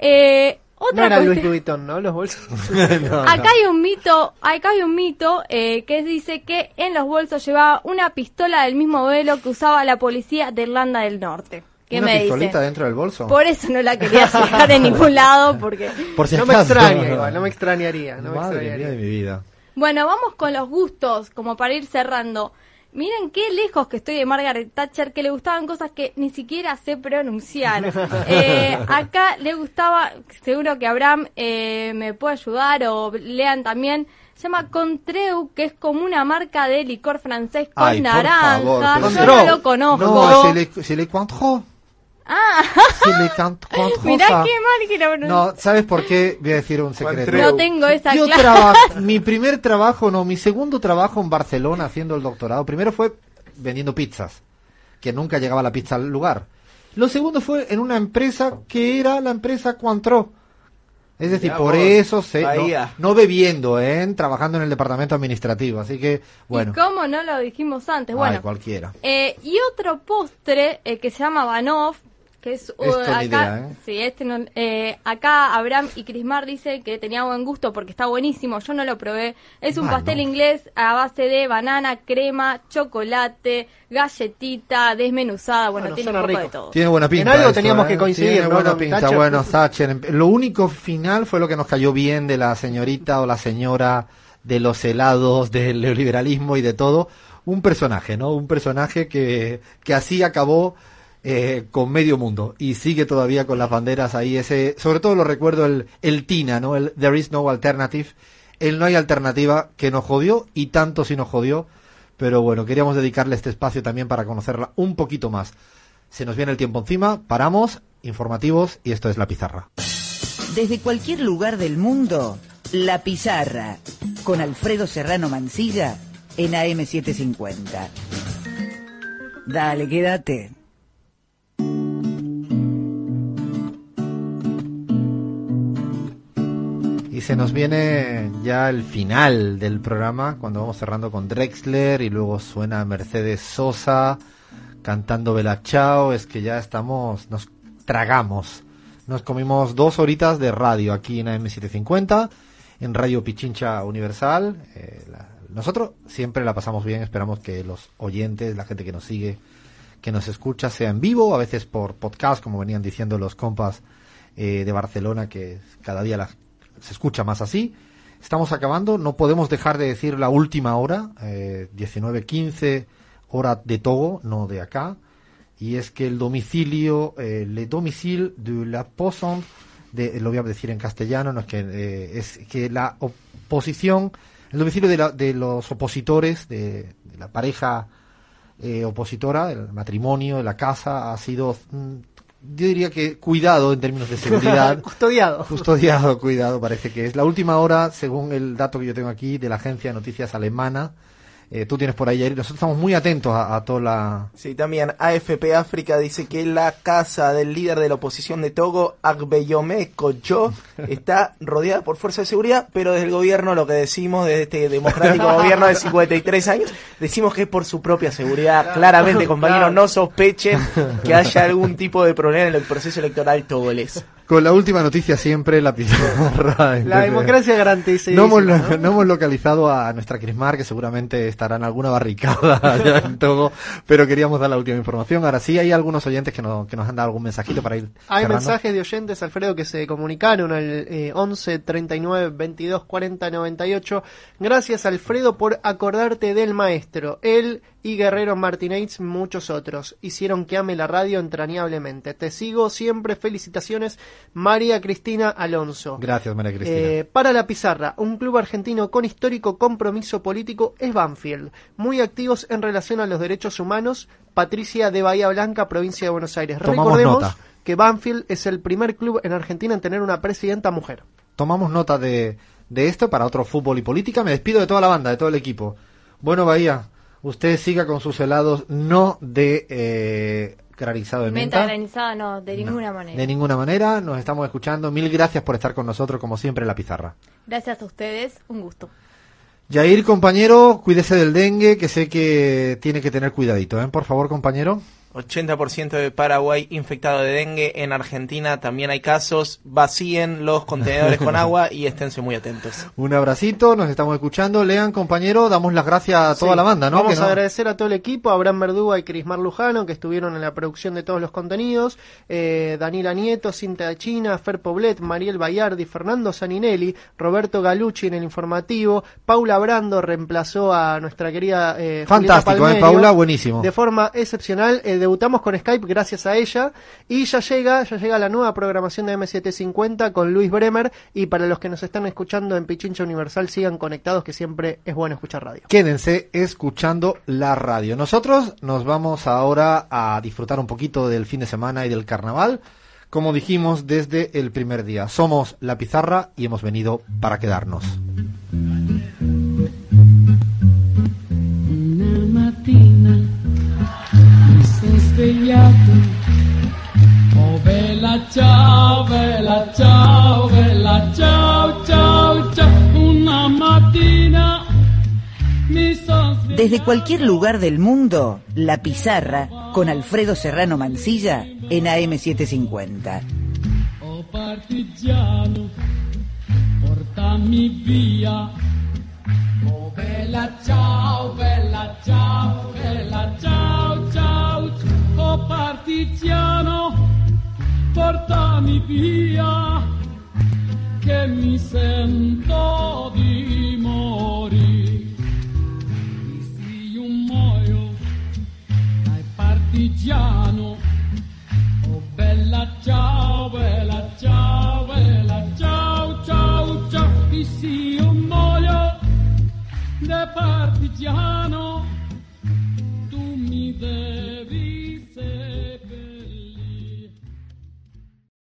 Eh, No otra era Louis cuestión- Vuitton, ¿no? Los bolsos. Acá hay un mito, acá hay un mito eh, que dice que en los bolsos llevaba una pistola del mismo modelo que usaba la policía de Irlanda del Norte. ¿Qué ¿Una me pistolita dice? dentro del bolso? Por eso no la quería dejar en ningún lado, porque... Por si no me extraña igual, no me extrañaría. No me Madre extrañaría. mía de mi vida. Bueno, vamos con los gustos, como para ir cerrando. Miren qué lejos que estoy de Margaret Thatcher, que le gustaban cosas que ni siquiera sé pronunciar. Eh, acá le gustaba, seguro que Abraham eh, me puede ayudar o lean también, se llama Contreu, que es como una marca de licor francés con Ay, naranja. favor, Yo no lo conozco. No, se le, se le. Ah, Se le contó. mirá qué mal que lo. No, ¿sabes por qué? Voy a decir un secreto. No tengo esa Yo clase. trabajo, mi primer trabajo, no, mi segundo trabajo en Barcelona haciendo el doctorado, primero fue vendiendo pizzas, que nunca llegaba la pizza al lugar. Lo segundo fue en una empresa que era la empresa Cointreau. Es decir, Mirá por vos, eso sé, no, no bebiendo, ¿eh? trabajando en el departamento administrativo. Así que, bueno, ¿Y cómo no lo dijimos antes? ay, Bueno, cualquiera. Eh, y otro postre eh, que se llama Banov, que es uh, acá, idea, ¿eh? sí, este no- eh, acá Abraham y Crismar dice que tenía buen gusto porque está buenísimo, yo no lo probé. Es un pastel inglés a base de banana, crema, chocolate, galletita, desmenuzada, bueno, Bueno, tiene un poco rico. de todo. Tiene buena pinta. algo esto, teníamos ¿eh? que coincidir, Tiene ¿no? buena pinta. Bueno, Thatcher. Lo único final fue lo que nos cayó bien de la señorita o la señora de los helados, del neoliberalismo y de todo. Un personaje, ¿no? Un personaje que, que así acabó eh, con medio mundo y sigue todavía con las banderas ahí. Ese, sobre todo lo recuerdo el, el Tina, ¿no? El There is no alternative. El no hay alternativa que nos jodió y tanto si nos jodió. Pero bueno, queríamos dedicarle este espacio también para conocerla un poquito más. Se nos viene el tiempo encima, paramos, informativos y esto es La Pizarra. Desde cualquier lugar del mundo, La Pizarra, con Alfredo Serrano Mancilla en AM750. Dale, quédate. Se nos viene ya el final del programa, cuando vamos cerrando con Drexler y luego suena Mercedes Sosa cantando Bella Chao. Es que ya estamos, nos tragamos. Nos comimos dos horitas de radio aquí en AM750, en Radio Pichincha Universal. Eh, nosotros siempre la pasamos bien, esperamos que los oyentes, la gente que nos sigue, que nos escucha, sea en vivo, a veces por podcast, como venían diciendo los compas eh, de Barcelona, que cada día la- se escucha más así. Estamos acabando, no podemos dejar de decir la última hora, eh, 19.15 hora de Togo, no de acá, y es que el domicilio, eh, le domicile de la Poisson, de, lo voy a decir en castellano, no es que, eh, es que la oposición, el domicilio de, la- de los opositores, de, la pareja eh, opositora, el matrimonio, de la casa, ha sido, mm, yo diría que cuidado en términos de seguridad. Custodiado. Custodiado, cuidado, parece que es la última hora, según el dato que yo tengo aquí de la agencia de noticias alemana. Eh, tú tienes por ahí, nosotros estamos muy atentos a, a toda la... Sí, también AFP África dice que la casa del líder de la oposición de Togo, Agbeyome Kocho, está rodeada por fuerzas de seguridad, pero desde el gobierno lo que decimos, desde este democrático gobierno de 53 años, decimos que es por su propia seguridad. Claramente, compañeros, no sospechen que haya algún tipo de problema en el proceso electoral togolés. Con la última noticia siempre, la pizarra. La democracia garantiza. No hemos, lo- no hemos localizado a nuestra Crismar, que seguramente estará en alguna barricada allá en Togo, pero queríamos dar la última información. Ahora sí, hay algunos oyentes que, no- que nos han dado algún mensajito para ir Hay cerrando. mensajes de oyentes, Alfredo, que se comunicaron al eh, 11 39 22 40 98. Gracias, Alfredo, por acordarte del maestro. Él y Guerrero Martínez, muchos otros, hicieron que ame la radio entrañablemente. Te sigo siempre. Felicitaciones, María Cristina Alonso. Gracias, María Cristina. Eh, para la pizarra, un club argentino con histórico compromiso político es Banfield, muy activos en relación a los derechos humanos. Patricia de Bahía Blanca, provincia de Buenos Aires. Tomamos Recordemos nota. que Banfield es el primer club en Argentina en tener una presidenta mujer. Tomamos nota de, de esto para otro fútbol y política. Me despido de toda la banda, de todo el equipo. Bueno, Bahía, usted siga con sus helados no de eh, granizado de Menta menta. granizada no, de ninguna manera. De ninguna manera, nos estamos escuchando. Mil gracias por estar con nosotros, como siempre, en la pizarra. Gracias a ustedes, un gusto. Yair, compañero, cuídese del dengue, que sé que tiene que tener cuidadito, ¿eh? Por favor, compañero. 80% de Paraguay infectado de dengue. En Argentina también hay casos. Vacíen los contenedores con agua y esténse muy atentos. Un abracito, nos estamos escuchando. Lean, compañero, damos las gracias a toda Sí, la banda, ¿no? Vamos Que no- a agradecer a todo el equipo, a Abraham Verduga y Crismar Lujano, que estuvieron en la producción de todos los contenidos, eh, Daniela Nieto, Cinta China, Fer Poblet, Mariel Bayardi, Fernando Saninelli, Roberto Galucci en el informativo, Paula Brando reemplazó a nuestra querida eh, Fantástico, ¿eh? Palmerio Paula, buenísimo. De forma excepcional, eh, debutamos con Skype gracias a ella y ya llega, ya llega la nueva programación de M750 con Luis Bremer y para los que nos están escuchando en Pichincha Universal sigan conectados que siempre es bueno escuchar radio. Quédense escuchando la radio. Nosotros nos vamos ahora a disfrutar un poquito del fin de semana y del carnaval. Como dijimos desde el primer día, somos La Pizarra y hemos venido para quedarnos. Svegliato. Oh bella ciao, bella ciao, bella ciao, ciao, ciao. Una mattina mi svegliato. Desde cualquier lugar del mundo, La Pizarra con Alfredo Serrano Mancilla en AM750. Oh partigiano, portami via. Oh bella ciao, bella ciao, bella ciao, ciao. Oh partigiano, portami via. Che mi sento di morire. Dissi un muoio dai partigiano. Oh bella ciao, bella ciao, bella ciao, ciao, ciao, dissi un muoio da partigiano, tu mi devi